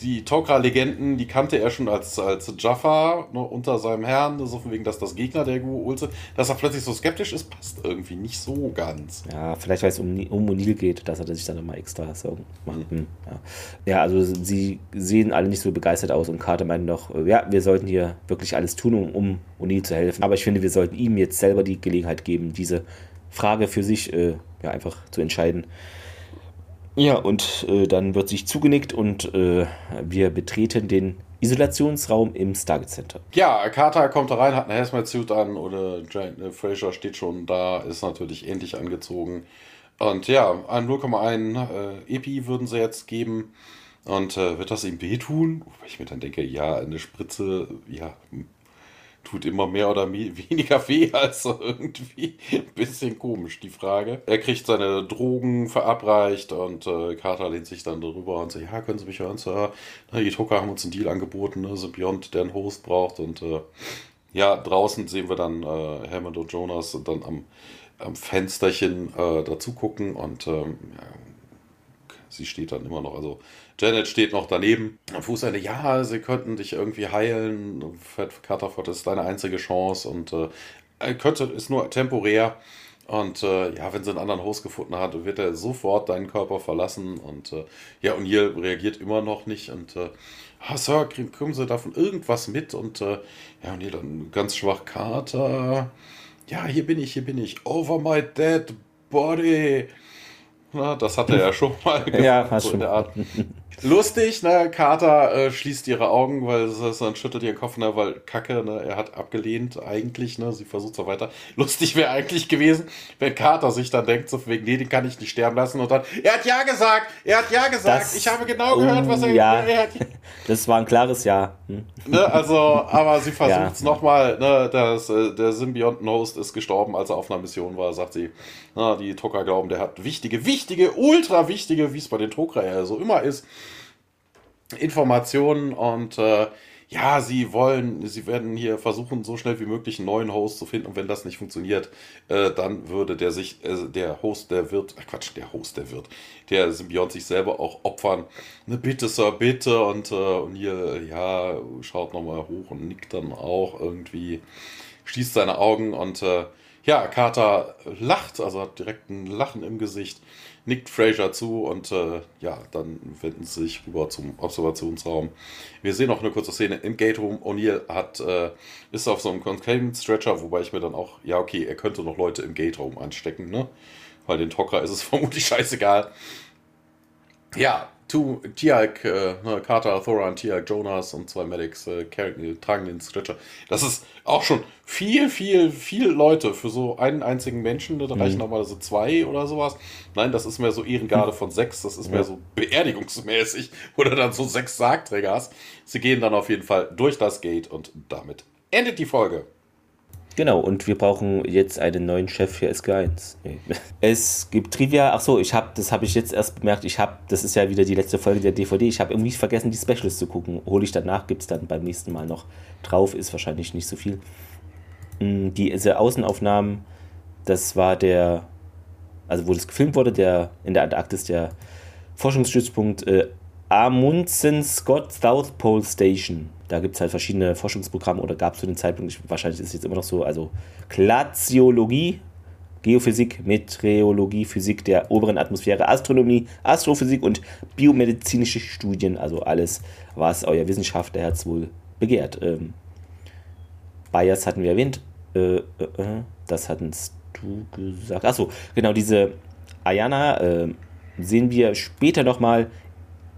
die Tok'ra-Legenden, die kannte er schon als, als Jaffa ne, unter seinem Herrn, so von wegen, dass das Gegner der Gu'uld sind. Dass er plötzlich so skeptisch ist, passt irgendwie nicht so ganz. Ja, vielleicht weil es um, um O'Neill geht, dass er sich dann nochmal extra Sorgen macht. Mhm. Ja. ja. also sie sehen alle nicht so begeistert aus und Carter meint noch, äh, ja, wir sollten hier wirklich alles tun, um, um O'Neill zu helfen. Aber ich finde, wir sollten ihm jetzt selber die Gelegenheit geben, diese Frage für sich äh, ja, einfach zu entscheiden. Ja, und äh, dann wird sich zugenickt und äh, wir betreten den Isolationsraum im Stargate Center. Ja, Carter kommt da rein, hat eine Hazmat-Suit an oder Giant äh, Fraser steht schon da, ist natürlich ähnlich angezogen. Und ja, ein 0,1 äh, Epi würden sie jetzt geben. Und äh, wird das ihm wehtun? Wobei ich mir dann denke, ja, eine Spritze, ja, tut immer mehr oder *laughs* weniger weh, also irgendwie ein bisschen komisch, die Frage. Er kriegt seine Drogen verabreicht und äh, Carter lehnt sich dann darüber und sagt, ja, können Sie mich hören, Sir? Na, die Drucker haben uns einen Deal angeboten, ne? Symbiont, der einen Host braucht und äh, ja, draußen sehen wir dann äh, Hammond und Jonas dann am, am Fensterchen äh, dazu gucken und ähm, ja, sie steht dann immer noch, also Janet steht noch daneben. Am Fußende, ja, sie könnten dich irgendwie heilen. Fred Catterford ist deine einzige Chance und äh, könnte, ist nur temporär. Und äh, ja, wenn sie einen anderen Host gefunden hat, wird er sofort deinen Körper verlassen. Und äh, ja, O'Neill reagiert immer noch nicht. Und äh, ah, Sir, kriegen Sie davon irgendwas mit? Und äh, ja, O'Neill dann ganz schwach, Carter. Ja, hier bin ich, hier bin ich. Over my dead body. Na, das hat er ja schon mal gemacht, *laughs* ja, *laughs* so in der Art. *laughs* Lustig, ne? Carter äh, schließt ihre Augen, weil es dann schüttelt ihren Kopf, ne? Weil Kacke, ne? Er hat abgelehnt eigentlich, ne? Sie versucht so weiter. Lustig wäre eigentlich gewesen, wenn Carter sich dann denkt, so wegen, nee, den kann ich nicht sterben lassen und dann, er hat ja gesagt, er hat ja gesagt, das, ich habe genau gehört, was er, ja, er hat. Das war ein klares Ja. Hm. Ne? Also, aber sie versucht es *laughs* ja. nochmal, ne? Das, äh, der Symbionten-Host ist gestorben, als er auf einer Mission war, sagt sie. Na, die Tucker glauben, der hat wichtige, wichtige, ultra wichtige, wie es bei den Tokra ja so immer ist, Informationen und äh, ja, sie wollen, sie werden hier versuchen, so schnell wie möglich einen neuen Host zu finden. Und wenn das nicht funktioniert, äh, dann würde der sich, äh, der Host, der wird, äh, Quatsch, der Host, der wird, der Symbiont sich selber auch opfern. Ne, bitte, Sir, bitte. Und, äh, und hier, ja, schaut nochmal hoch und nickt dann auch irgendwie, schließt seine Augen. Und äh, ja, Carter lacht, also hat direkt ein Lachen im Gesicht nickt Fraser zu und äh, ja, dann wenden sie sich rüber zum Observationsraum. Wir sehen noch eine kurze Szene im Gate Room. O'Neill hat, äh, ist auf so einem Containment Stretcher, wobei ich mir dann auch, ja, okay, er könnte noch Leute im Gate Room anstecken, ne? Weil den Tocker ist es *laughs* vermutlich scheißegal. Ja, Tu, Tiag, äh, ne, Carter, Thoran, Tiag, Jonas und zwei Medics äh, tragen den Stretcher. Das ist auch schon viel, viel, viel Leute für so einen einzigen Menschen. Da mhm. reichen normalerweise zwei oder sowas. Nein, das ist mehr so Ehrengarde von sechs. Das ist ja. mehr so beerdigungsmäßig. *laughs* Oder dann so sechs Sargträger hast. Sie gehen dann auf jeden Fall durch das Gate und damit endet die Folge. Genau, und wir brauchen jetzt einen neuen Chef für SG1. Nee. Es gibt Trivia, ach so, ich habe, das habe ich jetzt erst bemerkt, ich habe, das ist ja wieder die letzte Folge der DVD, ich habe irgendwie vergessen, die Specials zu gucken. Hole ich danach, gibt es dann beim nächsten Mal noch drauf, ist wahrscheinlich nicht so viel. Mm, diese Außenaufnahmen, das war der, also wo das gefilmt wurde, der in der Antarktis der Forschungsstützpunkt äh, Amundsen Scott South Pole Station. Da gibt es halt verschiedene Forschungsprogramme oder gab es zu dem Zeitpunkt, wahrscheinlich ist es jetzt immer noch so, also Glaziologie, Geophysik, Meteorologie, Physik der oberen Atmosphäre, Astronomie, Astrophysik und biomedizinische Studien, also alles, was euer Wissenschaftlerherz wohl begehrt. Ähm, Bias hatten wir erwähnt, äh, äh, äh das hattest du gesagt. Achso, genau, diese Ayana äh, sehen wir später nochmal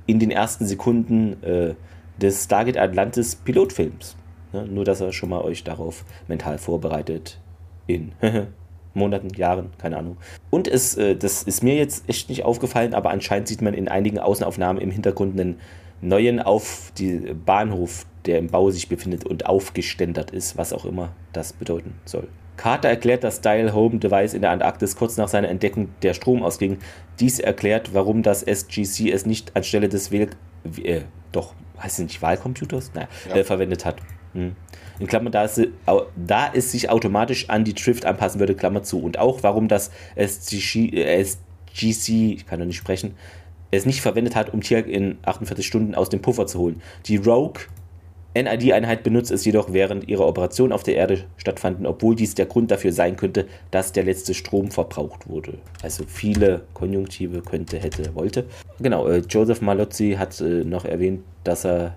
in den ersten Sekunden äh, des Stargate Atlantis Pilotfilms. Ja, nur, dass er schon mal euch darauf mental vorbereitet in *laughs* Monaten, Jahren, keine Ahnung. Und es, äh, das ist mir jetzt echt nicht aufgefallen, aber anscheinend sieht man in einigen Außenaufnahmen im Hintergrund einen neuen auf die Bahnhof, der im Bau sich befindet und aufgeständert ist, was auch immer das bedeuten soll. Carter erklärt das Dial Home Device in der Antarktis kurz nach seiner Entdeckung der Strom ausging. Dies erklärt, warum das SGC es nicht anstelle des äh, doch, heißt es nicht Wahlcomputers? Naja, ja. äh, verwendet hat. Hm. In Klammern, da es, da es sich automatisch an die Drift anpassen würde, Klammer zu. Und auch, warum das SGC, äh, SGC ich kann noch nicht sprechen, es nicht verwendet hat, um Tier in 48 Stunden aus dem Puffer zu holen. Die Rogue NID-Einheit benutzt es jedoch während ihrer Operation auf der Erde stattfanden, obwohl dies der Grund dafür sein könnte, dass der letzte Strom verbraucht wurde. Also viele Konjunktive könnte, hätte, wollte. Genau, äh, Joseph Malozzi hat äh, noch erwähnt, dass er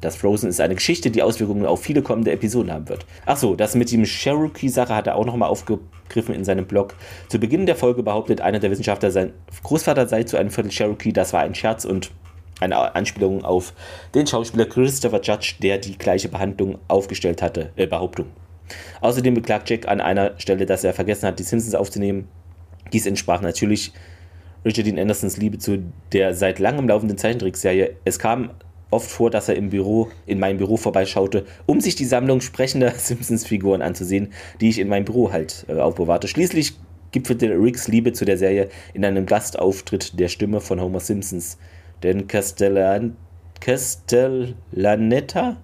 das Frozen ist eine Geschichte, die Auswirkungen auf viele kommende Episoden haben wird. Achso, das mit dem Cherokee-Sache hat er auch nochmal aufgegriffen in seinem Blog. Zu Beginn der Folge behauptet einer der Wissenschaftler, sein Großvater sei zu einem Viertel Cherokee. Das war ein Scherz und eine Anspielung auf den Schauspieler Christopher Judge, der die gleiche Behandlung aufgestellt hatte, äh, Behauptung. Außerdem beklagt Jack an einer Stelle, dass er vergessen hat, die Simpsons aufzunehmen. Dies entsprach natürlich Richard Dean Andersons Liebe zu der seit langem laufenden Zeichentrickserie. Es kam oft vor, dass er im Büro, in meinem Büro vorbeischaute, um sich die Sammlung sprechender *laughs* Simpsons-Figuren anzusehen, die ich in meinem Büro halt äh, aufbewahrte. Schließlich gipfelte Ricks Liebe zu der Serie in einem Gastauftritt der Stimme von Homer Simpsons denn Castellan, Castellaneta,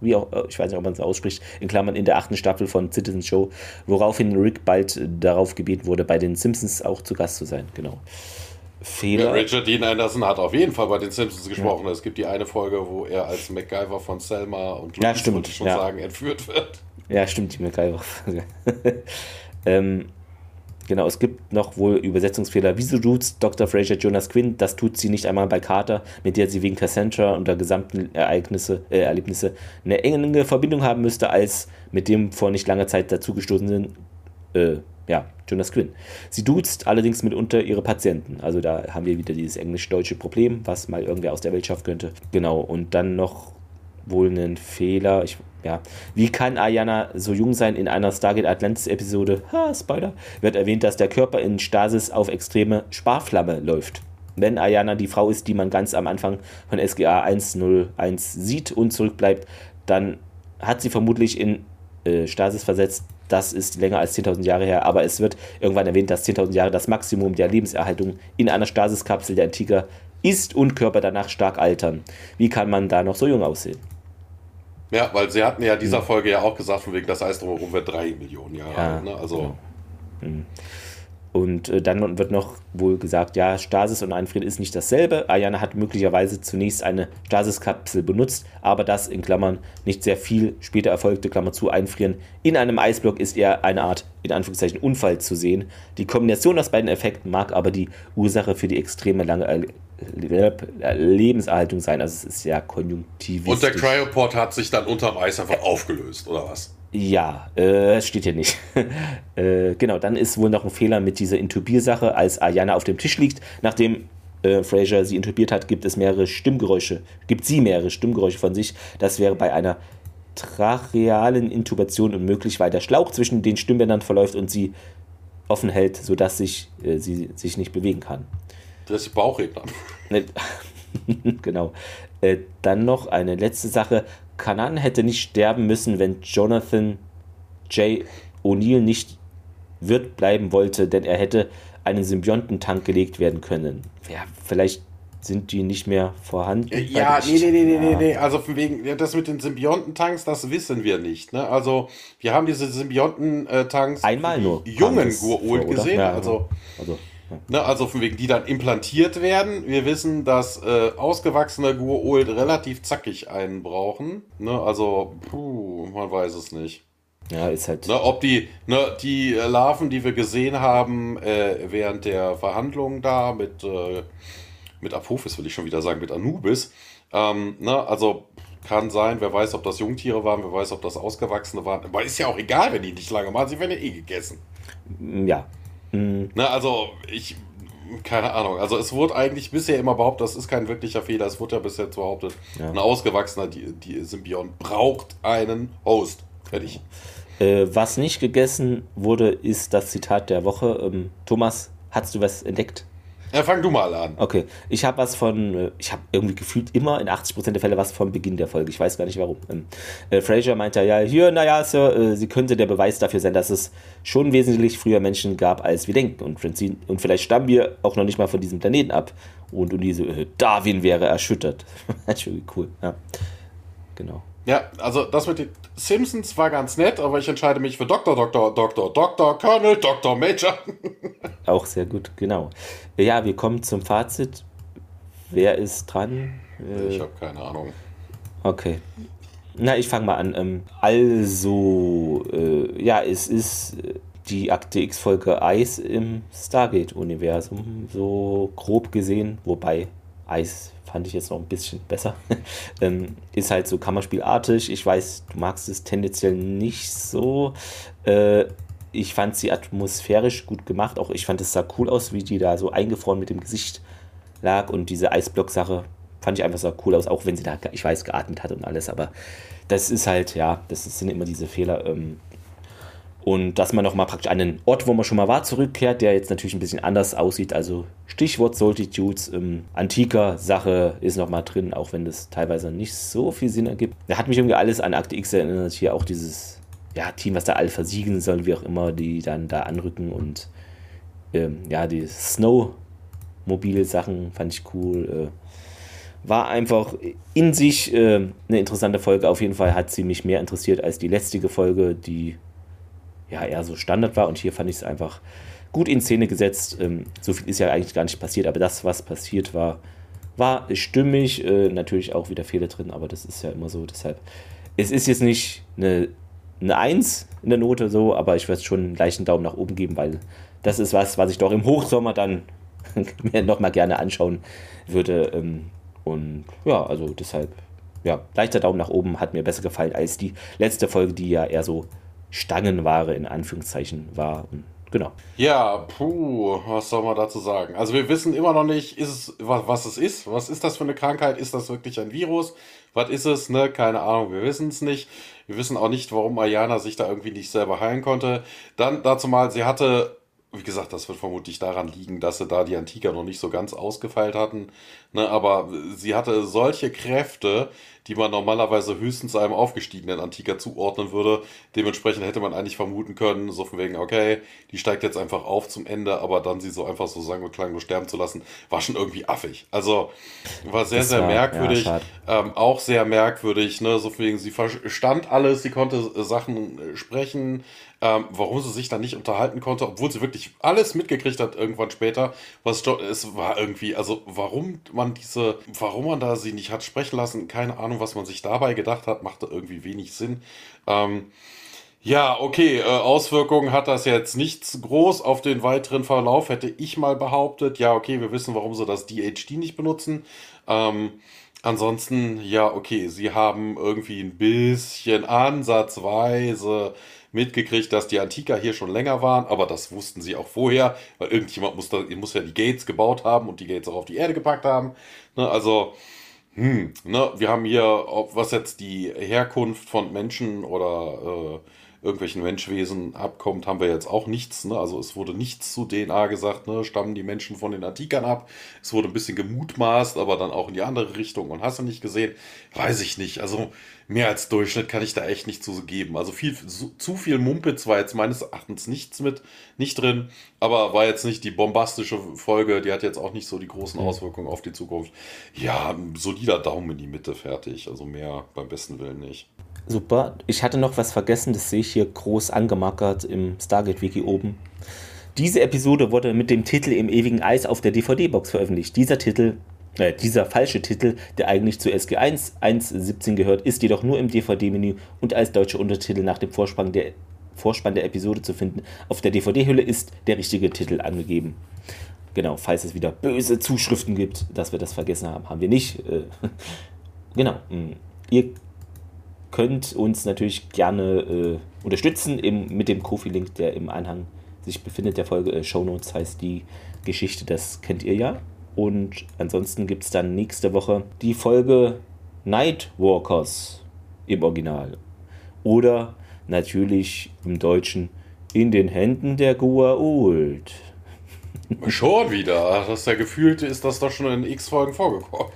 wie auch, äh, ich weiß nicht, ob man es ausspricht, in Klammern in der achten Staffel von Citizen Show, woraufhin Rick bald darauf gebeten wurde, bei den Simpsons auch zu Gast zu sein. Genau. Fehler. Richard Dean Anderson hat auf jeden Fall bei den Simpsons gesprochen. Ja. Es gibt die eine Folge, wo er als MacGyver von Selma und Louis, ja, stimmt. schon ja. sagen, entführt wird. Ja, stimmt, die MacGyver. *laughs* ähm, Genau, es gibt noch wohl Übersetzungsfehler. Wieso tut's Dr. Fraser Jonas Quinn? Das tut sie nicht einmal bei Carter, mit der sie wegen Cassandra und der gesamten Ereignisse, äh, Erlebnisse eine enge Verbindung haben müsste, als mit dem vor nicht langer Zeit dazugestoßenen äh, ja, Jonas Quinn. Sie duzt allerdings mitunter ihre Patienten. Also da haben wir wieder dieses englisch-deutsche Problem, was mal irgendwer aus der Welt schaffen könnte. Genau, und dann noch wohl einen Fehler. Ich, ja. Wie kann Ayana so jung sein? In einer Stargate Atlantis-Episode, ha, Spoiler, wird erwähnt, dass der Körper in Stasis auf extreme Sparflamme läuft. Wenn Ayana die Frau ist, die man ganz am Anfang von SGA 101 sieht und zurückbleibt, dann hat sie vermutlich in äh, Stasis versetzt. Das ist länger als 10.000 Jahre her, aber es wird irgendwann erwähnt, dass 10.000 Jahre das Maximum der Lebenserhaltung in einer Stasiskapsel der Antiker ist und Körper danach stark altern. Wie kann man da noch so jung aussehen? Ja, weil sie hatten ja dieser hm. Folge ja auch gesagt, von wegen das Eis drumherum wird drei Millionen Jahre ja, alt. Ne? Also. Ja. Hm. Und äh, dann wird noch wohl gesagt, ja, Stasis und Einfrieren ist nicht dasselbe. Ayana hat möglicherweise zunächst eine Stasiskapsel benutzt, aber das in Klammern nicht sehr viel später erfolgte, Klammer zu, Einfrieren in einem Eisblock ist eher eine Art, in Anführungszeichen, Unfall zu sehen. Die Kombination aus beiden Effekten mag aber die Ursache für die extreme lange Lebenserhaltung sein. Also es ist ja konjunktivistisch. Und der Cryoport hat sich dann unterm Eis einfach aufgelöst, oder was? Ja, äh, steht hier nicht. *laughs* äh, genau, dann ist wohl noch ein Fehler mit dieser Intubiersache, als Ayana auf dem Tisch liegt. Nachdem äh, Fraser sie intubiert hat, gibt es mehrere Stimmgeräusche, gibt sie mehrere Stimmgeräusche von sich. Das wäre bei einer trachealen Intubation unmöglich, weil der Schlauch zwischen den Stimmbändern verläuft und sie offen hält, sodass sich, äh, sie sich nicht bewegen kann. Das ist Bauchredner. *laughs* genau. Äh, dann noch eine letzte Sache. Kanan hätte nicht sterben müssen, wenn Jonathan J. O'Neill nicht Wirt bleiben wollte, denn er hätte einen Symbiontentank gelegt werden können. Ja, vielleicht sind die nicht mehr vorhanden. Äh, ja, nee, nee, nee, nee, nee, nee. Also von wegen, das mit den Symbiontentanks, das wissen wir nicht. Ne? Also, wir haben diese Symbiontentanks einmal nur jungen Gua'uld gesehen. Ja, also, also Ne, also von wegen, die dann implantiert werden. Wir wissen, dass äh, ausgewachsene Gua'uld relativ zackig einen brauchen. Ne, also, puh, man weiß es nicht. Ja, ist halt. Ne, ob die, ne, die Larven, die wir gesehen haben äh, während der Verhandlungen da mit, äh, mit Apophis, will ich schon wieder sagen, mit Anubis. Ähm, ne, also kann sein, wer weiß, ob das Jungtiere waren, wer weiß, ob das Ausgewachsene waren. Aber ist ja auch egal, wenn die nicht lange machen, sie werden ja eh gegessen. Ja, Mhm. Na, also ich, keine Ahnung. Also es wurde eigentlich bisher immer behauptet, das ist kein wirklicher Fehler. Es wurde ja bisher behauptet, ja. ein ausgewachsener die, die Symbiont braucht einen Host. Fertig. Äh, was nicht gegessen wurde, ist das Zitat der Woche. Ähm, Thomas, hast du was entdeckt? Ja, fang du mal an. Okay, ich habe was von, äh, ich habe irgendwie gefühlt immer in 80% der Fälle was vom Beginn der Folge. Ich weiß gar nicht warum. Ähm, äh, Fraser meinte ja, hier, naja, Sir, äh, sie könnte der Beweis dafür sein, dass es schon wesentlich früher Menschen gab, als wir denken. Und, und vielleicht stammen wir auch noch nicht mal von diesem Planeten ab. Und, und diese, äh, Darwin wäre erschüttert. *laughs* Natürlich cool, ja. Genau. Ja, also das mit den Simpsons war ganz nett, aber ich entscheide mich für Dr. Dr. Dr. Dr. Colonel Dr. Major. *laughs* Auch sehr gut, genau. Ja, wir kommen zum Fazit. Wer ist dran? Ich habe keine Ahnung. Okay. Na, ich fange mal an. Ähm, also, äh, ja, es ist die Akte X-Folge Eis im Stargate-Universum, so grob gesehen, wobei Eis fand ich jetzt noch ein bisschen besser. *laughs* ähm, ist halt so Kammerspielartig. Ich weiß, du magst es tendenziell nicht so. Äh, ich fand sie atmosphärisch gut gemacht. Auch ich fand es sah cool aus, wie die da so eingefroren mit dem Gesicht lag. Und diese Eisblock-Sache fand ich einfach so cool aus, auch wenn sie da, ich weiß, geatmet hat und alles. Aber das ist halt, ja, das sind immer diese Fehler. Ähm, und dass man nochmal praktisch an den Ort, wo man schon mal war, zurückkehrt, der jetzt natürlich ein bisschen anders aussieht. Also Stichwort Solitudes, ähm, antiker Sache ist nochmal drin, auch wenn das teilweise nicht so viel Sinn ergibt. Da hat mich irgendwie alles an Akte X erinnert. Hier auch dieses ja, Team, was da alle versiegen soll, wie auch immer, die dann da anrücken und ähm, ja, die Snow-mobile Sachen fand ich cool. Äh, war einfach in sich äh, eine interessante Folge. Auf jeden Fall hat sie mich mehr interessiert als die letzte Folge, die ja eher so Standard war. Und hier fand ich es einfach gut in Szene gesetzt. Ähm, so viel ist ja eigentlich gar nicht passiert, aber das, was passiert war, war stimmig. Äh, natürlich auch wieder Fehler drin, aber das ist ja immer so. Deshalb, es ist jetzt nicht eine, eine 1 in der Note so, aber ich würde schon einen leichten Daumen nach oben geben, weil das ist was, was ich doch im Hochsommer dann *laughs* mir nochmal gerne anschauen würde. Ähm, und ja, also deshalb, ja, leichter Daumen nach oben hat mir besser gefallen als die letzte Folge, die ja eher so Stangenware in Anführungszeichen war. Und Genau. Ja, puh, was soll man dazu sagen? Also wir wissen immer noch nicht, ist es, was, was es ist. Was ist das für eine Krankheit? Ist das wirklich ein Virus? Was ist es? Ne? Keine Ahnung, wir wissen es nicht. Wir wissen auch nicht, warum Ayana sich da irgendwie nicht selber heilen konnte. Dann dazu mal, sie hatte wie gesagt, das wird vermutlich daran liegen, dass sie da die Antika noch nicht so ganz ausgefeilt hatten. Ne, aber sie hatte solche Kräfte, die man normalerweise höchstens einem aufgestiegenen Antiker zuordnen würde. Dementsprechend hätte man eigentlich vermuten können, so von wegen, okay, die steigt jetzt einfach auf zum Ende, aber dann sie so einfach so sagen wir klanglos sterben zu lassen, war schon irgendwie affig. Also war sehr, das sehr war, merkwürdig. Ja, ähm, auch sehr merkwürdig, ne? So von wegen, sie verstand alles, sie konnte äh, Sachen äh, sprechen, ähm, warum sie sich dann nicht unterhalten konnte, obwohl sie wirklich alles mitgekriegt hat irgendwann später. Was es war irgendwie, also warum man diese, warum man da sie nicht hat sprechen lassen, keine Ahnung, was man sich dabei gedacht hat, machte irgendwie wenig Sinn. Ähm, ja, okay, äh, Auswirkungen hat das jetzt nichts groß auf den weiteren Verlauf, hätte ich mal behauptet. Ja, okay, wir wissen, warum sie das DHD nicht benutzen. Ähm, ansonsten, ja, okay, sie haben irgendwie ein bisschen ansatzweise mitgekriegt, dass die Antiker hier schon länger waren, aber das wussten sie auch vorher, weil irgendjemand muss, da, muss ja die Gates gebaut haben und die Gates auch auf die Erde gepackt haben. Ne, also, hm, ne, wir haben hier, was jetzt die Herkunft von Menschen oder äh, irgendwelchen Menschwesen abkommt, haben wir jetzt auch nichts. Ne? Also es wurde nichts zu DNA gesagt, ne? stammen die Menschen von den Antikern ab. Es wurde ein bisschen gemutmaßt, aber dann auch in die andere Richtung und hast du nicht gesehen? Weiß ich nicht. Also mehr als Durchschnitt kann ich da echt nicht zu geben. Also viel, zu, zu viel Mumpitz war jetzt meines Erachtens nichts mit, nicht drin, aber war jetzt nicht die bombastische Folge, die hat jetzt auch nicht so die großen mhm. Auswirkungen auf die Zukunft. Ja, ein solider Daumen in die Mitte, fertig. Also mehr beim besten Willen nicht. Super. Ich hatte noch was vergessen, das sehe ich hier groß angemarkert im Stargate-Wiki oben. Diese Episode wurde mit dem Titel Im ewigen Eis auf der DVD-Box veröffentlicht. Dieser Titel, äh, dieser falsche Titel, der eigentlich zu SG1 1.17 gehört, ist jedoch nur im DVD-Menü und als deutsche Untertitel nach dem Vorspann der, Vorspann der Episode zu finden. Auf der DVD-Hülle ist der richtige Titel angegeben. Genau, falls es wieder böse Zuschriften gibt, dass wir das vergessen haben, haben wir nicht. Äh, *laughs* genau. Mm. Ihr könnt uns natürlich gerne äh, unterstützen im, mit dem Kofi-Link, der im Anhang sich befindet, der Folge. Äh, Shownotes heißt die Geschichte, das kennt ihr ja. Und ansonsten gibt es dann nächste Woche die Folge Nightwalkers im Original. Oder natürlich im Deutschen in den Händen der Gua'uld. *laughs* Schon wieder. Das ist ja gefühlt, ist das doch schon in x Folgen vorgekommen.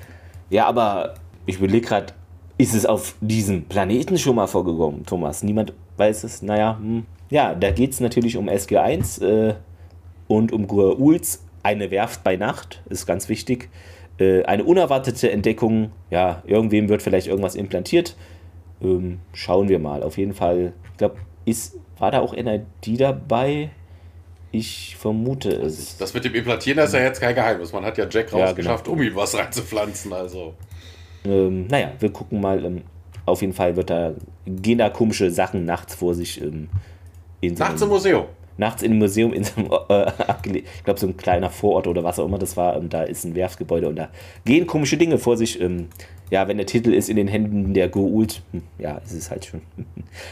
Ja, aber ich überlege gerade, ist es auf diesem Planeten schon mal vorgekommen, Thomas? Niemand weiß es. Naja, hm. ja, da geht es natürlich um SG1 äh, und um Gua'uls. Eine Werft bei Nacht ist ganz wichtig. Äh, eine unerwartete Entdeckung. Ja, irgendwem wird vielleicht irgendwas implantiert. Ähm, schauen wir mal. Auf jeden Fall, ich glaube, war da auch NID dabei? Ich vermute es. Das mit dem Implantieren ist ja jetzt kein Geheimnis. Man hat ja Jack rausgeschafft, ja, genau. um ihm was reinzupflanzen. Also. Ähm, naja, wir gucken mal. Ähm, auf jeden Fall wird da, gehen da komische Sachen nachts vor sich. Ähm, in so nachts im Museum. Nachts im Museum, in so einem, äh, ich glaube, so ein kleiner Vorort oder was auch immer das war. Ähm, da ist ein Werfgebäude und da gehen komische Dinge vor sich. Ähm, ja, wenn der Titel ist in den Händen der Goult, hm, ja, ist es halt schon.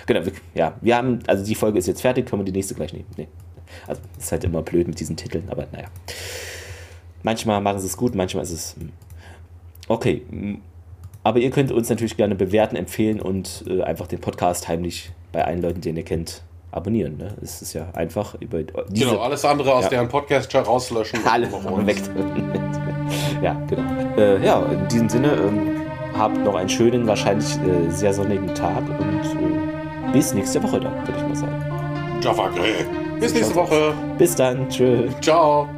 genau, wir, ja, wir haben, also die Folge ist jetzt fertig, können wir die nächste gleich nehmen. Nee. Also, ist halt immer blöd mit diesen Titeln, aber naja. Manchmal machen sie es gut, manchmal ist es. Hm. Okay, aber ihr könnt uns natürlich gerne bewerten, empfehlen und äh, einfach den Podcast heimlich bei allen Leuten, den ihr kennt, abonnieren. Ne? Es ist ja einfach über diese, Genau, alles andere aus ja. deren podcast rauslöschen. *laughs* Alle weg. *laughs* ja, genau. Äh, ja, in diesem Sinne, ähm, habt noch einen schönen, wahrscheinlich äh, sehr sonnigen Tag und äh, bis nächste Woche dann, würde ich mal sagen. Jaffa Bis nächste Woche. Bis dann. Tschö. Ciao.